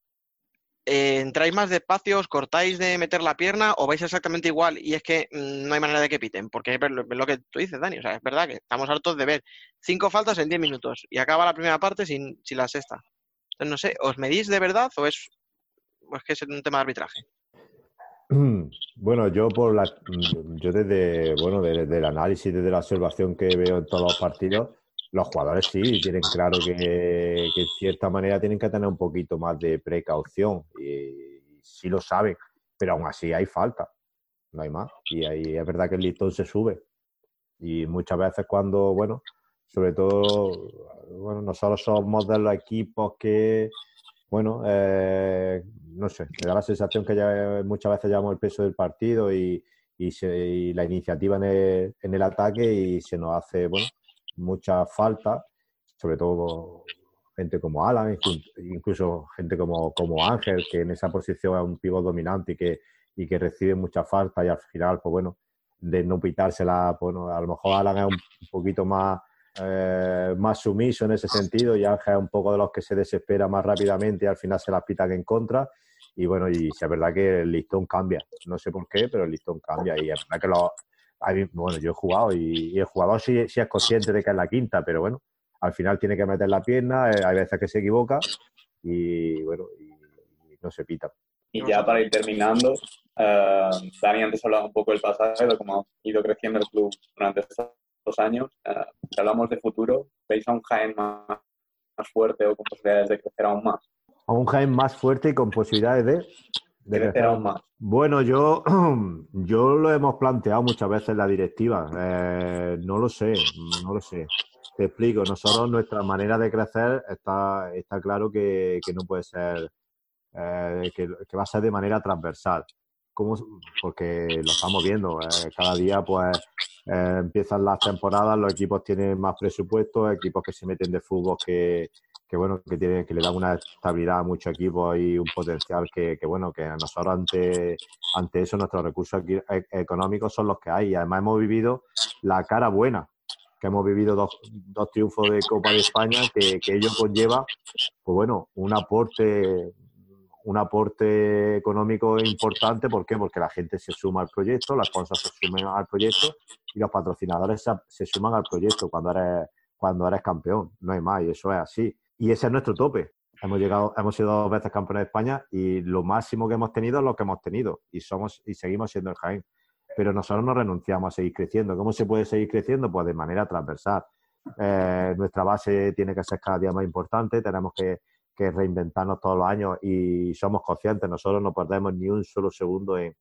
eh, ¿entráis más despacio, os cortáis de meter la pierna o vais exactamente igual y es que mmm, no hay manera de que piten? Porque es lo, lo, que tú dices, Dani, o sea, es verdad que estamos hartos de ver cinco faltas en diez minutos y acaba la primera parte sin, sin la sexta. Entonces, no sé, ¿os medís de verdad o es, o es que es un tema de arbitraje?
Bueno, yo por la, yo desde bueno desde el análisis, desde la observación que veo en todos los partidos, los jugadores sí tienen claro que, que en cierta manera tienen que tener un poquito más de precaución y sí lo saben, pero aún así hay falta, no hay más. Y ahí es verdad que el listón se sube. Y muchas veces cuando bueno sobre todo bueno nosotros somos de los equipos que bueno, eh, no sé, me da la sensación que ya muchas veces llevamos el peso del partido y, y, se, y la iniciativa en el, ataque y se nos hace, bueno, mucha falta, sobre todo gente como Alan, incluso gente como, Ángel, que en esa posición es un pivot dominante y que, y que recibe mucha falta y al final, pues bueno, de no pitársela, bueno, a lo mejor Alan es un poquito más eh, más sumiso en ese sentido y Ángel es un poco de los que se desespera más rápidamente y al final se las pitan en contra. Y bueno, y es verdad que el listón cambia. No sé por qué, pero el listón cambia. Y es verdad que lo, bueno, yo he jugado y, el jugador sí, es consciente de que es la quinta, pero bueno, al final tiene que meter la pierna, eh, hay veces que se equivoca y bueno, y, no se pita.
Y ya para ir terminando, uh, Dani antes hablaba un poco del pasado, de cómo ha ido creciendo el club durante estos dos años. Uh, si hablamos de futuro, ¿veis a un Jaén más, más, fuerte o con posibilidades de crecer aún más?
A un Jaén más fuerte y con posibilidades de,
de crecer aún más.
Bueno, yo, yo lo hemos planteado muchas veces en la directiva. Eh, no lo sé, no lo sé. Te explico, nosotros nuestra manera de crecer está, está claro que, que no puede ser, eh, que, que, va a ser de manera transversal. Porque lo estamos viendo, eh, cada día pues eh, empiezan las temporadas, los equipos tienen más presupuesto, equipos que se meten de fútbol que, que bueno, que tienen, que le dan una estabilidad a muchos equipos y un potencial que, que bueno, que nosotros ante, ante eso nuestros recursos económicos son los que hay. Y además hemos vivido la cara buena, que hemos vivido dos, dos triunfos de Copa de España, que, que ello conlleva, pues bueno, un aporte un aporte económico importante. ¿Por qué? Porque la gente se suma al proyecto, las cosas se suman al proyecto y los patrocinadores se, se, suman al proyecto cuando eres, cuando eres campeón. No hay más, y eso es así. Y ese es nuestro tope. Hemos llegado, hemos sido dos veces campeones de España y lo máximo que hemos tenido es lo que hemos tenido y somos y seguimos siendo el Jaén. pero nosotros no renunciamos a seguir creciendo. ¿Cómo se puede seguir creciendo? Pues de manera transversal. Eh, nuestra base tiene que ser cada día más importante, tenemos que, reinventarnos todos los años y somos conscientes, nosotros no perdemos ni un solo segundo en,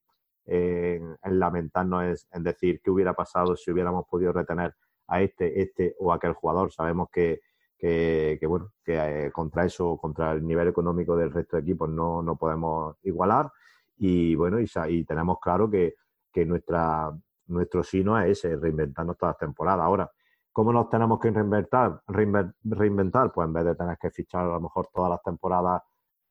lamentarnos, en, decir qué hubiera pasado si hubiéramos podido retener a este, este o aquel jugador. Sabemos que, bueno, que eh, contra eso, contra el nivel económico del resto de equipos no, no podemos igualar y bueno, y, tenemos claro que, que nuestra, nuestro sino es ese, reinventarnos todas las temporadas. Ahora, ¿Cómo nos tenemos que reinventar? reinventar? Pues en vez de tener que fichar a lo mejor todas las temporadas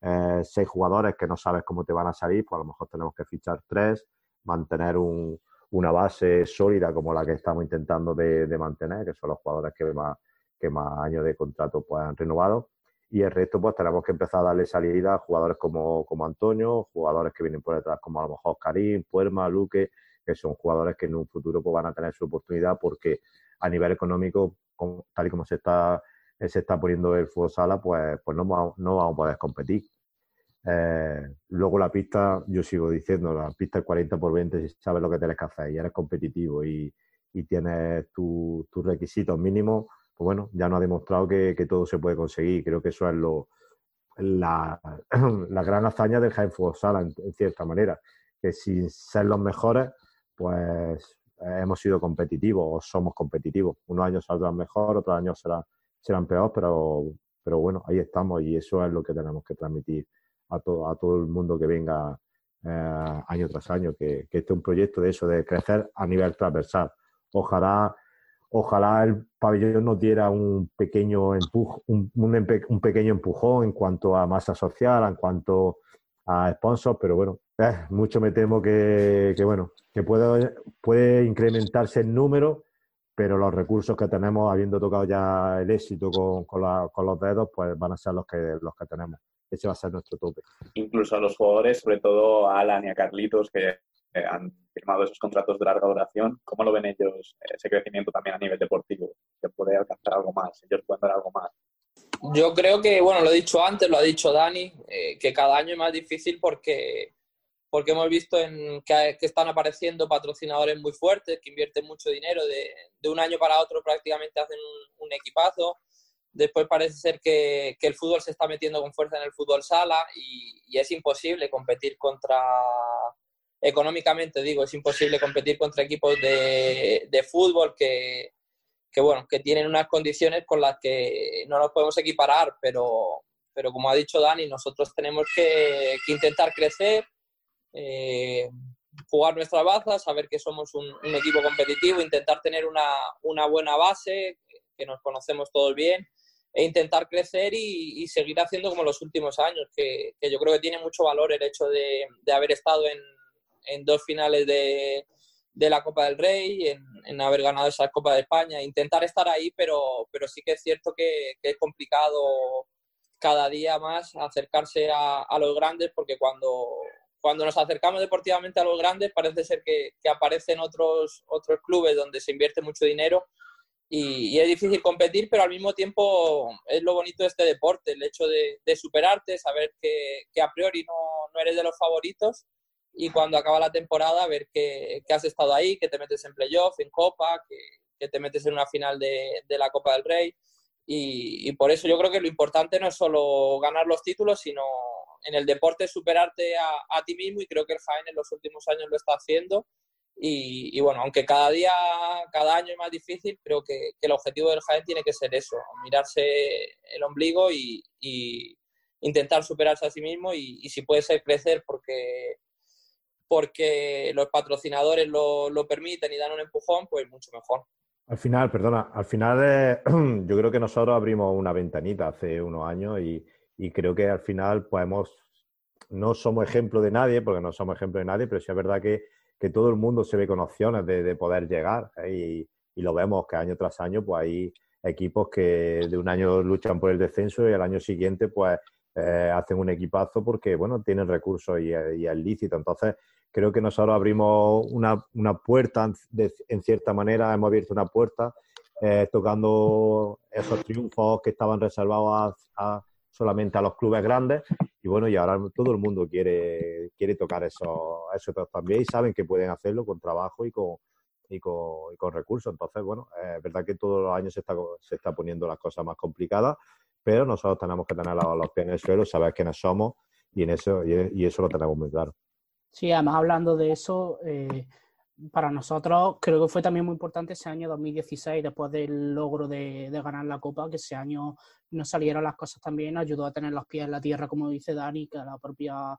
eh, seis jugadores que no sabes cómo te van a salir, pues a lo mejor tenemos que fichar tres, mantener una base sólida como la que estamos intentando de, mantener, que son los jugadores que más, que más años de contrato pues, han renovado. Y el resto, pues tenemos que empezar a darle salida a jugadores como, como Antonio, jugadores que vienen por detrás, como a lo mejor Karim, Puerma, Luque, que son jugadores que en un futuro pues, van a tener su oportunidad porque a nivel económico, tal y como se está, se está poniendo el fútbol sala, pues, pues no, no vamos a poder competir. Eh, luego la pista, yo sigo diciendo, la pista es 40 por 20, si sabes lo que tienes que hacer y eres competitivo y, y tienes tus requisitos mínimos, pues bueno, ya nos ha demostrado que, todo se puede conseguir. Creo que eso es lo, la, la gran hazaña del Jaén Fútbol Sala, en, cierta manera, que sin ser los mejores, pues hemos sido competitivos o somos competitivos. Unos años saldrán mejor, otros años serán, serán peor, pero, pero bueno, ahí estamos y eso es lo que tenemos que transmitir a, todo a todo el mundo que venga eh, año tras año, que, que, este es un proyecto de eso, de crecer a nivel transversal. Ojalá, ojalá el pabellón nos diera un pequeño, empujo, un, un, pequeño empujón en cuanto a masa social, en cuanto a sponsors, pero bueno, eh, mucho me temo que, que bueno, que puede, puede incrementarse el número, pero los recursos que tenemos, habiendo tocado ya el éxito con, con, los dedos, pues van a ser los que, los que tenemos. Ese va a ser nuestro tope.
Incluso a los jugadores, sobre todo a Alan y a Carlitos, que han firmado esos contratos de larga duración, ¿cómo lo ven ellos ese crecimiento también a nivel deportivo? ¿Se puede alcanzar algo más? ¿Ellos pueden dar algo más?
Yo creo que, bueno, lo he dicho antes, lo ha dicho Dani, eh, que cada año es más difícil porque porque hemos visto en, que, están apareciendo patrocinadores muy fuertes, que invierten mucho dinero, de, de un año para otro prácticamente hacen un, equipazo. Después parece ser que, que, el fútbol se está metiendo con fuerza en el fútbol sala y, y, es imposible competir contra, económicamente digo, es imposible competir contra equipos de, de fútbol que, que, bueno, que tienen unas condiciones con las que no nos podemos equiparar, pero, pero como ha dicho Dani, nosotros tenemos que, intentar crecer, eh, jugar nuestra baza, saber que somos un, equipo competitivo, intentar tener una, una, buena base, que nos conocemos todos bien, e intentar crecer y, seguir haciendo como los últimos años, que, que, yo creo que tiene mucho valor el hecho de, de haber estado en, en, dos finales de, de la Copa del Rey, en, en, haber ganado esa Copa de España, intentar estar ahí, pero, pero sí que es cierto que, que es complicado cada día más acercarse a, a los grandes, porque cuando cuando nos acercamos deportivamente a los grandes, parece ser que, aparecen otros, otros clubes donde se invierte mucho dinero y, es difícil competir, pero al mismo tiempo es lo bonito de este deporte, el hecho de, superarte, saber que, a priori no, eres de los favoritos y cuando acaba la temporada ver que, has estado ahí, que te metes en playoff, en Copa, que, te metes en una final de, la Copa del Rey. Y, y, por eso yo creo que lo importante no es solo ganar los títulos, sino en el deporte superarte a, ti mismo y creo que el Jaén en los últimos años lo está haciendo. Y, bueno, aunque cada día, cada año es más difícil, creo que, el objetivo del Jaén tiene que ser eso, mirarse el ombligo y, intentar superarse a sí mismo y, si puede ser crecer porque, porque los patrocinadores lo, lo, permiten y dan un empujón, pues mucho mejor.
Al final, perdona, al final eh, yo creo que nosotros abrimos una ventanita hace unos años y, y creo que al final podemos, no somos ejemplo de nadie, porque no somos ejemplo de nadie, pero sí es verdad que, que todo el mundo se ve con opciones de, de poder llegar ¿eh? y, y, lo vemos que año tras año pues hay equipos que de un año luchan por el descenso y al año siguiente pues eh, hacen un equipazo porque bueno tienen recursos y, y, es lícito entonces creo que nosotros abrimos una, una puerta en cierta manera hemos abierto una puerta eh, tocando esos triunfos que estaban reservados a solamente a los clubes grandes. Y bueno, y ahora todo el mundo quiere, quiere tocar esos, esos también y saben que pueden hacerlo con trabajo y con, y con, y con recursos. Entonces, bueno, es verdad que todos los años se está, se está poniendo las cosas más complicadas, pero nosotros tenemos que tener los, los pies en el suelo, saber quiénes somos y, en eso, y, eso lo tenemos muy claro.
Sí, además hablando de eso, eh, para nosotros creo que fue también muy importante ese año 2016, después del logro de, de, ganar la Copa, que ese año no salieron las cosas también, ayudó a tener los pies en la tierra, como dice Dani, que la propia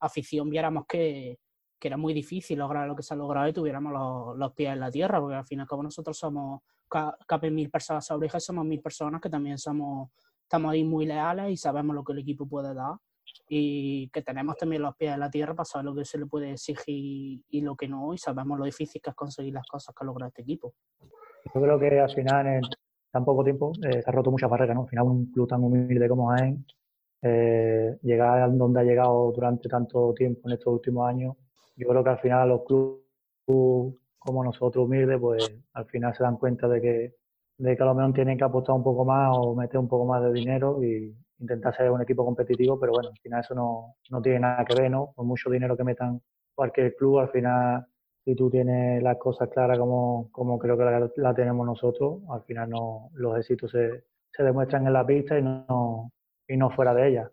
afición viéramos que, que era muy difícil lograr lo que se ha logrado y tuviéramos los, los pies en la tierra, porque al final como nosotros somos, caben mil personas sobre hija, somos mil personas que también somos, estamos ahí muy leales y sabemos lo que el equipo puede dar y que tenemos también los pies en la tierra para saber lo que se le puede exigir y lo que no, y sabemos lo difícil que es conseguir las cosas que ha logrado este equipo.
Yo creo que al final en tan poco tiempo eh, se ha roto muchas barreras, ¿no? Al final un club tan humilde como Jaén, eh, llegar a donde ha llegado durante tanto tiempo en estos últimos años, yo creo que al final los clubes como nosotros humildes, pues al final se dan cuenta de que, de que a lo mejor tienen que apostar un poco más o meter un poco más de dinero y intentar ser un equipo competitivo, pero bueno, al final eso no, no tiene nada que ver, ¿no? Por mucho dinero que metan cualquier club, al final, si tú tienes las cosas claras como, como creo que la, tenemos nosotros, al final no, los éxitos se, se demuestran en la pista y no, y no fuera de ella.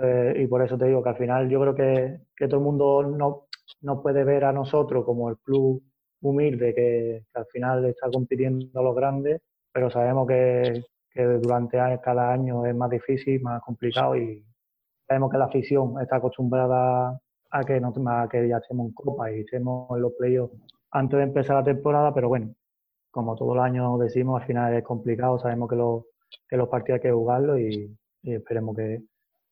Eh, y por eso te digo que al final yo creo que, que todo el mundo no, no puede ver a nosotros como el club humilde que, al final está compitiendo a los grandes, pero sabemos que, que durante cada año es más difícil, más complicado y sabemos que la afición está acostumbrada a que, ya estemos en Copa y estemos en los playoffs antes de empezar la temporada, pero bueno, como todos los años decimos, al final es complicado, sabemos que los, partidos hay que jugarlos y, esperemos que,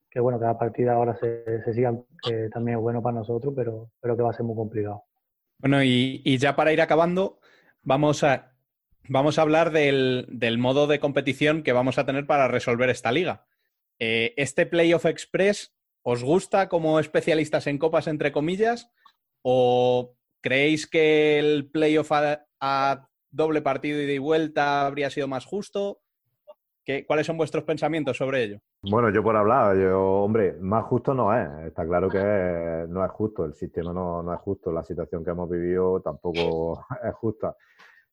que bueno, que la partida ahora se, se siga, que también es bueno para nosotros, pero, pero que va a ser muy complicado.
Bueno, y ya para ir acabando, vamos a, vamos a hablar del, modo de competición que vamos a tener para resolver esta liga. Eh, ¿Este Playoff Express os gusta como especialistas en copas, entre comillas? ¿O creéis que el Playoff a, doble partido y de vuelta habría sido más justo? ¿Qué, ¿Cuáles son vuestros pensamientos sobre ello?
Bueno, yo por hablar, yo, hombre, más justo no es. Está claro que no es justo, el sistema no, no es justo, la situación que hemos vivido tampoco es justa.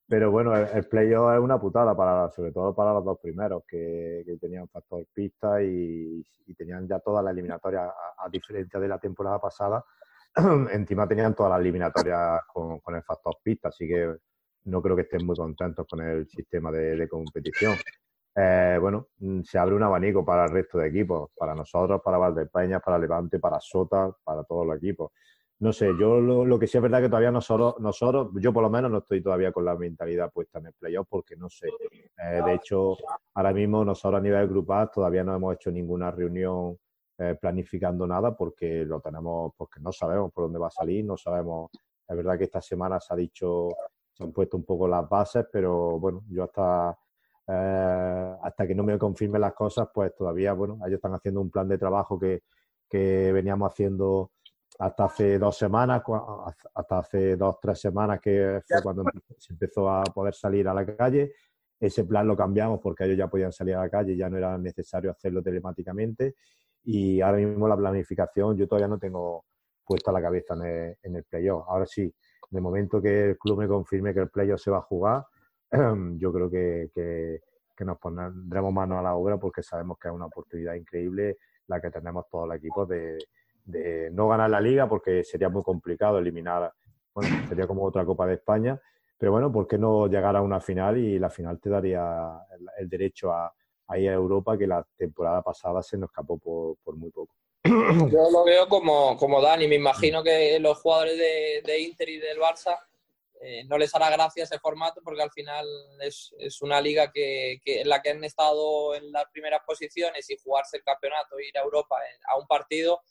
Pero bueno, el, el playoff es una putada, para, sobre todo para los dos primeros, que, que tenían factor pista y, y, tenían ya toda la eliminatoria, a, diferencia de la temporada pasada, encima tenían todas las eliminatorias con, con, el factor pista, así que no creo que estén muy contentos con el sistema de, de competición eh, bueno, mm, se abre un abanico para el resto de equipos, para nosotros, para Valdepeñas, para Levante, para Sota, para todos los equipos. No sé, yo lo, lo, que sí es verdad que todavía nosotros, nosotros, yo por lo menos no estoy todavía con la mentalidad puesta en el playoff porque no sé. Eh, de hecho, ahora mismo nosotros a nivel grupal todavía no hemos hecho ninguna reunión eh, planificando nada porque lo tenemos, porque no sabemos por dónde va a salir, no sabemos. Es verdad que esta semana se ha dicho, se han puesto un poco las bases, pero bueno, yo hasta eh, hasta que no me confirmen las cosas, pues todavía, bueno, ellos están haciendo un plan de trabajo que, que veníamos haciendo hasta hace dos semanas, hasta hace dos, tres semanas que fue cuando se empezó a poder salir a la calle. Ese plan lo cambiamos porque ellos ya podían salir a la calle, ya no era necesario hacerlo telemáticamente. Y ahora mismo la planificación, yo todavía no tengo puesta la cabeza en el, en el playoff. Ahora sí, en el momento que el club me confirme que el playoff se va a jugar, yo creo que, que, que, nos pondremos mano a la obra porque sabemos que es una oportunidad increíble la que tenemos todo el equipo de, de no ganar la liga porque sería muy complicado eliminar, bueno, sería como otra Copa de España, pero bueno, ¿por qué no llegar a una final y la final te daría el, derecho a, ir a Europa que la temporada pasada se nos escapó por, muy poco?
Yo lo veo como, como Dani, me imagino que los jugadores de, Inter y del Barça eh, no les hará gracia ese formato porque al final es, es una liga que, que, en la que han estado en las primeras posiciones y jugarse el campeonato, ir a Europa a un partido,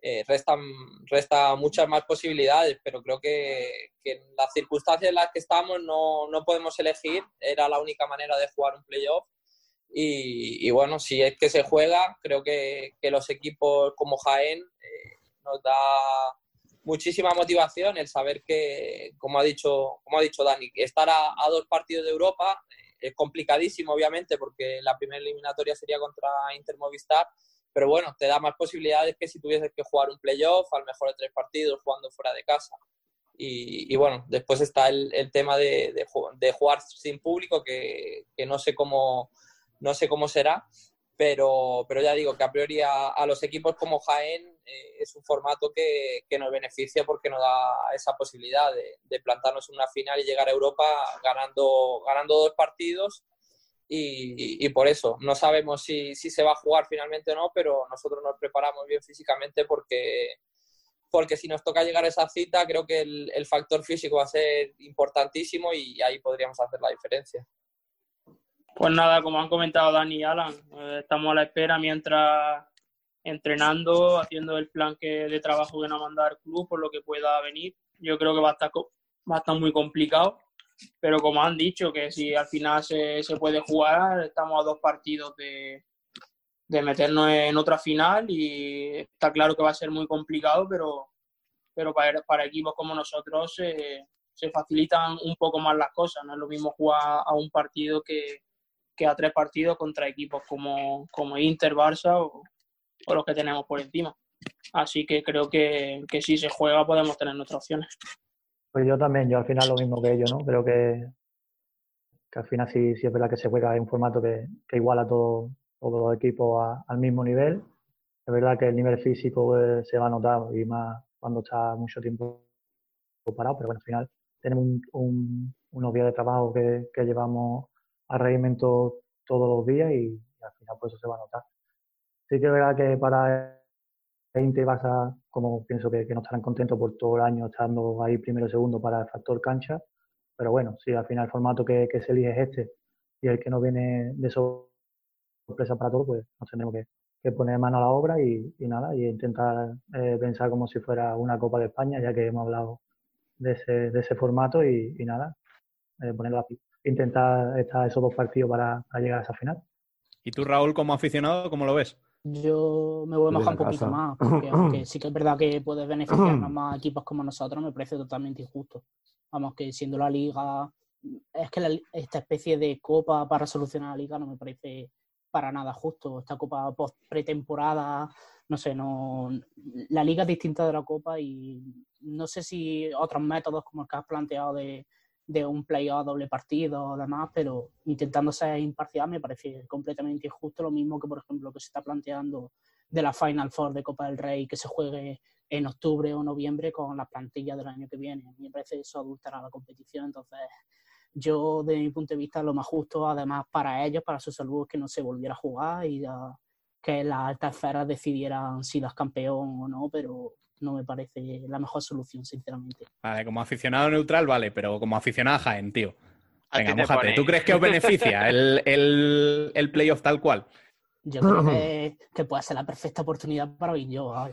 eh, restan, resta muchas más posibilidades, pero creo que, que, en las circunstancias en las que estamos no, no podemos elegir, era la única manera de jugar un playoff. Y, y, bueno, si es que se juega, creo que, que los equipos como Jaén eh, nos da muchísima motivación el saber que, como ha dicho, como ha dicho Dani, estar a, a dos partidos de Europa, eh, es complicadísimo, obviamente, porque la primera eliminatoria sería contra Inter Movistar, pero bueno, te da más posibilidades que si tuvieses que jugar un playoff, a lo mejor de tres partidos jugando fuera de casa. Y, y bueno, después está el, el tema de, de, de, jugar sin público, que, que, no, sé cómo, no sé cómo será, pero, pero ya digo que a priori a, a los equipos como Jaén eh, es un formato que, que, nos beneficia porque nos da esa posibilidad de, de, plantarnos en una final y llegar a Europa ganando, ganando dos partidos. Y, y, por eso no sabemos si, si, se va a jugar finalmente o no, pero nosotros nos preparamos bien físicamente porque, porque si nos toca llegar a esa cita, creo que el, el factor físico va a ser importantísimo y ahí podríamos hacer la diferencia.
Pues nada, como han comentado Dani y Alan, eh, estamos a la espera mientras entrenando, haciendo el plan que, de trabajo que nos manda el club por lo que pueda venir. Yo creo que va a estar, va a estar muy complicado, pero como han dicho, que si al final se, se puede jugar, estamos a dos partidos de, de, meternos en otra final y está claro que va a ser muy complicado, pero, pero para, para equipos como nosotros se, se facilitan un poco más las cosas. No es lo mismo jugar a un partido que, que a tres partidos contra equipos como, como Inter, Barça o, o los que tenemos por encima. Así que creo que, que, si se juega podemos tener nuestras opciones.
Pues yo también, yo al final lo mismo que ellos, ¿no? Creo que, que al final sí, sí es verdad que se juega en un formato que, que iguala a todo, todos los equipos al mismo nivel. Es verdad que el nivel físico pues, se va a notar y más cuando está mucho tiempo parado, pero bueno, al final tenemos un, un, unos días de trabajo que, que llevamos a regimiento todos los días y, y, al final pues eso se va a notar. Sí que es verdad que para Inter y Barça, como pienso que, no estarán contentos por todo el año estando ahí primero y segundo para el factor cancha, pero bueno, si al final el formato que, se elige es este y el que no viene de sorpresa para todos, pues nos tendremos que, poner mano a la obra y, nada, y intentar eh, pensar como si fuera una Copa de España, ya que hemos hablado de ese, formato y, nada, eh, ponerlo aquí intentar estar esos dos partidos para, llegar a esa final.
¿Y tú, Raúl, como aficionado, cómo lo ves?
Yo me voy a mojar un poquito casa. más, porque aunque sí que es verdad que puede beneficiarnos más equipos como nosotros, me parece totalmente injusto. Vamos, que siendo la liga, es que la, esta especie de copa para solucionar la liga no me parece para nada justo. Esta copa post pretemporada, no sé, no la liga es distinta de la copa y no sé si otros métodos como el que has planteado de de un playoff doble partido o demás, pero intentando ser imparcial me parece completamente injusto, lo mismo que por ejemplo que se está planteando de la Final Four de Copa del Rey que se juegue en octubre o noviembre con la plantilla del año que viene. Me parece eso adulterar la competición, entonces yo de mi punto de vista lo más justo además para ellos, para su salud, es que no se volviera a jugar y ya, que las altas esferas decidieran si las campeón o no, pero no me parece la mejor solución, sinceramente.
Vale, como aficionado neutral, vale, pero como aficionado a Jaén, tío. Venga, mojate. ¿Tú crees que os beneficia el, el, el playoff tal cual?
Yo creo que, que, puede ser la perfecta oportunidad para oír yo.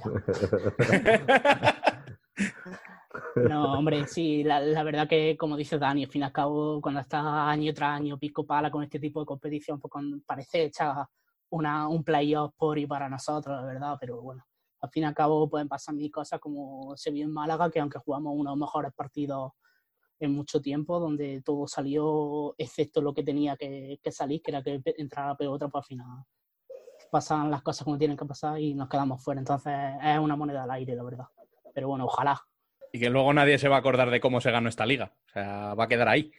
No, hombre, sí, la, la, verdad que, como dice Dani, al fin y al cabo, cuando estás año tras año pico pala con este tipo de competición, pues parece hecha una, un playoff por y para nosotros, la verdad, pero bueno, al fin y al cabo pueden pasar mil cosas como se vio en Málaga, que aunque jugamos uno de los mejores partidos en mucho tiempo, donde todo salió excepto lo que tenía que, que salir, que era que entrara peor otra, pues al final pasan las cosas como tienen que pasar y nos quedamos fuera. Entonces es una moneda al aire, la verdad. Pero bueno, ojalá.
Y que luego nadie se va a acordar de cómo se ganó esta liga. O sea, va a quedar ahí.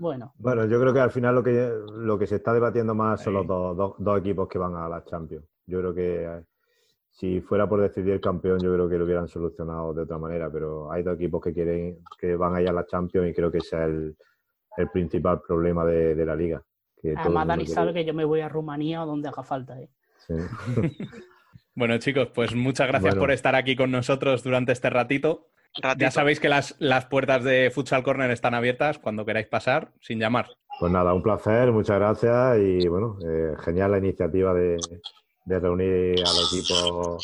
Bueno.
Bueno, yo creo que al final lo que, lo que se está debatiendo más son los dos, dos, dos equipos que van a la Champions. Yo creo que si fuera por decidir el campeón, yo creo que lo hubieran solucionado de otra manera, pero hay dos equipos que quieren, que van allá a la Champions y creo que ese es el, el principal problema de, de la liga.
Que Además, Dani sabe que yo me voy a Rumanía o donde haga falta. ¿eh?
Sí.
bueno, chicos, pues muchas gracias bueno. por estar aquí con nosotros durante este ratito. Ratito. Ya sabéis que las, las puertas de Futsal Corner están abiertas cuando queráis pasar, sin llamar.
Pues nada, un placer, muchas gracias y bueno, eh, genial la iniciativa de, de reunir al equipo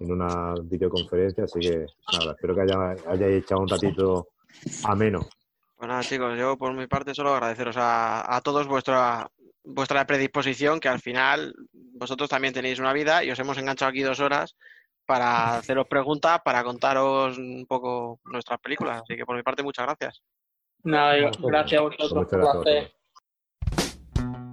en una videoconferencia, así que nada, espero que haya, hayáis echado un ratito ameno.
Pues nada, chicos, yo por mi parte solo agradeceros a, a todos vuestra, vuestra predisposición, que al final vosotros también tenéis una vida y os hemos enganchado aquí dos horas para haceros preguntas, para contaros un poco nuestras películas. Así que por mi parte, muchas gracias.
Nada, gracias a vosotros.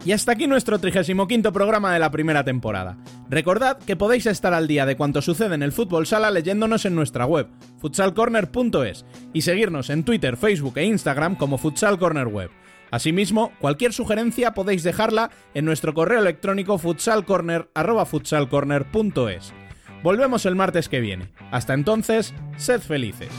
Y hasta aquí nuestro 35 programa de la primera temporada. Recordad que podéis estar al día de cuanto sucede en el fútbol sala leyéndonos en nuestra web, futsalcorner.es, y seguirnos en Twitter, Facebook e Instagram como Futsal Corner Web. Asimismo, cualquier sugerencia podéis dejarla en nuestro correo electrónico futsalcorner.es. Volvemos el martes que viene. Hasta entonces, sed felices.